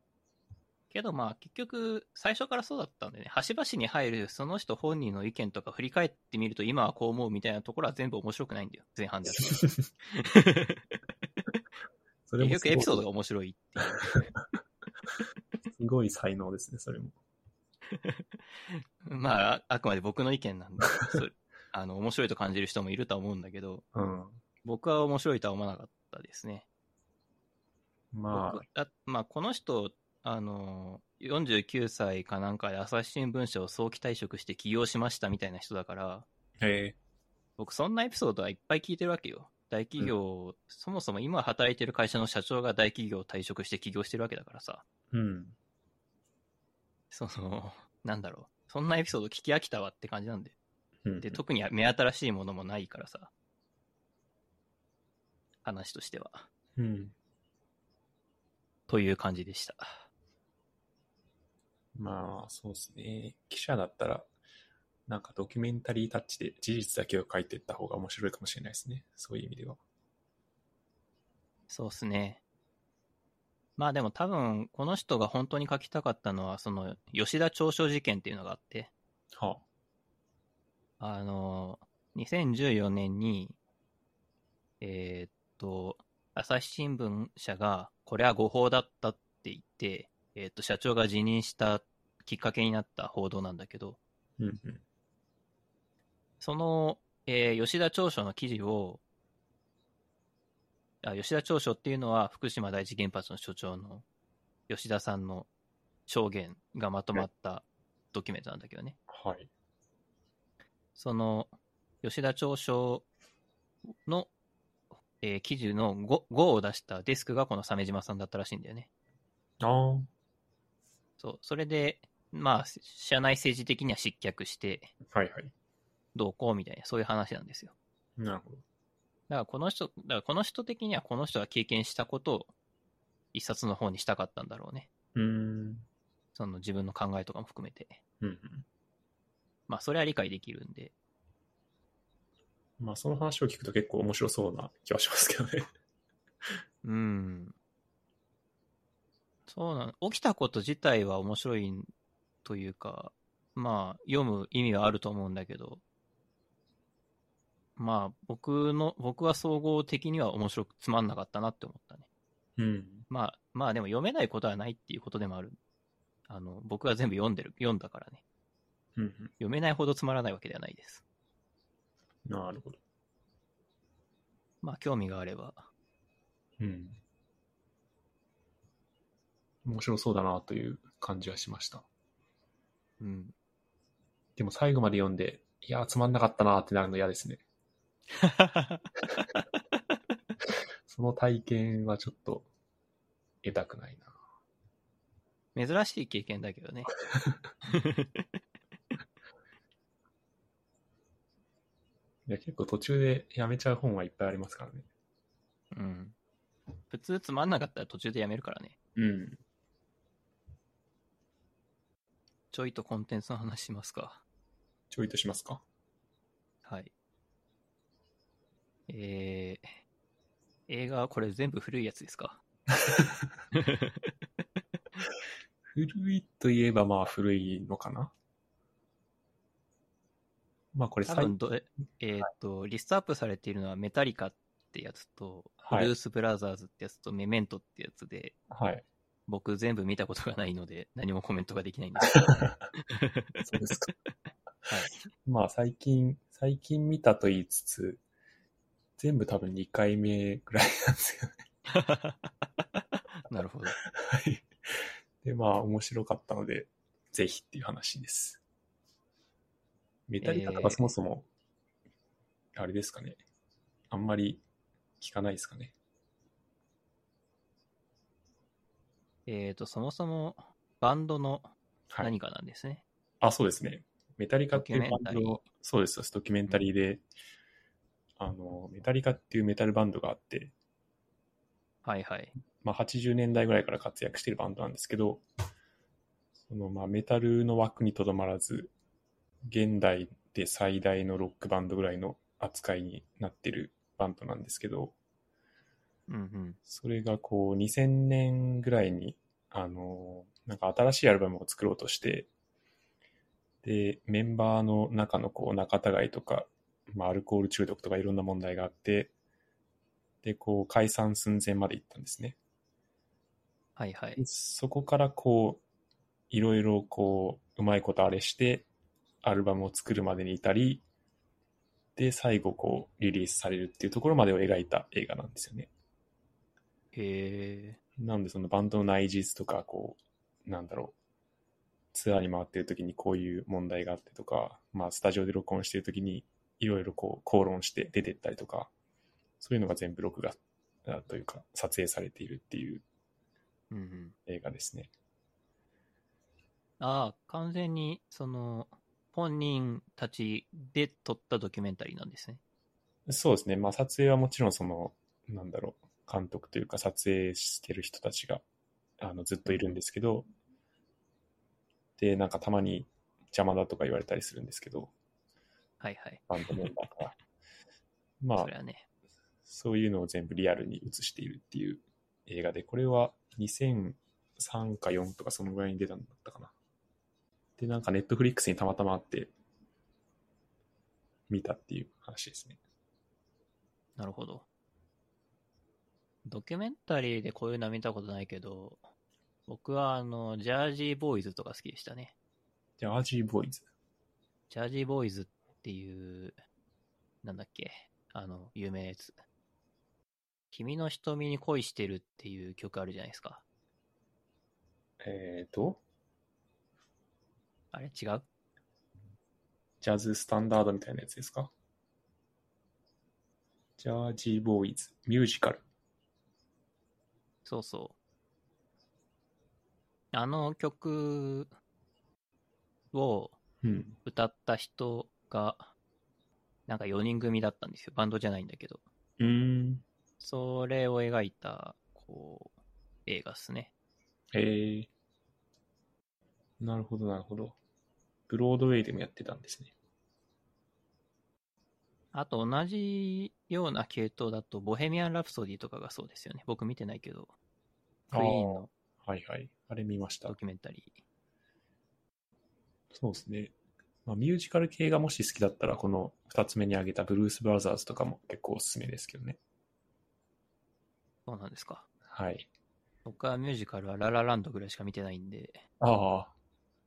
けどまあ結局最初からそうだったんでね、端々に入るその人本人の意見とか振り返ってみると今はこう思うみたいなところは全部面白くないんだよ、前半でやったら。[LAUGHS] それも結局エピソードすが面白いっていう。[LAUGHS] すごい才能ですね、それも。[LAUGHS] まあ、ああくまで僕の意見なんで、[LAUGHS] それあの、面白いと感じる人もいるとは思うんだけど、うん。僕は面白いとは思わなかったですね。ま僕あまあ、この人、あの、49歳かなんかで朝日新聞社を早期退職して起業しましたみたいな人だから、え。僕そんなエピソードはいっぱい聞いてるわけよ。大企業、そもそも今働いてる会社の社長が大企業を退職して起業してるわけだからさ、うん。その、なんだろう。そんなエピソード聞き飽きたわって感じなんで。うん。で、特に目新しいものもないからさ。話としては。うん。という感じでした。まあ、そうですね。記者だったら、なんかドキュメンタリータッチで事実だけを書いていった方が面白いかもしれないですね。そういう意味では。そうっすね。まあでも多分、この人が本当に書きたかったのは、その、吉田長所事件っていうのがあって、はあの、2014年に、えーっと、朝日新聞社が、これは誤報だったって言って、えーっと、社長が辞任したきっかけになった報道なんだけど、あ。うんうん。その、えー吉田長所の記事を、あ吉田長所っていうのは福島第一原発の所長の吉田さんの証言がまとまったドキュメントなんだけどね。はい。その吉田長所の、えー記事の 5, 5を出したデスクがこの鮫島さんだったらしいんだよね。ああ。そう。それで、まあ、社内政治的には失脚して、はいはい。どうこうみたいな、そういう話なんですよ。なるほど。だからこの人、だからこの人的にはこの人が経験したことを一冊の方にしたかったんだろうね。うーん。その自分の考えとかも含めて。うんうん。まあそれは理解できるんで。まあ、その話を聞くと結構面白そうな気はしますけどね。うん。そうなの。起きたこと自体は面白いというか、まあ読む意味はあると思うんだけど、まあ僕の、僕は総合的には面白くつまんなかったなって思ったね。うん。まあ、まあでも読めないことはないっていうことでもある。あの、僕は全部読んでる、読んだからね。うんうん。読めないほどつまらないわけではないです。なるほど。まあ、興味があれば。うん。面白そうだなという感じはしました。うん。でも最後まで読んで、いやー、つまんなかったなってなるの嫌ですね。[LAUGHS] その体験はちょっと得たくないな。珍しい経験だけどね。[LAUGHS] いや結構途中でやめちゃう本はいっぱいありますからね。うん。普通つまんなかったら途中でやめるからね。うん。ちょいとコンテンツの話しますか。ちょいとしますか？はい。えー、映画はこれ全部古いやつですか？古いといえばまあ古いのかな？まあこれ多最分どれ、えーっと、リストアップされているのはメタリカってやつと、はいブルース・ブラザーズってやつと、メメントってやつで、はい。僕全部見たことがないので、何もコメントができないんですけど。[LAUGHS] そうですか。[LAUGHS] はい。まあ最近、最近見たと言いつつ、全部多分2回目ぐらいなんですよね。[LAUGHS] なるほど。はい。で、まあ面白かったので、ぜひっていう話です。メタリカとかそもそも、あれですかね。あんまり聞かないですかね。えーっと、そもそもバンドのはい。何かなんですね。あ、そうですね。メタリカっていうバンド、そうです、ドキュメンタリーで、あの、メタリカっていうメタルバンドがあって、はいはい。まあ、80年代ぐらいから活躍しているバンドなんですけど、そのまあメタルの枠にとどまらず、現代で最大のロックバンドぐらいの扱いになってるバンドなんですけど、うんうん。それがこう2000年ぐらいに、あの、なんか新しいアルバムを作ろうとして、で、メンバーの中のこう仲違いとか、まあアルコール中毒とかいろんな問題があって、で、こう解散寸前まで行ったんですね。はいはい。そこからこう、いろいろこう、うまいことあれして、アルバムを作るまでに至り、で、最後こう、リリースされるっていうところまでを描いた映画なんですよね。へえ。なので、そのバンドの内実とか、こう、なんだろう、ツアーに回ってる時にこういう問題があってとか、まあ、スタジオで録音してる時に、いろいろこう、口論して出てったりとか、そういうのが全部録画あというか、撮影されているっていううんうん。映画ですね。ああ、完全に、その、本人たちで撮ったドキュメンタリーなんですね。そうですね。まあ撮影はもちろんその、なんだろう、監督というか撮影してる人たちが、あの、ずっといるんですけど、で、なんかたまに邪魔だとか言われたりするんですけど、はいはい。バンドメンバーから。[LAUGHS] まあそれ、はね。そういうのを全部リアルに映しているっていう映画で、これは2003か4とかそのぐらいに出たんだったかな。で、なんかネットフリックスにたまたまあって、見たっていう話ですね。なるほど。ドキュメンタリーでこういうのは見たことないけど、僕はあの、ジャージーボーイズとか好きでしたね。ジャージーボーイズ。ジャージーボーイズっていう、なんだっけ、あの、有名なやつ。君の瞳に恋してるっていう曲あるじゃないですか。えーと、あれ違う？ジャズスタンダードみたいなやつですか？ジャージーボーイズ、ミュージカル。そうそう。あの曲をうん。歌った人が、なんか4人組だったんですよ。バンドじゃないんだけど。うーん。それを描いた、こう、映画っすね。へえ。なるほど、なるほど。ブロードウェイでもやってたんですね。あと同じような系統だと、ボヘミアン・ラプソディとかがそうですよね。僕見てないけど、クイーンのはいはい。あれ見ましたド。キュメンタリー。そうですね。まあ、ミュージカル系がもし好きだったら、この二つ目に挙げたブルース・ブラザーズとかも結構おすすめですけどね。そうなんですか。はい。僕はミュージカルはララランドぐらいしか見てないんで、ああ。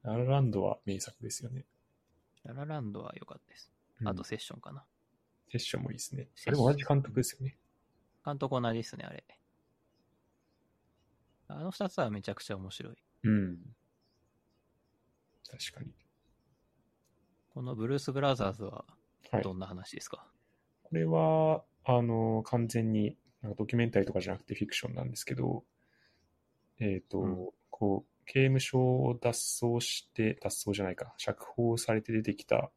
ララランドは名作ですよね。ララランドは良かったです。うんあとセッションかな。セッションもいいですね。セッションあれも同じ監督ですよね。監督同じですね、あれ。あの二つはめちゃくちゃ面白い。うん。確かに。このブルース・ブラザーズははい。どんな話ですか、これは、あの、完全になんかドキュメンタリーとかじゃなくてフィクションなんですけど、えっ、と、うんこう、刑務所を脱走して、脱走じゃないか、釈放されて出てきた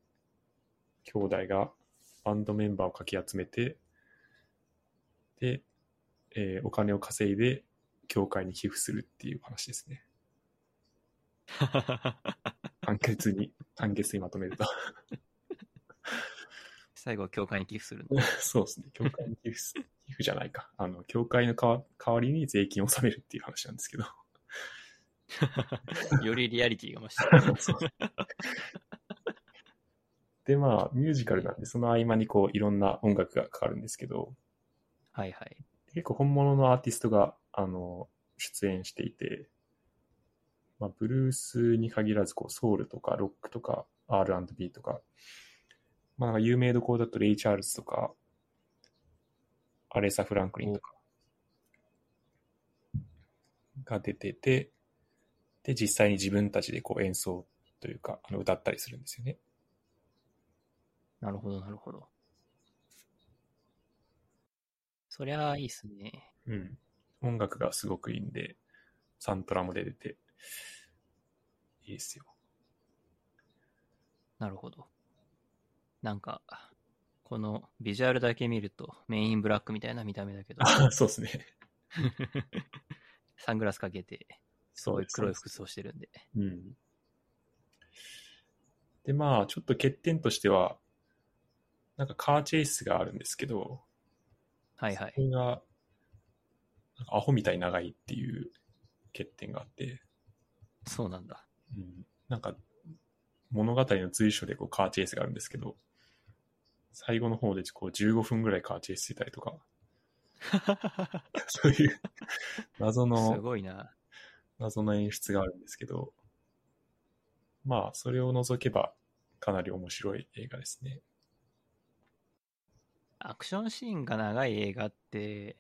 兄弟がバンドメンバーをかき集めて、で、えーお金を稼いで、教会に寄付するっていう話ですね。[LAUGHS] 簡潔に、簡潔にまとめると。[LAUGHS] 最後、教会に寄付するの？[LAUGHS] そうですね。教会に寄付す、寄付じゃないか。あの、教会の代わ代わりに税金を納めるっていう話なんですけど。よりリアリティが増した。で、まあ、ミュージカルなんで、その合間にこう、いろんな音楽がかかるんですけど、はいはい。結構本物のアーティストが、あの、出演していて、まあ、ブルースに限らず、こう、ソウルとか、ロックとか、R&B とか、まあ、なんか有名どころだとレイ・チャールズとか、アレサ・フランクリンとか、が出てて、で、実際に自分たちでこう演奏というか、あの歌ったりするんですよね。なるほど、なるほど。そりゃあいいっすね。うん。音楽がすごくいいんで、サントラも出てて、いいですよ。なるほど。なんか、このビジュアルだけ見るとメインブラックみたいな見た目だけど、あ [LAUGHS] そうですね。[LAUGHS] サングラスかけて、そうです黒い服装してるんで。うん。で、まあ、ちょっと欠点としては、なんかカーチェイスがあるんですけど、はいはいそ。れが、アホみたいに長いっていう欠点があって、そうなんだ。うん、なんか、物語の随所でこうカーチェイスがあるんですけど、最後の方でこう15分ぐらいカーチェイスしてたりとか、[LAUGHS] そういう謎すの、ごいな。謎の演出があるんですけど、まあ、それを除けばかなり面白い映画ですね。アクションシーンが長い映画って、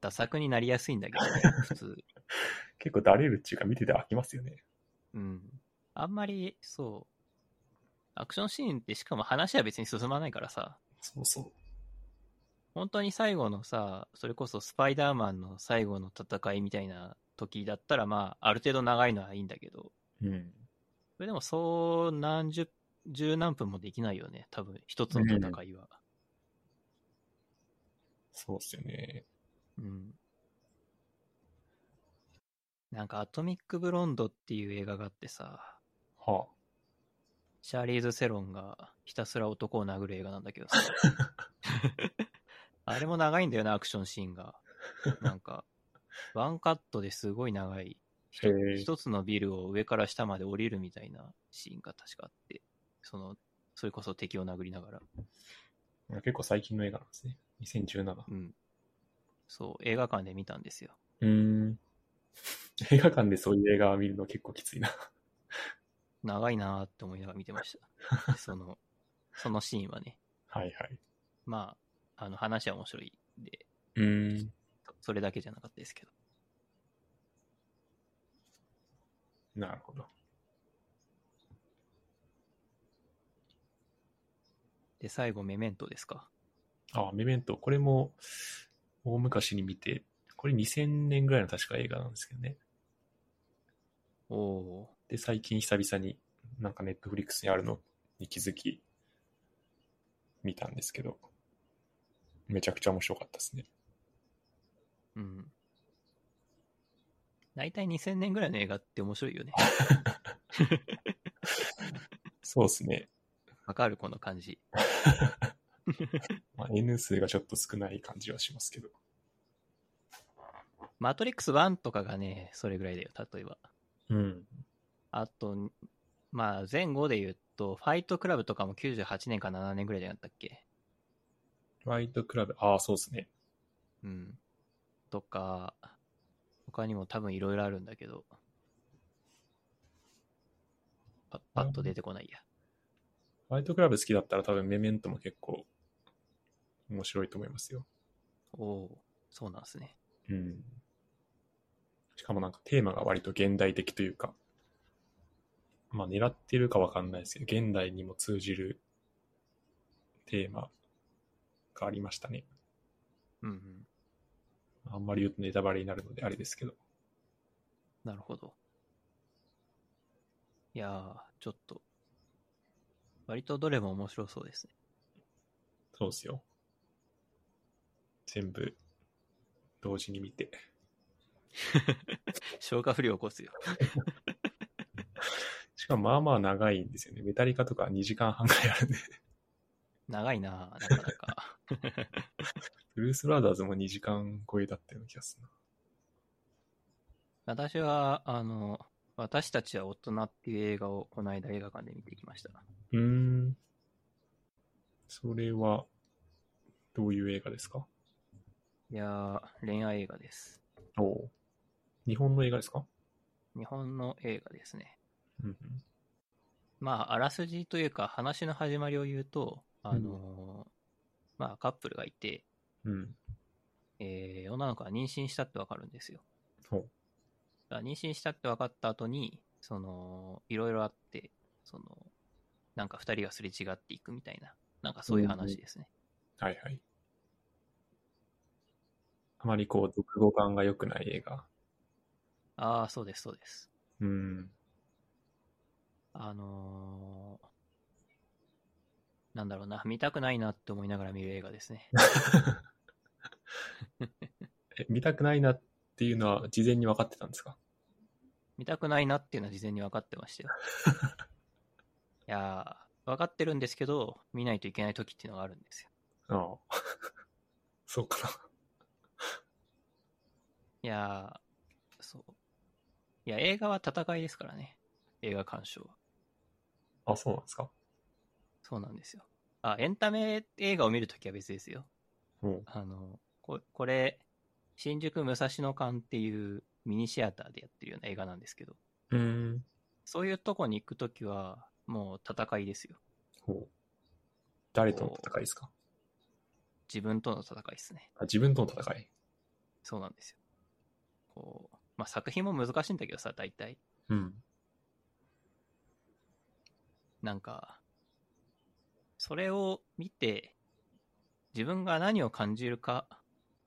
ダ作になりやすいんだけどね、普通。[LAUGHS] 結構だれるっていうか見てて飽きますよね。うん。あんまり、そう。アクションシーンってしかも話は別に進まないからさ、そうそ本当に最後のさ、それこそスパイダーマンの最後の戦いみたいな時だったら、まあ、ある程度長いのはいいんだけど、う。うん。それでもそう何十、十何分もできないよね、多分、一つの戦いは。そうっすよね。うん。なんか、アトミック・ブロンドっていう映画があってさ、はシャーリーズ・セロンがひたすら男を殴る映画なんだけどさ。[LAUGHS] あれも長いんだよな、アクションシーンが。なんか、ワンカットですごい長い。一つのビルを上から下まで降りるみたいなシーンが確かあって、その、それこそ敵を殴りながら。結構最近の映画なんですね。2017。うん。そう、映画館で見たんですよ。うーん。映画館でそういう映画を見るの結構きついな。長いなーって思いながら見てました。[LAUGHS] その、そのシーンはね。はいはい。まあ、あの話は面白いんで、うーん。そそれだけじゃなかったですけど。なるほど。で、最後、メメントですか？あ、メメント。これも大昔に見て、これ2000年ぐらいの確か映画なんですけどね。おおで、最近久々になんかネットフリックスにあるのに気づき、見たんですけど、めちゃくちゃ面白かったですね。ー。うん。大体2000年ぐらいの映画って面白いよね。そうですね。わかるこの感じ。[LAUGHS] まあ、N 数がちょっと少ない感じはしますけど。マトリックス1とかがね、それぐらいだよ、例えば。うん。あと、まあ、前後で言うと、ファイトクラブとかも98年か7年ぐらいじゃなかったっけ？ファイトクラブ、ああ、そうですね。うん。とか、他にも多分いろいろあるんだけど、パパッと出てこないや。ファイトクラブ好きだったら多分メメントも結構面白いと思いますよ。おおそうなんですね。うん。しかもなんかテーマが割と現代的というか、まあ狙ってるかわかんないですけど、現代にも通じるテーマがありましたね。うんうん。あんまり言うとネタバレになるのであれですけど。なるほど。いやー、ちょっと、割とどれも面白そうですね。そうですよ。全部同時に見て。[LAUGHS] 消化不良起こすよ。[LAUGHS] しかもまあまあ長いんですよね。メタリカとか2時間半ぐらいあるんで。長いななかなか。[LAUGHS] ブルース・ブラザーズも2時間超えだったような気がするな。私は、あの、私たちは大人っていう映画をこの間映画館で見てきました。うーん。それは、どういう映画ですか？いやー、恋愛映画です。おお。日本の映画ですか？日本の映画ですね。うんうん。まあ、あらすじというか話の始まりを言うと、あのーまあ、カップルがいて、うん。えー女の子が妊娠したってわかるんですよ。ほう。妊娠したって分かった後に、その、いろいろあって、その、なんか二人がすれ違っていくみたいな、なんかそういう話ですね。はいはい。あまりこう、読語感が良くない映画。ああ、そうです、そうです。うん。あのーなんだろうな、見たくないなって思いながら見る映画ですね。[LAUGHS] [LAUGHS] え見たくないなっていうのは事前に分かってたんですか？見たくないなっていうのは事前に分かってましたよ。[LAUGHS] いやー、分かってるんですけど、見ないといけない時っていうのがあるんですよ。ああ。そうかな。いやー、そう。いや、映画は戦いですからね。映画鑑賞は。あ、そうなんですか？そうなんですよ。あ、エンタメ映画を見るときは別ですよ。うん。あの、ここれ、新宿武蔵野館っていうミニシアターでやってるような映画なんですけど、うーん。そういうとこに行くときは、もう戦いですよ。ほう。誰との戦いですか？自分との戦いですね。あ、自分との戦い。そうなんですよ。こう、まあ、作品も難しいんだけどさ、大体。うん。なんか、それを見て、自分が何を感じるかっ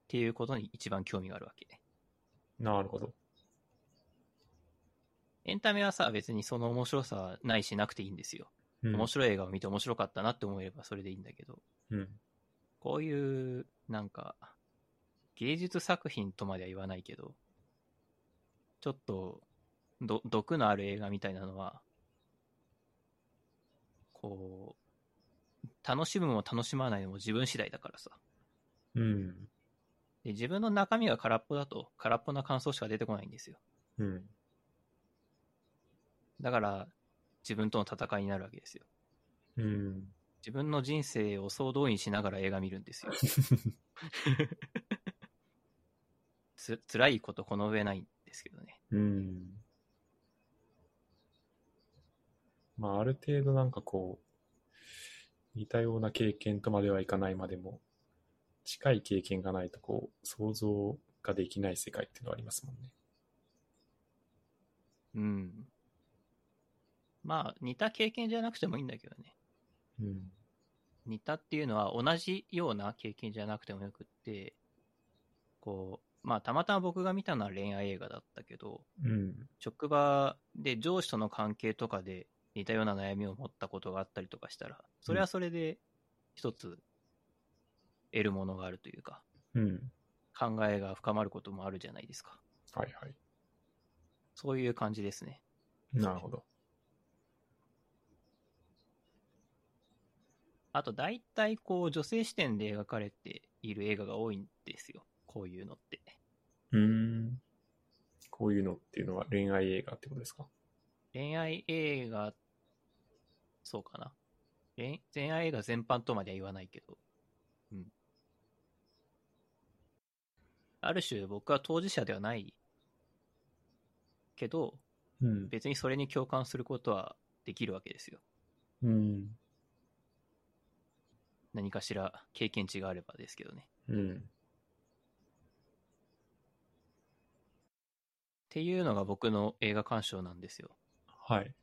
ていうことに一番興味があるわけ。なるほど。エンタメはさ、別にその面白さはないしなくていいんですよ。うん。面白い映画を見て面白かったなって思えればそれでいいんだけど、うん。こういう、なんか、芸術作品とまでは言わないけど、ちょっと、ど、毒のある映画みたいなのは、こう、楽しむも楽しまないのも自分次第だからさ。うん。で自分の中身が空っぽだと、空っぽな感想しか出てこないんですよ。うん。だから、自分との戦いになるわけですよ。うん。自分の人生を総動員しながら映画見るんですよ。[LAUGHS] つ、辛いことこの上ないんですけどね。うん。まあ、ある程度なんかこう、似たような経験とまではいかないまでも、近い経験がないとこう、想像ができない世界っていうのはありますもんね。うん。まあ、似た経験じゃなくてもいいんだけどね。うん。似たっていうのは同じような経験じゃなくてもよくって、こう、まあ、たまたま僕が見たのは恋愛映画だったけど、うん。職場で上司との関係とかで似たような悩みを持ったことがあったりとかしたら、それはそれで一つ得るものがあるというか、うん。考えが深まることもあるじゃないですか。はいはい。そういう感じですね。なるほど。あと大体こう女性視点で描かれている映画が多いんですよ。こういうのって。うーん。こういうのっていうのは恋愛映画ってことですか？恋愛映画、そうかな。恋恋愛映画全般とまでは言わないけど。うん。ある種僕は当事者ではないけど、うん。別にそれに共感することはできるわけですよ。うん。何かしら経験値があればですけどね。うん。っていうのが僕の映画鑑賞なんですよ。はい。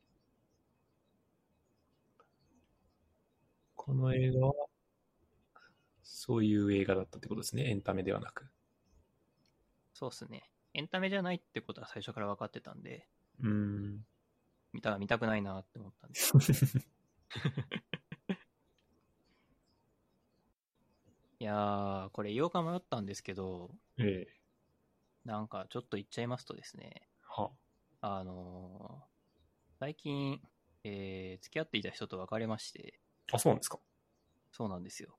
この映画は、そういう映画だったってことですね。エンタメではなく。そうっすね。エンタメじゃないってことは最初から分かってたんで、うーん。見た見たくないなって思ったんです。[LAUGHS] いやー、これ言おうか迷ったんですけど、ええなんかちょっと言っちゃいますとですね、は。あのー最近、えー付き合っていた人と別れまして、あ、そうなんですか。そうなんですよ。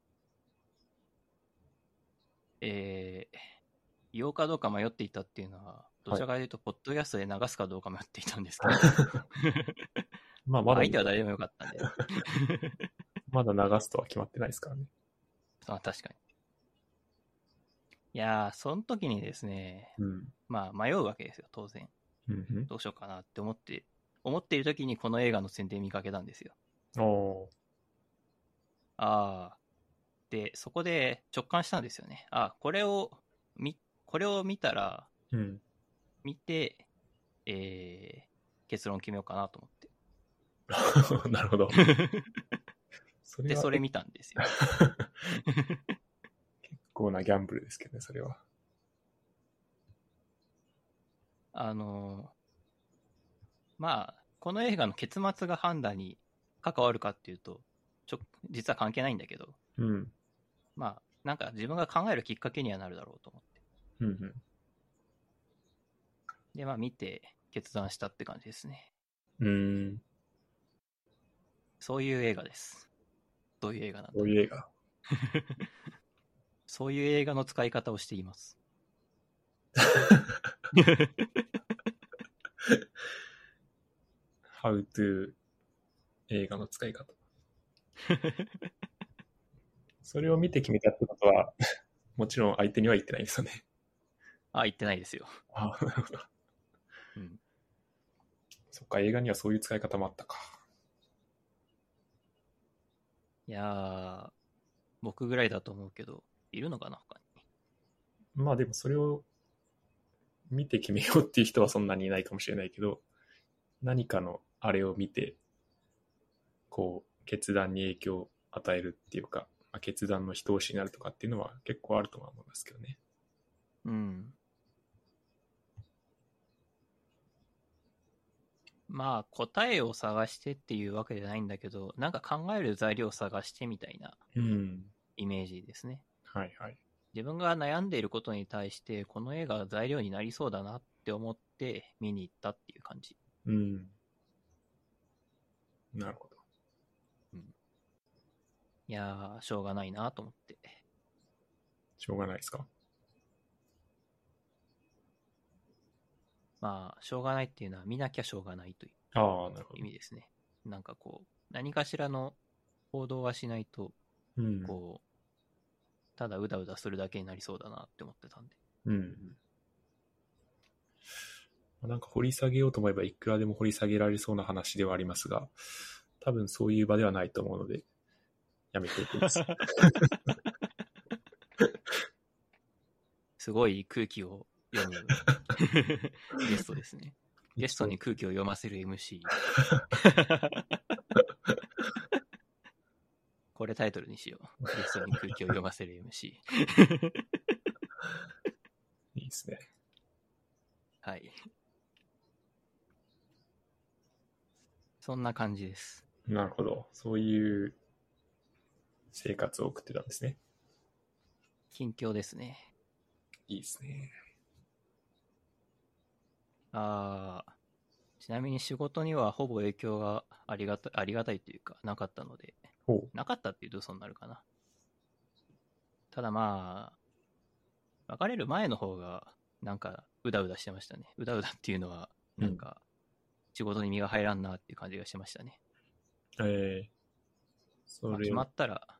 えー、言おうかどうか迷っていたっていうのは、どちらかというと、ポッドキャストで流すかどうか迷っていたんですけど、[LAUGHS] まあ、まだ、相手は誰でもよかったんで、[LAUGHS] まだ流すとは決まってないですからね。あ確かに。いやー、その時にですね、うん。まあ迷うわけですよ、当然。うんうん。どうしようかなって思って、思っている時にこの映画の宣伝見かけたんですよ。おーああ。で、そこで直感したんですよね。あこれを、み、これを見たら、うん。見て、えー、結論決めようかなと思って。[LAUGHS] なるほど。[LAUGHS] で、はそれ見たんですよ。[LAUGHS] 結構なギャンブルですけどね、それは。あのーまあ、この映画の結末が判断に関わるかっていうと、ちょ、実は関係ないんだけど、うん。まあ、なんか自分が考えるきっかけにはなるだろうと思って。うんうん。で、まあ見て決断したって感じですね。うーん。そういう映画です。どういう映画なんだこういう映画？[LAUGHS] そういう映画の使い方をしています。[LAUGHS] How to 映画の使い方。[LAUGHS] それを見て決めたってことは、[LAUGHS] もちろん相手には言ってないんですよね。あ、言ってないですよ。あなるほど。うん。そっか、映画にはそういう使い方もあったか。いやー、僕ぐらいだと思うけど、いるのかな他に。まあでもそれを見て決めようっていう人はそんなにいないかもしれないけど、何かのあれを見て、こう、決断に影響を与えるっていうか、まあ、決断の一押しになるとかっていうのは結構あるとは思いますけどね。うん。まあ、答えを探してっていうわけじゃないんだけど、なんか考える材料を探してみたいなうん。イメージですね。はいはい。自分が悩んでいることに対して、この映画が材料になりそうだなって思って見に行ったっていう感じ。うん。なるほど。いやー、しょうがないなと思って。しょうがないですか？まあ、しょうがないっていうのは見なきゃしょうがないといああ、なるほう意味ですね。なんかこう、何かしらの行動はしないと、ど。うん。こう、ただうだうだするだけになりそうだなって思ってたんで。うん。まあなんか掘り下げようと思えばいくらでも掘り下げられそうな話ではありますが、多分そういう場ではないと思うので、やめておきます。[LAUGHS] すごい空気を読むゲストですね。[LAUGHS] ゲストに空気を読ませる MC。[LAUGHS] これタイトルにしよう。ゲストに空気を読ませる MC。いいですね。はい。そんな感じです。なるほど。そういう生活を送ってたんですね。近況ですね。いいですね。あーちなみに仕事にはほぼ影響がありがたありがたいというか、なかったので、ほなかったっていうと嘘になるかな。ただまあ、別れる前の方が、なんか、うだうだしてましたね。うだうだっていうのは、なんか、仕事に身が入らんなっていう感じがしてましたね。う。えー、それまあ決まったら、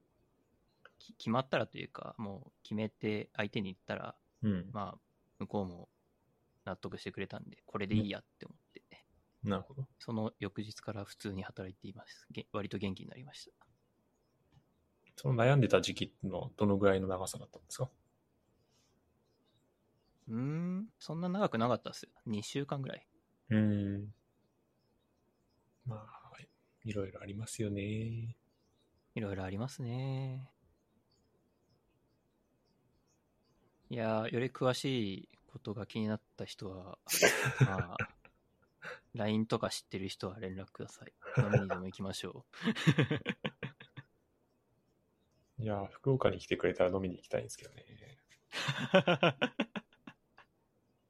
き決まったらというか、もう決めて相手に言ったら、うん。まあ、向こうも納得してくれたんで、これでいいやって思って、なるほど。その翌日から普通に働いています。げ割と元気になりました。その悩んでた時期のどのぐらいの長さだったんですか？うーん、そんな長くなかったっすよ。2週間ぐらい。うーん。まあ、いろいろありますよね。いろいろありますね。いやー、より詳しいことが気になった人は、[LAUGHS] まあ、LINE とか知ってる人は連絡ください。飲みにでも行きましょいやー、福岡に来てくれたら飲みに行きたいんですけどね。[LAUGHS]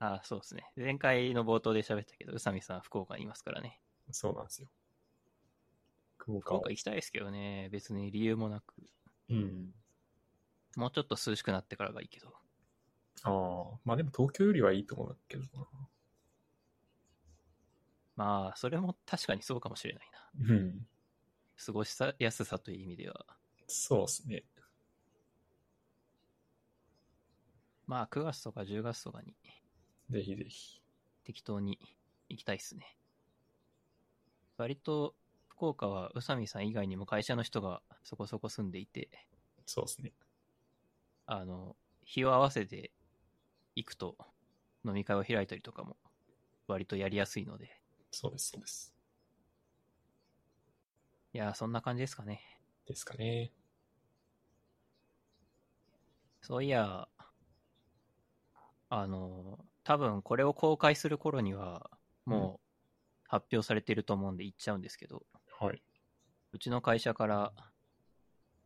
う。あそうですね。前回の冒頭で喋ったけど、宇佐美さん福岡にいますからね。そうなんですよ。福岡を福岡行きたいですけどね。別に理由もなく。うん。もうちょっと涼しくなってからがいいけど。ああ、まあでも東京よりはいいと思うけどな。まあ、それも確かにそうかもしれないな。うん。過ごしさやすさという意味では。そうですね。まあ、9月とか10月とかにぜひぜひ。適当に行きたいっすね。割と、福岡は宇佐美さん以外にも会社の人がそこそこ住んでいて、そうですね。あの、日を合わせて行くと飲み会を開いたりとかも割とやりやすいので、そうです、そうです。いやー、そんな感じですかね。ですかね。そういや、あの、多分これを公開する頃には、もう発表されてると思うんで言っちゃうんですけど、はい。うちの会社から、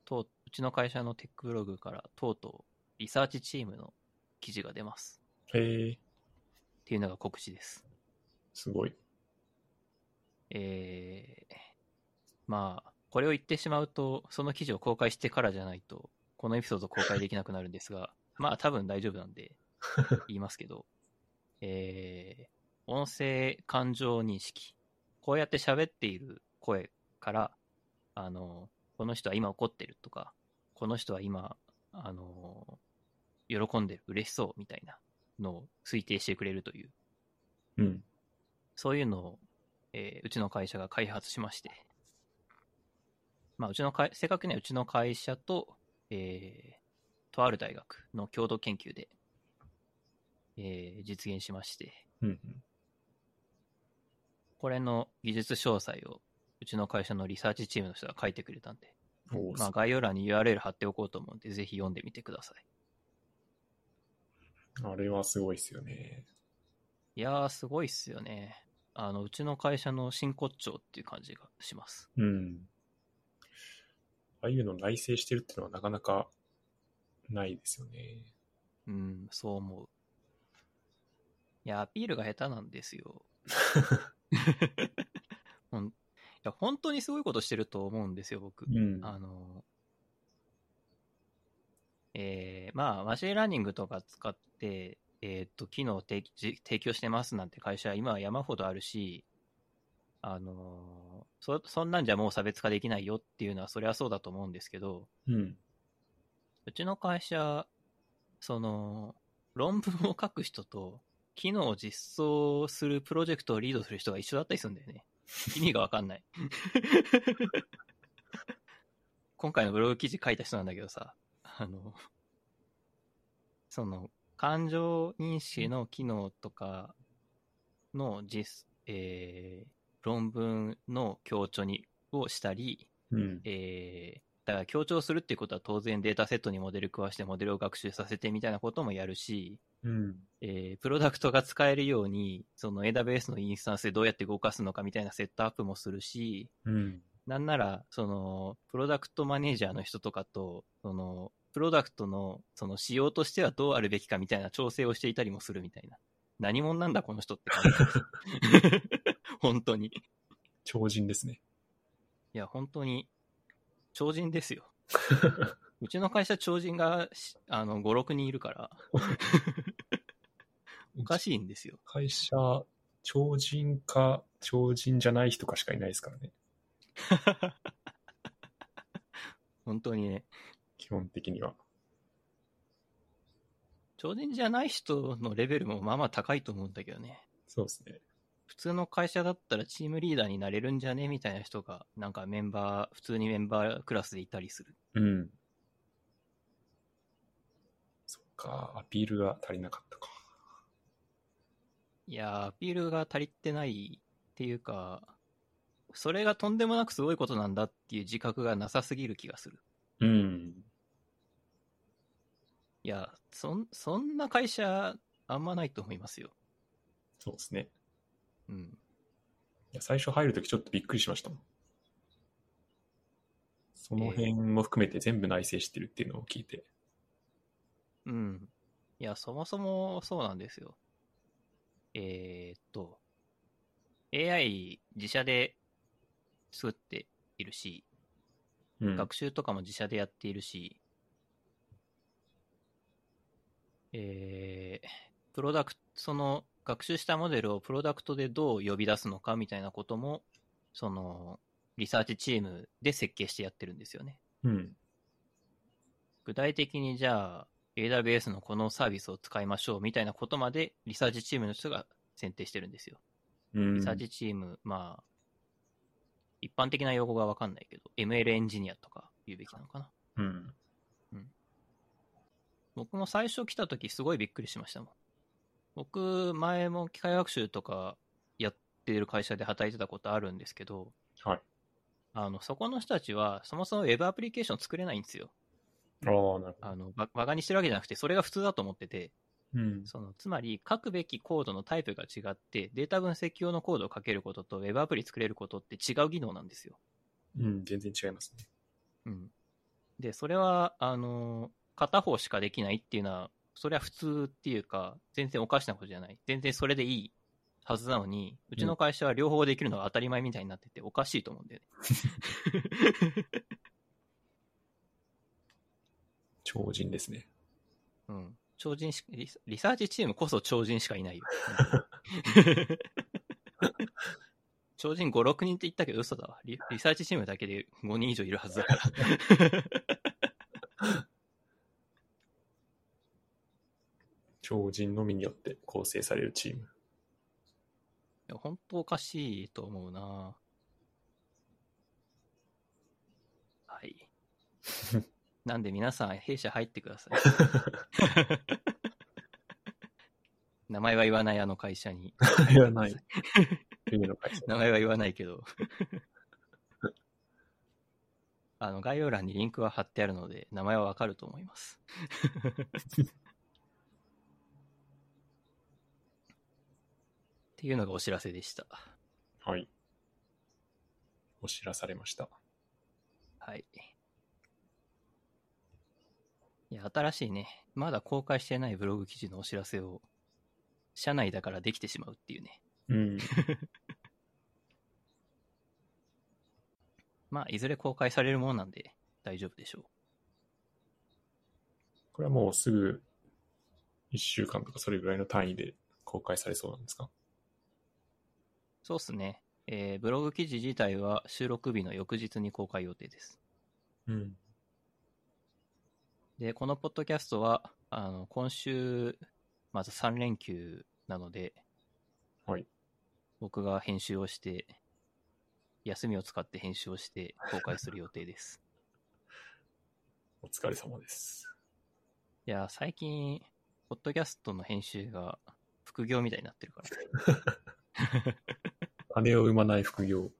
とううちの会社のテックブログから、とうとうリサーチチームの記事が出ます。へえ、っていうのが告知です。すごい。えー、まあ、これを言ってしまうと、その記事を公開してからじゃないと、このエピソード公開できなくなるんですが、[LAUGHS] まあ多分大丈夫なんで、[LAUGHS] 言いますけど、えー、音声感情認識。こうやって喋っている声から、あの、この人は今怒ってるとか、この人は今、あの、喜んでる、嬉しそうみたいなのを推定してくれるという、うん。そういうのを、えーうちの会社が開発しまして、まあ、うちの会、正確にはうちの会社と、えーとある大学の共同研究で、えー実現しまして、うん。これの技術詳細をうちの会社のリサーチチームの人が書いてくれたんで、まあ、概要欄に URL 貼っておこうと思うんで、ぜひ読んでみてください。あれはすごいっすよね。いやー、すごいっすよね。あの、うちの会社の真骨頂っていう感じがします。うん。ああいうの内製してるっていうのはなかなかないですよね。うん、そう思う。いや、アピールが下手なんですよ。[LAUGHS] ほんいや本当にすごいことしてると思うんですよ、僕。うん。あの、えー、まあ、 machine learning とか使って、えーっと、機能を提供してますなんて会社は今は山ほどあるし、あのそ、そんなんじゃもう差別化できないよっていうのはそれはそうだと思うんですけど、うん。うちの会社、その、論文を書く人と、機能を実装するプロジェクトをリードする人が一緒だったりするんだよね。[LAUGHS] 意味がわかんない。今回のブログ記事書いた人なんだけどさ、あの、その、感情認識の機能とかの実、えー論文の強調に、をしたり、うん。えーだから強調するっていうことは当然データセットにモデル食わしてモデルを学習させてみたいなこともやるし、うん。えープロダクトが使えるように、その AWS のインスタンスでどうやって動かすのかみたいなセットアップもするし、うん。なんなら、その、プロダクトマネージャーの人とかと、その、プロダクトの、その仕様としてはどうあるべきかみたいな調整をしていたりもするみたいな。何者なんだこの人って感じです。[LAUGHS] 本当に。い超人ですね。や、本当に、超人ですよ。[LAUGHS] うちの会社超人がし、あの、5、6人いるから、[LAUGHS] おかしいんですよ。会社、超人か超人じゃない人かしかいないですからね。[LAUGHS] 本当にね、基本的には。超人じゃない人のレベルもまあまあ高いと思うんだけどね。そうですね。普通の会社だったらチームリーダーになれるんじゃね？みたいな人が、なんかメンバー、普通にメンバークラスでいたりする。うん。そっか、アピールが足りなかったか。いやー、アピールが足りてないっていうか、それがとんでもなくすごいことなんだっていう自覚がなさすぎる気がする。うん。いや、そん、そんな会社、あんまないと思いますよ。そうですね。うん。いや最初入るときちょっとびっくりしましたもん。その辺も含めて全部内製してるっていうのを聞いて。うん。いや、そもそもそうなんですよ。えーっと、AI 自社で作っているし、うん。学習とかも自社でやっているし、えー、プロダクト、その学習したモデルをプロダクトでどう呼び出すのかみたいなことも、その、リサーチチームで設計してやってるんですよね。うん。具体的にじゃあ、AWS のこのサービスを使いましょうみたいなことまで、リサーチチームの人が選定してるんですよ。うん。リサーチチーム、まあ、一般的な用語がわかんないけど、ML エンジニアとか言うべきなのかな。うん。僕も最初来た時すごいびっくりしましたもん。僕、前も機械学習とかやってる会社で働いてたことあるんですけど、はい。あの、そこの人たちは、そもそも Web アプリケーション作れないんですよ。ああ、なるほど。あの、ばバカにしてるわけじゃなくて、それが普通だと思ってて、うん。その、つまり、書くべきコードのタイプが違って、データ分析用のコードを書けることと Web アプリ作れることって違う技能なんですよ。うん、全然違いますね。うん。で、それは、あの、片方しかできないっていうのは、それは普通っていうか、全然おかしなことじゃない。全然それでいいはずなのに、うちの会社は両方できるのが当たり前みたいになってて、おかしいと思うんだよね。[LAUGHS] 超人ですね。うん。超人しリサ、リサーチチームこそ超人しかいないよ。超人5、6人って言ったけど嘘だわリ。リサーチチームだけで5人以上いるはずだから。[LAUGHS] 超人のみによって構成されるチーム。いや本当おかしいと思うなはい。[LAUGHS] なんで皆さん、弊社入ってください。[LAUGHS] 名前は言わないあの会社に。言わない。[LAUGHS] 名前は言わないけど。あの、概要欄にリンクは貼ってあるので、名前はわかると思います。っていうのがお知らせでした。はい。お知らされました。はい。いや、新しいね、まだ公開してないブログ記事のお知らせを、社内だからできてしまうっていうね。うん。[LAUGHS] まあ、いずれ公開されるものなんで大丈夫でしょう。これはもうすぐ1週間とかそれぐらいの単位で公開されそうなんですか？そうっすね。えーブログ記事自体は収録日の翌日に公開予定です。うん。で、このポッドキャストは、あの、今週、まず3連休なので、はい。僕が編集をして、休みを使って編集をして公開する予定です。[LAUGHS] お疲れ様です。いや、最近、ポッドキャストの編集が副業みたいになってるから。[LAUGHS] 金を生まない副業。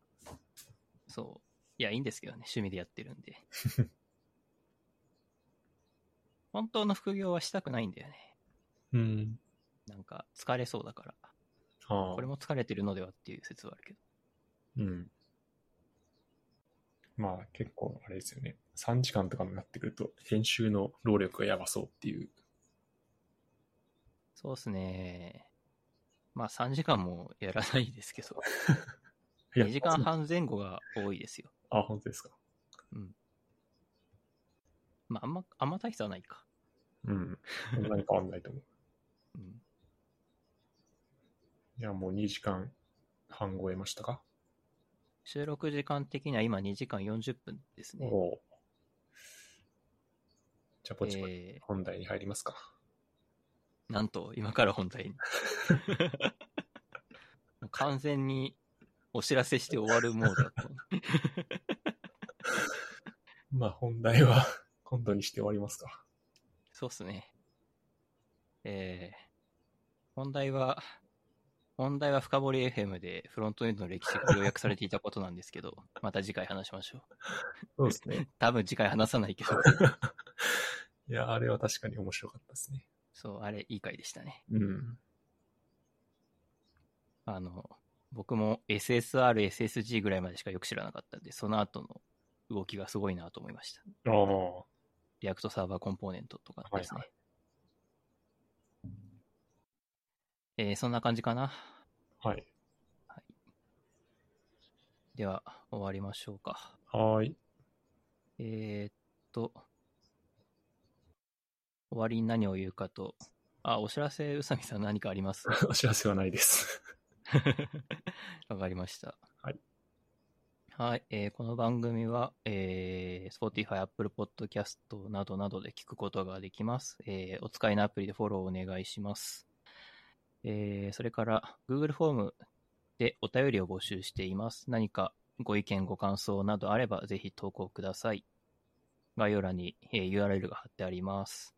そう。いや、いいんですけどね、趣味でやってるんで。[LAUGHS] 本当の副業はしたくないんだよね。うん。なんか、疲れそうだから。はあ。これも疲れてるのではっていう説はあるけど。うん。まあ結構あれですよね。3時間とかになってくると編集の労力がやばそうっていう。そうっすね。まあ3時間もやらないですけど、[LAUGHS] いや2時間半前後が多いですよ。あ、本当ですか。うん。まああんま、あんま大差はないか。うん。そんなに変わんないと思う。[LAUGHS] うん。いや、もう2時間半超えましたか収録時間的には今2時間40分ですね。おお。じゃあ、ポチポチえー本題に入りますか。なんと、今から本題に。[LAUGHS] 完全にお知らせして終わるモードだった。まあ、本題は今度にして終わりますか。そうっすね。えー、本題は、本題は深掘り FM でフロントエンドの歴史が要約されていたことなんですけど、[LAUGHS] また次回話しましょう。そうですね。[LAUGHS] 多分次回話さないけど、いや、あれは確かに面白かったですね。そう、あれいい回でしたね。うん。あの、僕も SSR、SSG ぐらいまでしかよく知らなかったんで、その後の動きがすごいなと思いました。ああ。 React server component とかですね。はいえーそんな感じかな。はい。では、終わりましょうか。はーい。えーっと、終わりに何を言うかと、あ、お知らせ、宇佐美さん何かあります？[LAUGHS] お知らせはないです。[LAUGHS] わかりました。はい。はい、えーこの番組は、えー、Spotify、Apple Podcast などなどで聞くことができます。えーお使いのアプリでフォローお願いします。えーそれから、Google フォームでお便りを募集しています。何かご意見、ご感想などあれば、ぜひ投稿ください。概要欄に、えー URL が貼ってあります。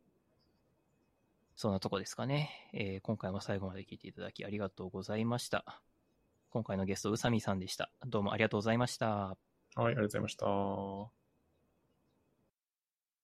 そんなとこですかね。えー今回も最後まで聞いていただきありがとうございました。今回のゲスト、宇佐美さんでした。どうもありがとうございました。はい、ありがとうございました。